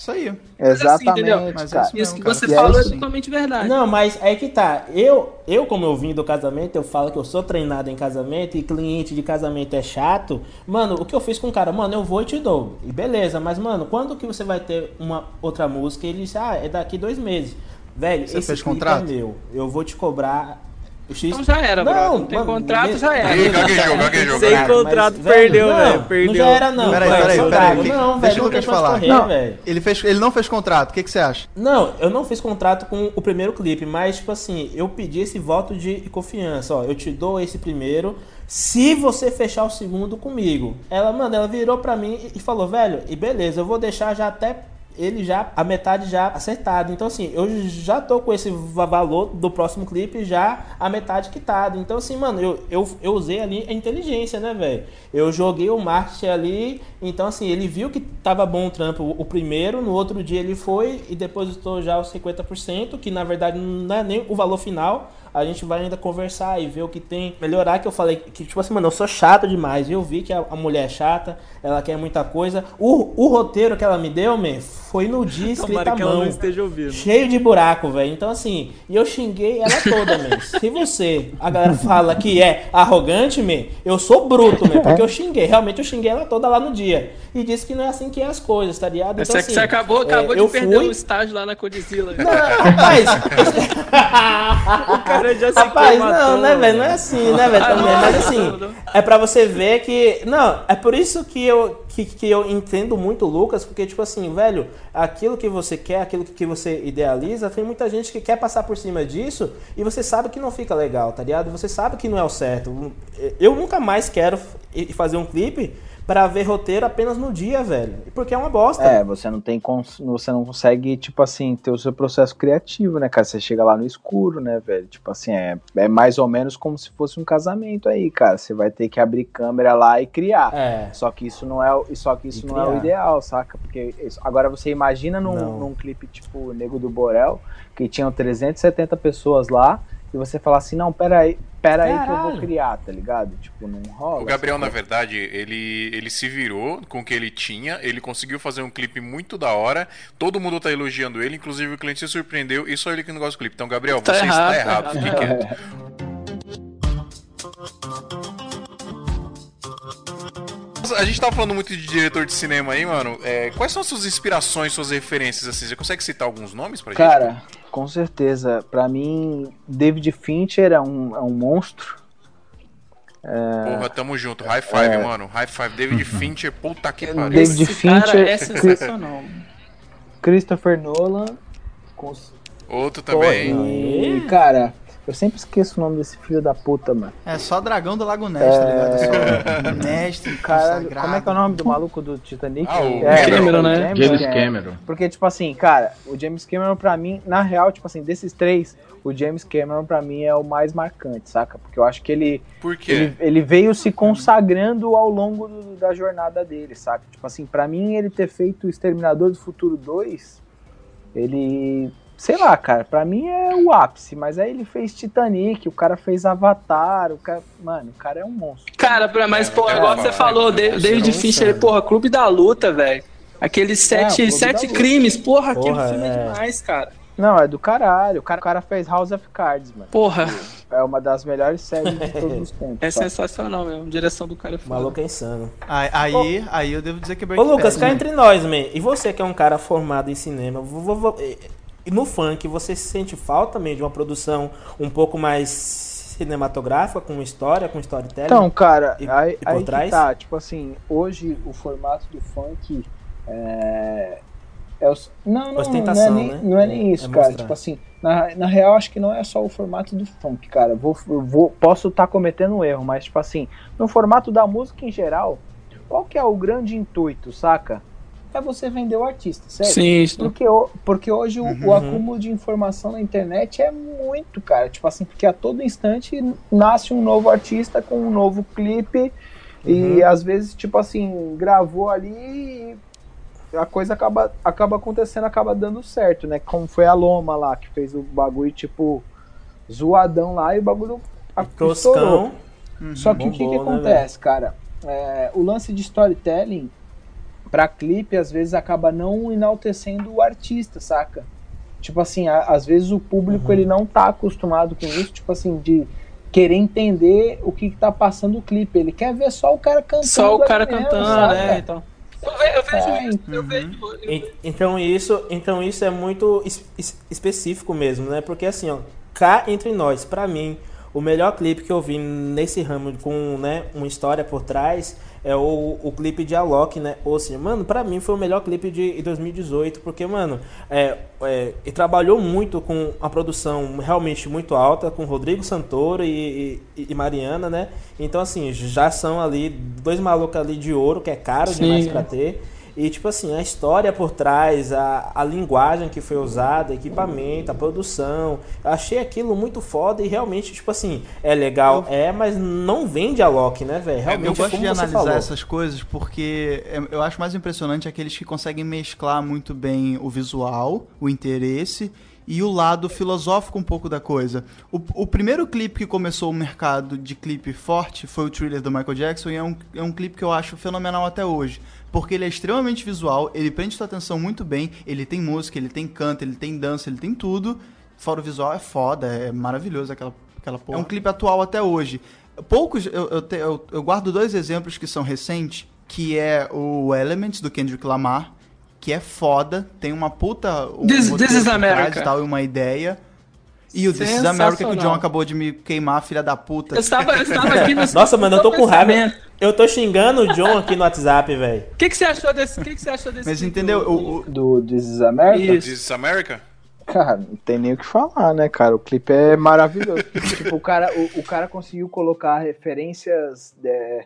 Isso aí. Exatamente, entendeu? Mas é cara. isso mesmo, Isso que cara. você E é falou é isso. totalmente verdade. Não, mas aí que tá. Eu, eu, como eu vim do casamento, eu falo que eu sou treinado em casamento e cliente de casamento é chato. Mano, o que eu fiz com o cara? Mano, eu vou e te dou. E beleza, mas, mano, quando que você vai ter uma outra música? Ele disse, ah, é daqui dois meses. Velho, Você esse fez clipe contrato? é meu. Eu vou te cobrar. O X. Então já era, não, brother. Não tem mano, contrato, me- já era. Ih, gaguejou, gaguejou, Sem gaguejou. contrato, Mas, perdeu, não, velho, Não perdeu. já era, não. Peraí, peraí, peraí. gago. Não, Deixa o não Lucas falar. correr, Não. velho. Ele, fez, ele não fez contrato, o que, que você acha? Não, eu não fiz contrato com o primeiro clipe, mas, tipo assim, eu pedi esse voto de confiança. Ó, eu te dou esse primeiro, se você fechar o segundo comigo. Ela, mano, ela virou pra mim e falou, velho, e beleza, eu vou deixar já até ele já, a metade já acertado. Então, assim, eu já tô com esse va- valor do próximo clipe já a metade quitado. Então, assim, mano, eu, eu, eu usei ali a inteligência, né, velho? Eu joguei o marketing ali. Então, assim, ele viu que tava bom o trampo o, primeiro, no outro dia ele foi e depositou já os 50%, que na verdade não é nem o valor final. A gente vai ainda conversar e ver o que tem, melhorar. Que eu falei que, tipo assim, mano, eu sou chato demais. Eu vi que a, a mulher é chata, ela quer muita coisa. O, o roteiro que ela me deu, man, foi no dia escrito à que mão. esteja ouvindo. Cheio de buraco, velho. Então, assim, e eu xinguei ela toda, man. Se você, a galera fala que é arrogante, man, eu sou bruto, man, porque eu xinguei. Realmente eu xinguei ela toda lá no dia. E disse que não é assim que é as coisas, tá ligado? Você, assim, você acabou, é, acabou eu de perder fui- o estágio lá na Codizila. Não, rapaz, O cara já se Rapaz, não, né, velho? Não é assim, né, velho? Ah, mas não, assim, é pra você ver que. Não, é por isso que eu, que, que eu entendo muito Lucas, porque, tipo assim, velho, aquilo que você quer, aquilo que você idealiza, tem muita gente que quer passar por cima disso e você sabe que não fica legal, tá ligado? Você sabe que não é o certo. Eu nunca mais quero fazer um clipe pra ver roteiro apenas no dia, velho. Porque é uma bosta. É, você não tem cons- você não consegue, tipo assim, ter o seu processo criativo, né, cara? Você chega lá no escuro, né, velho? Tipo assim, é, é mais ou menos como se fosse um casamento aí, cara. Você vai ter que abrir câmera lá e criar. É. Só que isso não é, o- só que isso E não é o ideal, saca? Porque isso- agora você imagina num, num clipe tipo Nego do Borel, que tinham 370 pessoas lá, e você falar assim, não, pera aí, pera aí que eu vou criar, tá ligado? Tipo, não rola. O Gabriel, na saca? verdade, ele, ele se virou com o que ele tinha, ele conseguiu fazer um clipe muito da hora, todo mundo tá elogiando ele, inclusive o cliente se surpreendeu e só ele que não gosta do clipe. Então, Gabriel, Tá você errado, está tá errado, errado. fique quieto. A gente tava falando muito de diretor de cinema aí, mano. É, quais são as suas inspirações, suas referências, assim? Você consegue citar alguns nomes pra gente? Cara, com certeza. Pra mim, David Fincher é um, é um monstro. Porra, tamo junto. High five, É. mano. High five. David Fincher, puta que pariu. David Esse cara Fincher, é sensacional. Christopher Nolan. com- Outro também. e, cara, eu sempre esqueço o nome desse filho da puta, mano. É só dragão do Lago Ness, tá ligado? É só mestre, Caralho, consagrado. como é que é o nome do maluco do Titanic? Ah, o É, Cameron, o né? James é. Cameron. Porque, tipo assim, cara, o James Cameron pra mim, na real, tipo assim, desses três, o James Cameron pra mim é o mais marcante, saca? Porque eu acho que ele, Por quê? ele, ele veio se consagrando ao longo do- da jornada dele, saca? Tipo assim, pra mim ele ter feito o Exterminador do Futuro 2, ele. Sei lá, cara, pra mim é o ápice, mas aí ele fez Titanic, o cara fez Avatar, o cara. Mano, o cara é um monstro. Cara, pra- mas, pô, É, igual é, você é, falou, é, David é, David é, Fincher, é. porra, Clube da Luta, velho. Aqueles sete, Clube sete Luta. crimes, porra, aquele Porra, filme é é. demais, cara. Não, é do caralho. O cara, o cara fez House of Cards, mano. Porra, É uma das melhores séries de todos os tempos. é saca? sensacional mesmo. Direção do cara é O foda. maluco é insano. Aí, aí, aí eu devo dizer que é Ô Breaking Lucas, Bad, cá né? entre nós, man. E você que é um cara formado em cinema, vo- vo- vo- e no funk, você sente falta, man, de uma produção um pouco mais cinematográfica, com história, com storytelling? Então, cara, e, aí, e aí trás? tá, tipo assim, hoje o formato do funk é. é o- não, não, não, é nem, né? não é nem É- isso, é cara. mostrar. Tipo assim, na, na real, acho que não é só o formato do funk, cara. Vou, vou, posso estar cometendo um erro, mas, tipo assim, no formato da música em geral, qual que é o grande intuito, saca? É você vender o artista, certo? Sim, isso. Porque, o- porque hoje o, Uhum. o acúmulo de informação na internet é muito, cara. Tipo assim, porque a todo instante nasce um novo artista com um novo clipe. E às vezes, tipo assim, gravou ali e a coisa acaba, acaba acontecendo, acaba dando certo, né? Como foi a Loma lá, que fez o bagulho, tipo, zoadão lá e o bagulho. Toscão. Só que o que, que Bombou, né, acontece, cara? É, o lance de storytelling pra clipe às vezes acaba não enaltecendo o artista, saca? Tipo assim, a- às vezes o público Uhum. ele não tá acostumado com isso, tipo assim, de querer entender o que, que tá passando o clipe. Ele quer ver só o cara cantando. Só o cara mesmo, cantando, saca? né? Então. Eu ve- eu vejo É, isso, eu vejo. En- Então isso, então isso é muito es- es- específico mesmo, né? Porque assim, ó, cá entre nós, pra mim, o melhor clipe que eu vi nesse ramo com, né, uma história por trás é o, o clipe de Alok, né? Ou assim, mano, pra mim foi o melhor clipe de 2018, porque, mano, é, é, ele trabalhou muito com a produção realmente muito alta, com Rodrigo Santoro e, e, e Mariana, né? Então, assim, já são ali dois malucos ali de ouro, que é caro Sim. demais pra ter. E, tipo assim, a história por trás, a, a linguagem que foi usada, equipamento, a produção. Eu achei aquilo muito foda e realmente, tipo assim, é legal, é, mas não vende a Loki, né, velho? Eu Realmente, gosto como de analisar falou. essas coisas porque é- eu acho mais impressionante aqueles que conseguem mesclar muito bem o visual, o interesse e o lado filosófico um pouco da coisa. O, o primeiro clipe que começou o mercado de clipe forte foi o thriller do Michael Jackson e é um, é um clipe que eu acho fenomenal até hoje. Porque ele é extremamente visual, ele prende sua atenção muito bem, ele tem música, ele tem canto, ele tem dança, ele tem tudo. Fora o visual é foda, é maravilhoso aquela, aquela porra. É um clipe atual até hoje. Poucos, eu, eu, te- eu- eu guardo dois exemplos que são recentes, que é o Elements, do Kendrick Lamar, que é foda, tem uma puta... Um This- This is America. E, tal, e uma ideia. E o This is America, que o John acabou de me queimar, filha da puta. Eu estava, eu estava aqui no Nossa, mano, eu tô com raiva. Eu tô xingando o John aqui no WhatsApp, velho. O que, que você achou desse? O que, que você achou desse? Mas clipe, entendeu? o- O, o- Do This is America? Isso. This is America? Cara, não tem nem o que falar, né, cara? O clipe é maravilhoso. tipo, o cara, o, o cara conseguiu colocar referências de,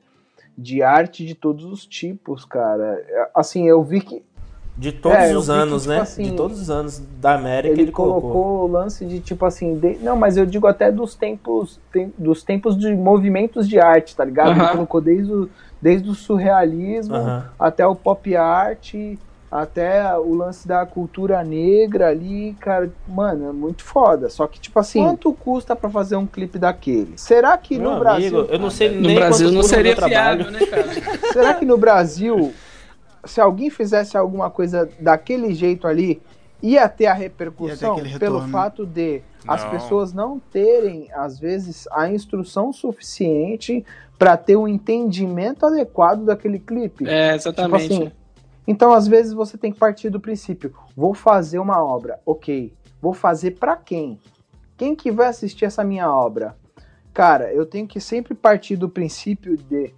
de arte de todos os tipos, cara. Assim, eu vi que De todos É, os vi que, anos, tipo né? assim, de todos os anos da América ele, ele, colocou, o lance de tipo assim, de- não, mas eu digo até dos tempos, tem- dos tempos de movimentos de arte, tá ligado? Ele Aham. colocou desde o, desde o surrealismo até o pop art, até o lance da cultura negra ali, cara, mano, é muito foda. Só que tipo assim, quanto custa pra fazer um clipe daquele? Será que Meu no amigo, Brasil, eu não sei No nem Brasil quanto não seria trabalho. fiável, né, cara? será que no Brasil, se alguém fizesse alguma coisa daquele jeito ali, ia ter a repercussão aquele pelo retorno. fato de as Não. pessoas não terem, às vezes, a instrução suficiente para ter um entendimento adequado daquele clipe. É, Tipo exatamente. assim, então, às vezes, você tem que partir do princípio: vou fazer uma obra, ok. Vou fazer pra quem? Quem que vai assistir essa minha obra? Cara, eu tenho que sempre partir do princípio de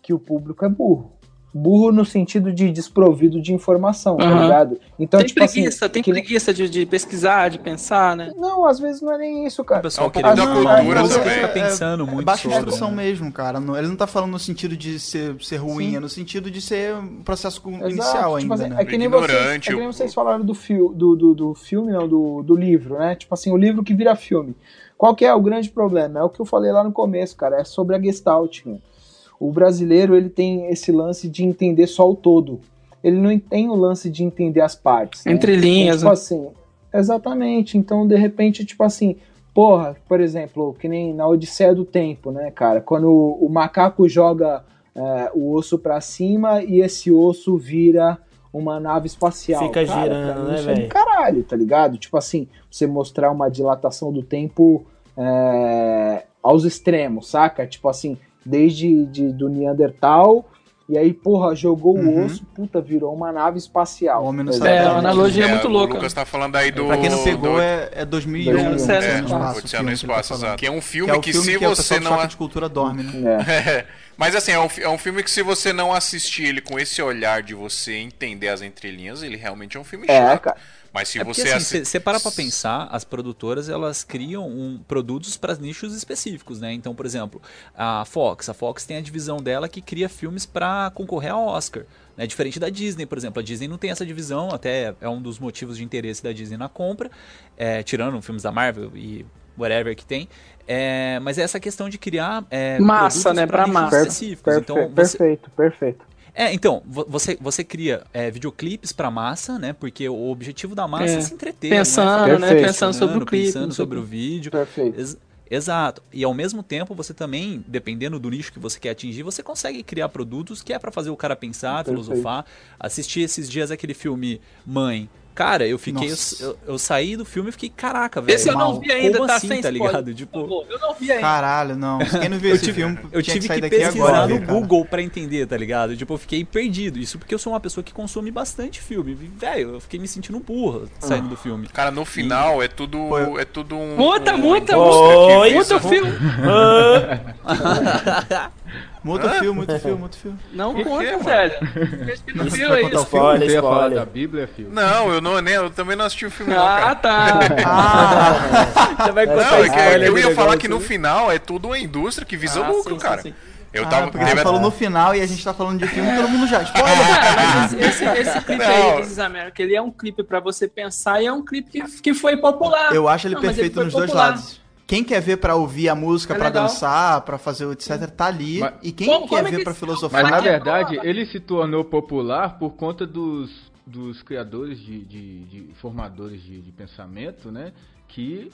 que o público é burro. Burro no sentido de desprovido de informação, tá Aham. ligado? Então, tem tipo preguiça, assim. tem que preguiça de, de pesquisar, de pensar, né? Não, às vezes não é nem isso, cara. O pessoal É pouco querendo da falar cultura também. fica pensando muito baixa sobre. discussão né? mesmo, cara. Não- Ele não tá falando no sentido de ser, ser ruim, Sim. é no sentido de ser um processo com- Exato, inicial tipo ainda, assim, né? É que nem vocês, é Ignorante, que nem vocês falaram do, fio, do, do, do filme, não, do, do livro, né? Tipo assim, o livro que vira filme. Qual que é o grande problema? É o que eu falei lá no começo, cara, é sobre a Gestalt. né? O brasileiro, ele tem esse lance de entender só o todo. Ele não tem o lance de entender as partes. né? Entre linhas, Então, né? tipo assim, exatamente. Então, de repente, tipo assim, porra, por exemplo, que nem na Odisseia do Tempo, né, cara? Quando o, o macaco joga é, o osso pra cima e esse osso vira uma nave espacial. Fica Cara, girando, né, é velho? caralho, tá ligado? Tipo assim, você mostrar uma dilatação do tempo é, aos extremos, saca? Tipo assim, desde de, do Neandertal E aí, porra, jogou Uhum. o osso, puta, virou uma nave espacial. O homem não Exatamente. sabe. É, uma analogia É, muito o louca. Lucas tá falando aí do. Pra quem não pegou, do- é, é 2001. É, Odisseia Odisseia no no Espaço, Odisseia o no filme que tá Espaço, exato. Que é um Que filme é o que, filme se que a você que não. choca de cultura dorme, né? É. Mas assim, é um, é um filme que se você não assistir ele com esse olhar de você entender as entrelinhas, ele realmente é um filme É, chato. cara. Mas se É porque você assim, assi- você para pra pensar, as produtoras elas criam um, produtos para nichos específicos, né? Então, por exemplo, a Fox, a Fox tem a divisão dela que cria filmes para concorrer ao Oscar, né? Diferente da Disney, por exemplo, a Disney não tem essa divisão, até é um dos motivos de interesse da Disney na compra, é, tirando filmes da Marvel e whatever que tem. É, mas é essa questão de criar é, Massa, né? Pra massa. específicos. Perfe- Então, você, Perfeito, perfeito. É, então, vo- você, você cria é, videoclipes pra massa, né? Porque o objetivo da massa é, É, se entreter. é Pensando, né? Perfeito. Pensando sobre o clipe. Pensando sobre o vídeo. Perfeito. Ex- Exato. E ao mesmo tempo, você também, dependendo do nicho que você quer atingir, você consegue criar produtos que é pra fazer o cara pensar, Perfeito. filosofar. Assistir esses dias aquele filme Mãe. Cara, eu fiquei. Eu, eu, eu saí do filme e fiquei, caraca, velho. Esse eu não vi ainda, Como tá assim, sem tá ligado? Tipo. Eu não vi ainda. Caralho, não. Quem não viu esse filme eu tive que que pesquisar agora. no cara. Google pra entender, tá ligado? Tipo, eu fiquei perdido. Isso porque eu sou uma pessoa que consome bastante filme. E, Velho, eu fiquei me sentindo burro saindo do filme. Cara, no final é tudo. É tudo um. Muta, um muta, Oi, visa- Muta o filme. Muda o filme, muda o filme, muda o filme. Não Que que conta, é, velho. Respira o Isso fio vai aí. isso. filme? Spoiler, Você ia falar spoiler. da Bíblia, filho? Não, eu, não, nem, eu também não assisti o filme, não, Ah, cara. tá. Ah, Já vai Não, contar é que eu ia falar que no final é tudo uma indústria que visa Ah, lucro, sim, cara. sim, sim. Eu ah, tava. porque teve- você falou no final e a gente tá falando de filme, todo mundo já. Spoiler! Mas esse, esse, esse clipe Não. aí, This is America, ele é um clipe pra você pensar e é um clipe que, que foi popular. Eu acho ele Não, perfeito foi nos dois popular. lados. Quem quer ver pra ouvir a música, É pra legal. dançar, pra fazer o etc, tá ali. Mas- e quem Como- quer como é ver que- pra filosofar, Mas na é verdade, ele se tornou popular por conta dos, dos criadores de, de, de formadores de, de pensamento, né? Que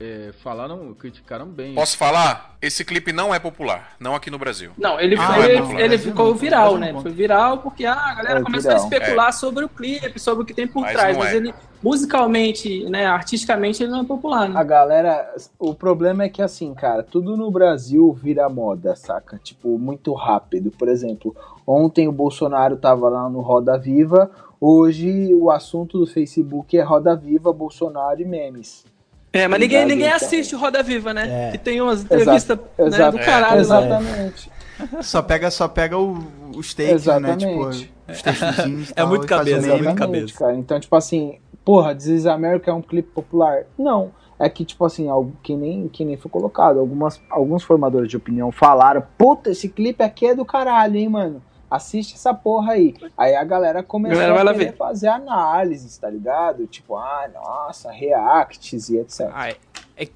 é, falaram, criticaram bem. Posso falar? Esse clipe não é popular, não aqui no Brasil. Não, ele, Ah, foi, é ele, ficou não, viral, né? não Foi viral porque ah, a galera É, começou a viral. especular sobre o clipe, sobre o que tem por Mas trás. Mas é. ele, musicalmente, né, artisticamente, ele não é popular, né? A galera. O problema é que, assim, cara, tudo no Brasil vira moda, saca? Tipo, muito rápido. Por exemplo, ontem o Bolsonaro tava lá no Roda Viva, hoje o assunto do Facebook é Roda Viva, Bolsonaro e memes. É, mas ninguém, ninguém então. assiste o Roda Viva, né? É. Que tem umas entrevistas né, exato. do caralho lá. Exatamente. Só pega, só pega o, os takes, né? Tipo, os e É tal, muito cabeça, é muito cabeça. cara. Então, tipo assim, porra, This is America é um clipe popular? Não. É que, tipo assim, algo que nem, que nem foi colocado. Algumas, alguns formadores de opinião falaram, puta, esse clipe aqui é do caralho, hein, mano. Assiste essa porra aí. Aí a galera começou Galera a querer ver. fazer análises, tá ligado? Tipo, ah, nossa, reacts e etc. Ah, é, é-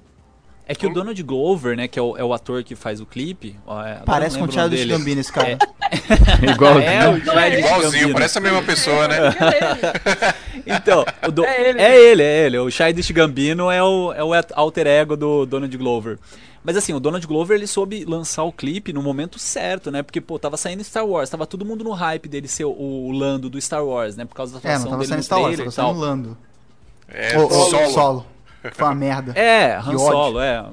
é que o Donald Glover, né, que é o, é o ator que faz o clipe. é, Parece com o Thiago. Gambino esse cara. Igualzinho. É, o é Igualzinho, parece a mesma pessoa, né? Então, o do- É ele. é ele, é ele. O Childish Gambino é o, é o alter ego do Donald Glover. Mas assim, o Donald Glover ele soube lançar o clipe no momento certo, né? Porque, pô, tava saindo Star Wars, tava todo mundo no hype dele ser o, o Lando do Star Wars, né? Por causa da É, atuação não tava dele saindo no Star Wars, tava saindo Lando. É, Ô, ô, solo. solo. Foi uma merda. É, Han. Solo, é.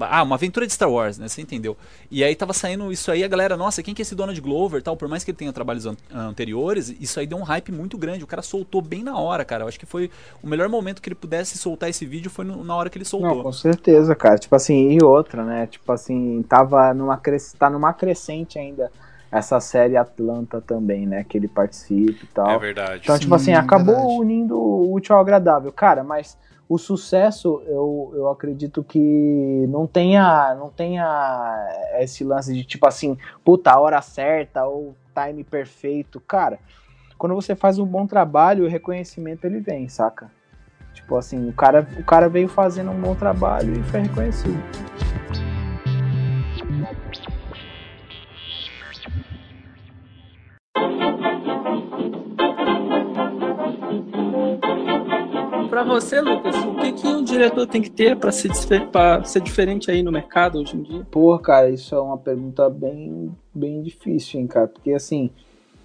Ah, uma aventura de Star Wars, né? Você entendeu? E aí tava saindo isso aí, a galera, nossa, quem que é esse Donald Glover tal? Por mais que ele tenha trabalhos an- anteriores, isso aí deu um hype muito grande. O cara soltou bem na hora, cara. Eu acho que foi o melhor momento que ele pudesse soltar esse vídeo foi no- na hora que ele Não, soltou. com certeza, cara. Tipo assim, e outra, né? Tipo assim, tava numa cres... tá numa crescente ainda essa série Atlanta também, né? Que ele participa e tal. É verdade. Então, tipo Sim, assim, acabou verdade. unindo o útil ao agradável. Cara, mas o sucesso, eu, eu acredito que não tenha, não tenha esse lance de tipo assim, puta, a hora certa ou time perfeito. Cara, quando você faz um bom trabalho, o reconhecimento ele vem, saca? Tipo assim, o cara, o cara veio fazendo um bom trabalho e foi reconhecido. Pra você, Lucas, o que, que um diretor tem que ter pra ser, ser diferente aí no mercado hoje em dia? Pô, cara, isso é uma pergunta bem, bem difícil, hein, cara? Porque, assim,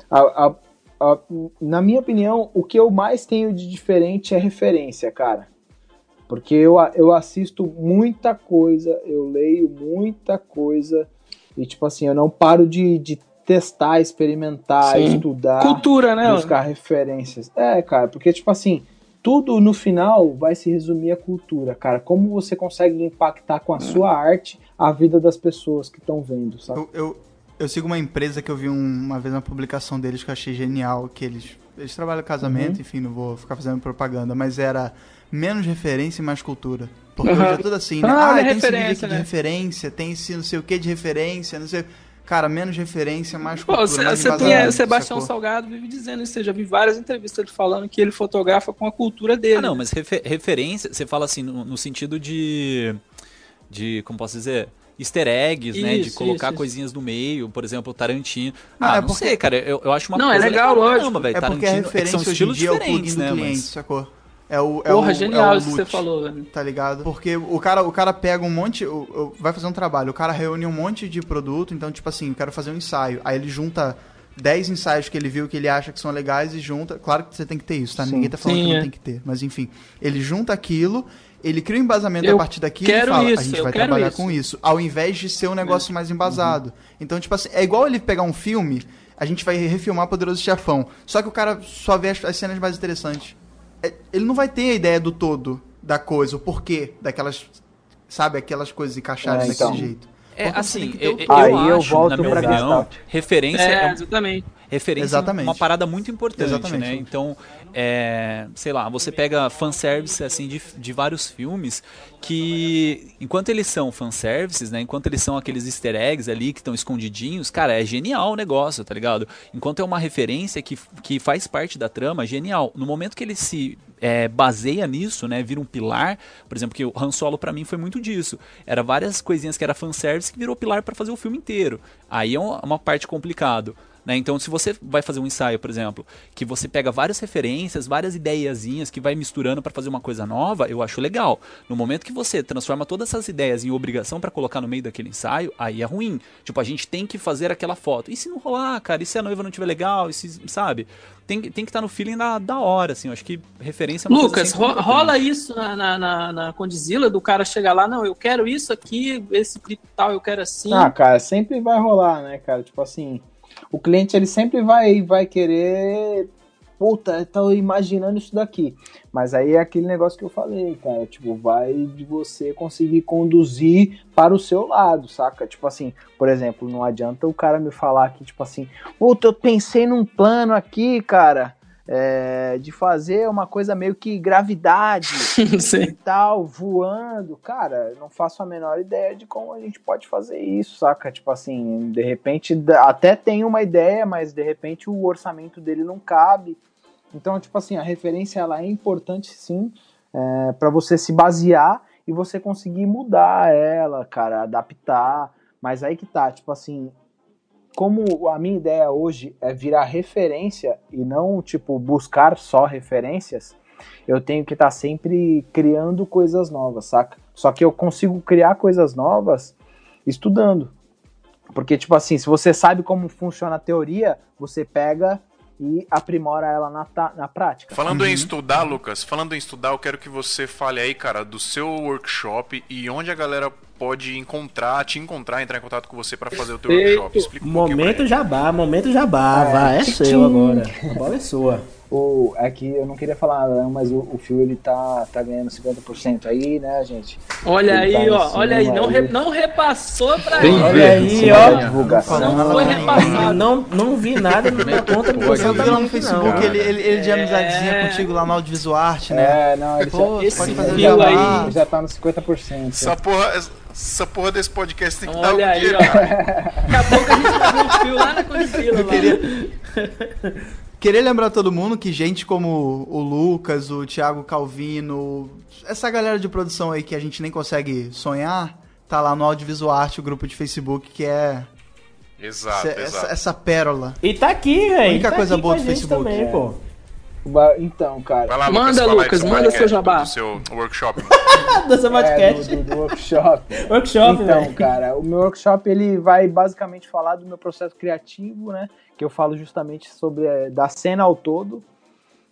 a- a- a- na minha opinião, o que eu mais tenho de diferente é referência, cara. Porque eu, eu assisto muita coisa, eu leio muita coisa, e, tipo assim, eu não paro de, de testar, experimentar, Sim. estudar, Cultura, né? buscar referências. É, cara, porque tipo assim, tudo no final vai se resumir à cultura, cara. Como você consegue impactar com a sua arte a vida das pessoas que estão vendo, sabe? Eu, eu, eu sigo uma empresa que eu vi um- uma vez uma publicação deles que eu achei genial, que eles, eles trabalham casamento, Uhum. enfim, não vou ficar fazendo propaganda, mas era menos referência e mais cultura. Porque Aham. hoje é tudo assim, né? Ah, Ah, é tem esse vídeo aqui de né? referência, tem esse não sei o que de referência, não sei... Cara, menos referência, mais Pô, cultura, você, tem Sebastião sacou? Salgado vive dizendo isso. Eu já vi várias entrevistas dele falando que ele fotografa com a cultura dele. Ah, não, mas refe- referência, você fala assim, no, no sentido de. de. como posso dizer? Easter eggs, né? De Isso, colocar isso, coisinhas no meio, por exemplo, o Tarantino. Não, Ah, é não porque- sei, cara. Eu, eu acho uma Não, é coisa legal, pra lógico. caramba. É porque a Tarantino- é que referência são hoje em estilos dia é o plugin diferentes, do né? cliente, Mas... sacou? É o, é Porra, o, genial é o isso que você falou, velho. Tá ligado? Porque o cara, o cara pega um monte, o- o- vai fazer um trabalho, o cara reúne um monte de produto, então, tipo assim, eu quero fazer um ensaio. Aí ele junta 10 ensaios que ele viu que ele acha que são legais e junta. Claro que você tem que ter isso, tá? Sim. Ninguém tá falando Sim, que não é. tem que ter. Mas enfim, ele junta aquilo, ele cria um embasamento Eu a partir daquilo e fala, a isso, gente eu vai trabalhar isso. com isso. Ao invés de ser um negócio mais embasado. Então, tipo assim, é igual ele pegar um filme, a gente vai refilmar Poderoso Chefão. Só que o cara só vê as, as cenas mais interessantes. É, Ele não vai ter a ideia do todo da coisa, o porquê daquelas, sabe, aquelas coisas encaixadas É, daquele então. jeito. É, assim, eu, eu eu acho, volto na minha opinião, referência É, é, exatamente. referência Exatamente. é uma parada muito importante, Exatamente. né? Então, é, sei lá, você pega fanservice assim de, de vários filmes que enquanto eles são fanservices, né? Enquanto eles são aqueles easter eggs ali que estão escondidinhos, cara, é genial o negócio, tá ligado? Enquanto é uma referência que, que faz parte da trama, genial. No momento que ele se é, baseia nisso, né? Vira um pilar, por exemplo, que o Han Solo pra mim foi muito disso. Era várias coisinhas que era fanservice que virou pilar pra fazer o filme inteiro. Aí é uma, uma parte complicado. Né? Então, se você vai fazer um ensaio, por exemplo, que você pega várias referências, várias ideiazinhas que vai misturando para fazer uma coisa nova, eu acho legal. No momento que você transforma todas essas ideias em obrigação para colocar no meio daquele ensaio, aí é ruim. Tipo, a gente tem que fazer aquela foto. E se não rolar, cara? E se a noiva não tiver legal? E se, sabe? Tem, que- tem que estar no feeling da, da hora, assim. Eu acho que referência é uma Lucas, ro- rola isso na, na, na, na Condizila, do cara chegar lá, não, eu quero isso aqui, esse clipe tal, eu quero assim. Ah, cara, sempre vai rolar, né, cara? Tipo assim, o cliente ele sempre vai, vai querer. Puta, tô imaginando isso daqui. Mas aí é aquele negócio que eu falei, cara. Tipo, vai de você conseguir conduzir para o seu lado, saca? Tipo assim, por exemplo, não adianta o cara me falar que, tipo assim, puta, eu pensei num plano aqui, cara. É, de fazer uma coisa meio que gravidade e tal, voando. Cara, não faço a menor ideia de como a gente pode fazer isso, saca? Tipo assim, de repente até tem uma ideia, mas de repente o orçamento dele não cabe. Então, tipo assim, a referência ela é importante sim, é, para você se basear e você conseguir mudar ela, cara, adaptar. Mas aí que tá, tipo assim, como a minha ideia hoje é virar referência e não, tipo, buscar só referências, eu tenho que estar sempre criando coisas novas, saca? Só que eu consigo criar coisas novas estudando. Porque, tipo assim, se você sabe como funciona a teoria, você pega e aprimora ela na, na prática. Falando Uhum. em estudar, Lucas, falando em estudar, eu quero que você fale aí, cara, do seu workshop e onde a galera pode encontrar, te encontrar, entrar em contato com você pra fazer o teu Perfeito. workshop. Explica um Momento jabá, momento jabá, É, vai, é tchim, seu agora. A bola é sua. O, é que eu não queria falar nada, não, mas o, o Phil ele tá, tá ganhando 50% aí, né, gente? Olha Ele aí, tá ó, olha aí, não, re- não repassou pra Tem ele. Olha aí, ó. ganhar. Divulgação. Não foi repassado. Não, não vi nada na minha conta? Eu vi lá no não. Facebook, cara. ele, ele, ele de É. amizadezinha contigo lá no Audiovisual Arte, né? É, não, ele Pô, já, você pode esse fazer fio aí- já tá nos 50%. Essa porra, essa porra desse podcast tem que dar Olha um aí, dinheiro. ó. Daqui a pouco a gente vai ver um fio lá na Condizila. Lá. queria, queria lembrar todo mundo que gente como o Lucas, o Thiago Calvino, essa galera de produção aí que a gente nem consegue sonhar, tá lá no Audiovisual Arte, o grupo de Facebook, que é Exato, essa, exato. essa, essa pérola. E tá aqui, velho. Única tá coisa boa a do Facebook, Também, é. pô. Então, cara. Vai lá, Manda, Lucas, fala aí Lucas, do manda seu jabá. Do seu workshop. Dança É, podcast. do, do, do workshop. Workshop, Então, velho. cara, o meu workshop ele vai basicamente falar do meu processo criativo, né? Que eu falo justamente sobre eh, da cena ao todo.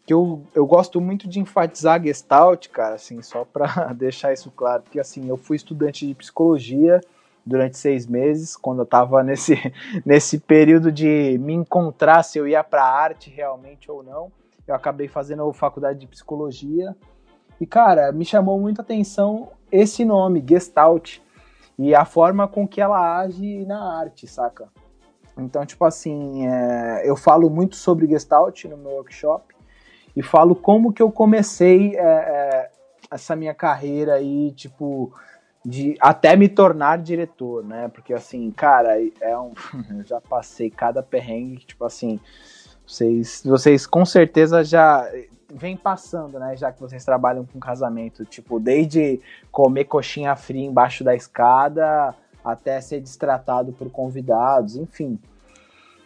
Que eu, eu gosto muito de enfatizar Gestalt, cara, assim, só pra deixar isso claro, porque assim, eu fui estudante de psicologia durante seis meses, quando eu estava nesse, nesse período de me encontrar se eu ia para arte realmente ou não. Eu acabei fazendo faculdade de psicologia e, cara, me chamou muita atenção esse nome, Gestalt, e a forma com que ela age na arte, saca? Então, tipo assim, é, eu falo muito sobre Gestalt no meu workshop e falo como que eu comecei é, é, essa minha carreira aí, tipo, de até me tornar diretor, né? Porque assim, cara, é um, eu já passei cada perrengue, tipo assim, vocês, vocês com certeza já vem passando, né? Já que vocês trabalham com casamento, tipo, desde comer coxinha fria embaixo da escada até ser destratado por convidados, enfim.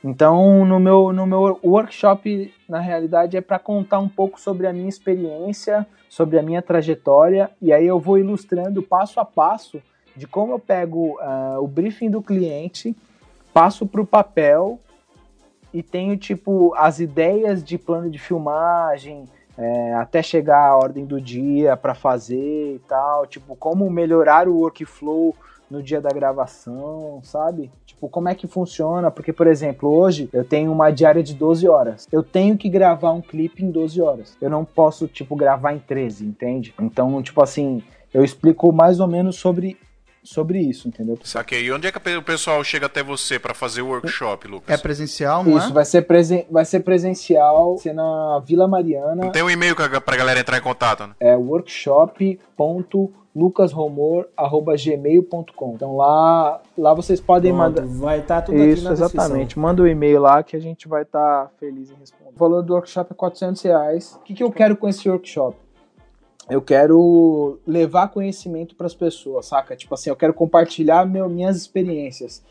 Então, no meu, no meu workshop, na realidade, é para contar um pouco sobre a minha experiência, sobre a minha trajetória, e aí eu vou ilustrando passo a passo de como eu pego uh, o briefing do cliente, passo para o papel e tenho, tipo, as ideias de plano de filmagem, é, até chegar a ordem do dia para fazer e tal, tipo, como melhorar o workflow no dia da gravação, sabe? Tipo, como é que funciona? Porque, por exemplo, hoje eu tenho uma diária de 12 horas. Eu tenho que gravar um clipe em 12 horas. Eu não posso, tipo, gravar em 13, entende? Então, tipo assim, eu explico mais ou menos sobre sobre isso, entendeu? Saquei. E onde é que o pessoal chega até você para fazer o workshop, Lucas? É presencial, não isso, é? vai ser, presen vai ser presencial, ser na Vila Mariana. Não tem um e-mail pra galera entrar em contato, né? É workshop.lucasromor.gmail.com Então lá, lá vocês podem Pronto, mandar. Vai estar tudo Isso, aqui na exatamente. descrição. Manda o um e-mail lá que a gente vai estar feliz em responder. O valor do workshop é 400 reais. O que, que eu quero com esse workshop? Eu quero levar conhecimento para as pessoas, saca? Tipo assim, eu quero compartilhar meu, minhas experiências.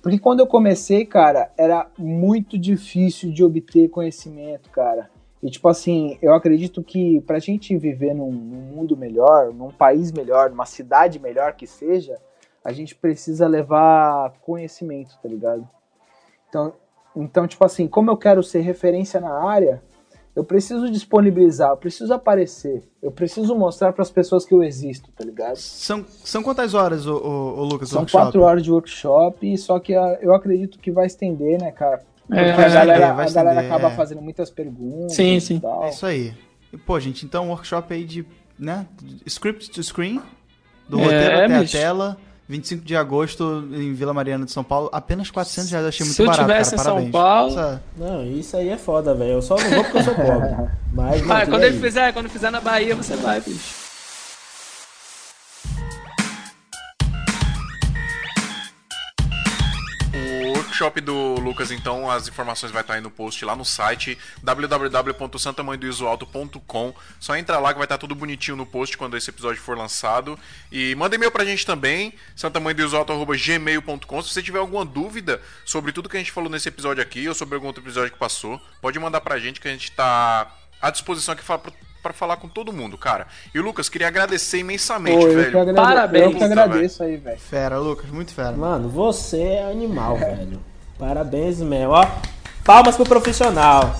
Porque quando eu comecei, cara, era muito difícil de obter conhecimento, cara. E tipo assim, eu acredito que pra gente viver num, num mundo melhor, num país melhor, numa cidade melhor que seja, a gente precisa levar conhecimento, tá ligado? Então, então tipo assim, como eu quero ser referência na área, eu preciso disponibilizar, eu preciso aparecer, eu preciso mostrar para as pessoas que eu existo, tá ligado? São, são quantas horas, o, o, o Lucas? São workshop? quatro horas de workshop, só que a, eu acredito que vai estender, né, cara? Porque É, a vai galera, estender, a galera estender, acaba é. fazendo muitas perguntas Sim, e sim. tal. É isso aí. E, pô, gente, então um workshop aí de, né, script to screen, do É, roteiro é, até bicho. a tela, 25 de agosto em Vila Mariana de São Paulo, apenas 400 reais, achei muito Se eu barato, tivesse cara, em São parabéns. Paulo- Essa- Não, isso aí é foda, velho. Eu só não vou porque eu sou pobre. Mas, Ah, quando ele fizer, quando fizer na Bahia, você vai, bicho. Workshop do Lucas, então, as informações vai estar aí no post lá no site www.santamanhodoisoalto.com. Só entra lá que vai estar tudo bonitinho no post quando esse episódio for lançado. E manda e-mail pra gente também, santamanhodoisoalto.gmail.com. Se você tiver alguma dúvida sobre tudo que a gente falou nesse episódio aqui ou sobre algum outro episódio que passou, pode mandar pra gente que a gente tá à disposição aqui pra, pra falar com todo mundo, cara. E o Lucas, queria agradecer imensamente, Pô, eu velho. que, agrade... Parabéns. eu que agradeço aí, velho. Fera, Lucas, muito fera. Mano, você é animal, velho. Parabéns mesmo, ó. Palmas pro profissional.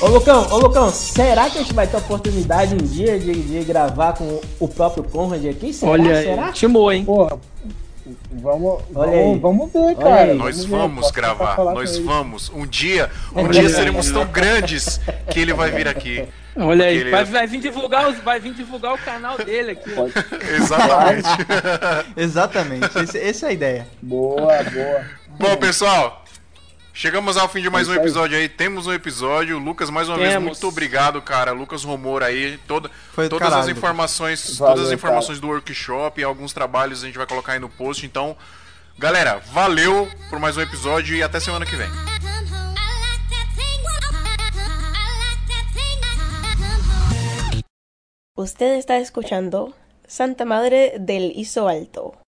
Ô Lucão, ô Lucão, será que a gente vai ter oportunidade um dia de, de gravar com o próprio Conrad aqui? Será? Olha será? timou, hein? Porra, vamos, vamos, vamos ver, cara. Nós ver, vamos tentar gravar, nós vamos. Um dia, um É dia seremos tão grandes que ele vai vir aqui. Olha aí, ele- vai, vai vir divulgar os, vai vir divulgar o canal dele aqui. Exatamente. Exatamente, esse- essa é a ideia. Boa, boa. Bom, pessoal, chegamos ao fim de mais É um aí. episódio aí. Temos um episódio. Lucas, mais uma vez, Temos. muito obrigado, cara. Lucas Romor aí, toda, todas caralho, as informações, Valeu, todas as informações do workshop e alguns trabalhos a gente vai colocar aí no post. Então, galera, valeu por mais um episódio e até semana que vem. Usted está escuchando Santa Madre del Iso Alto.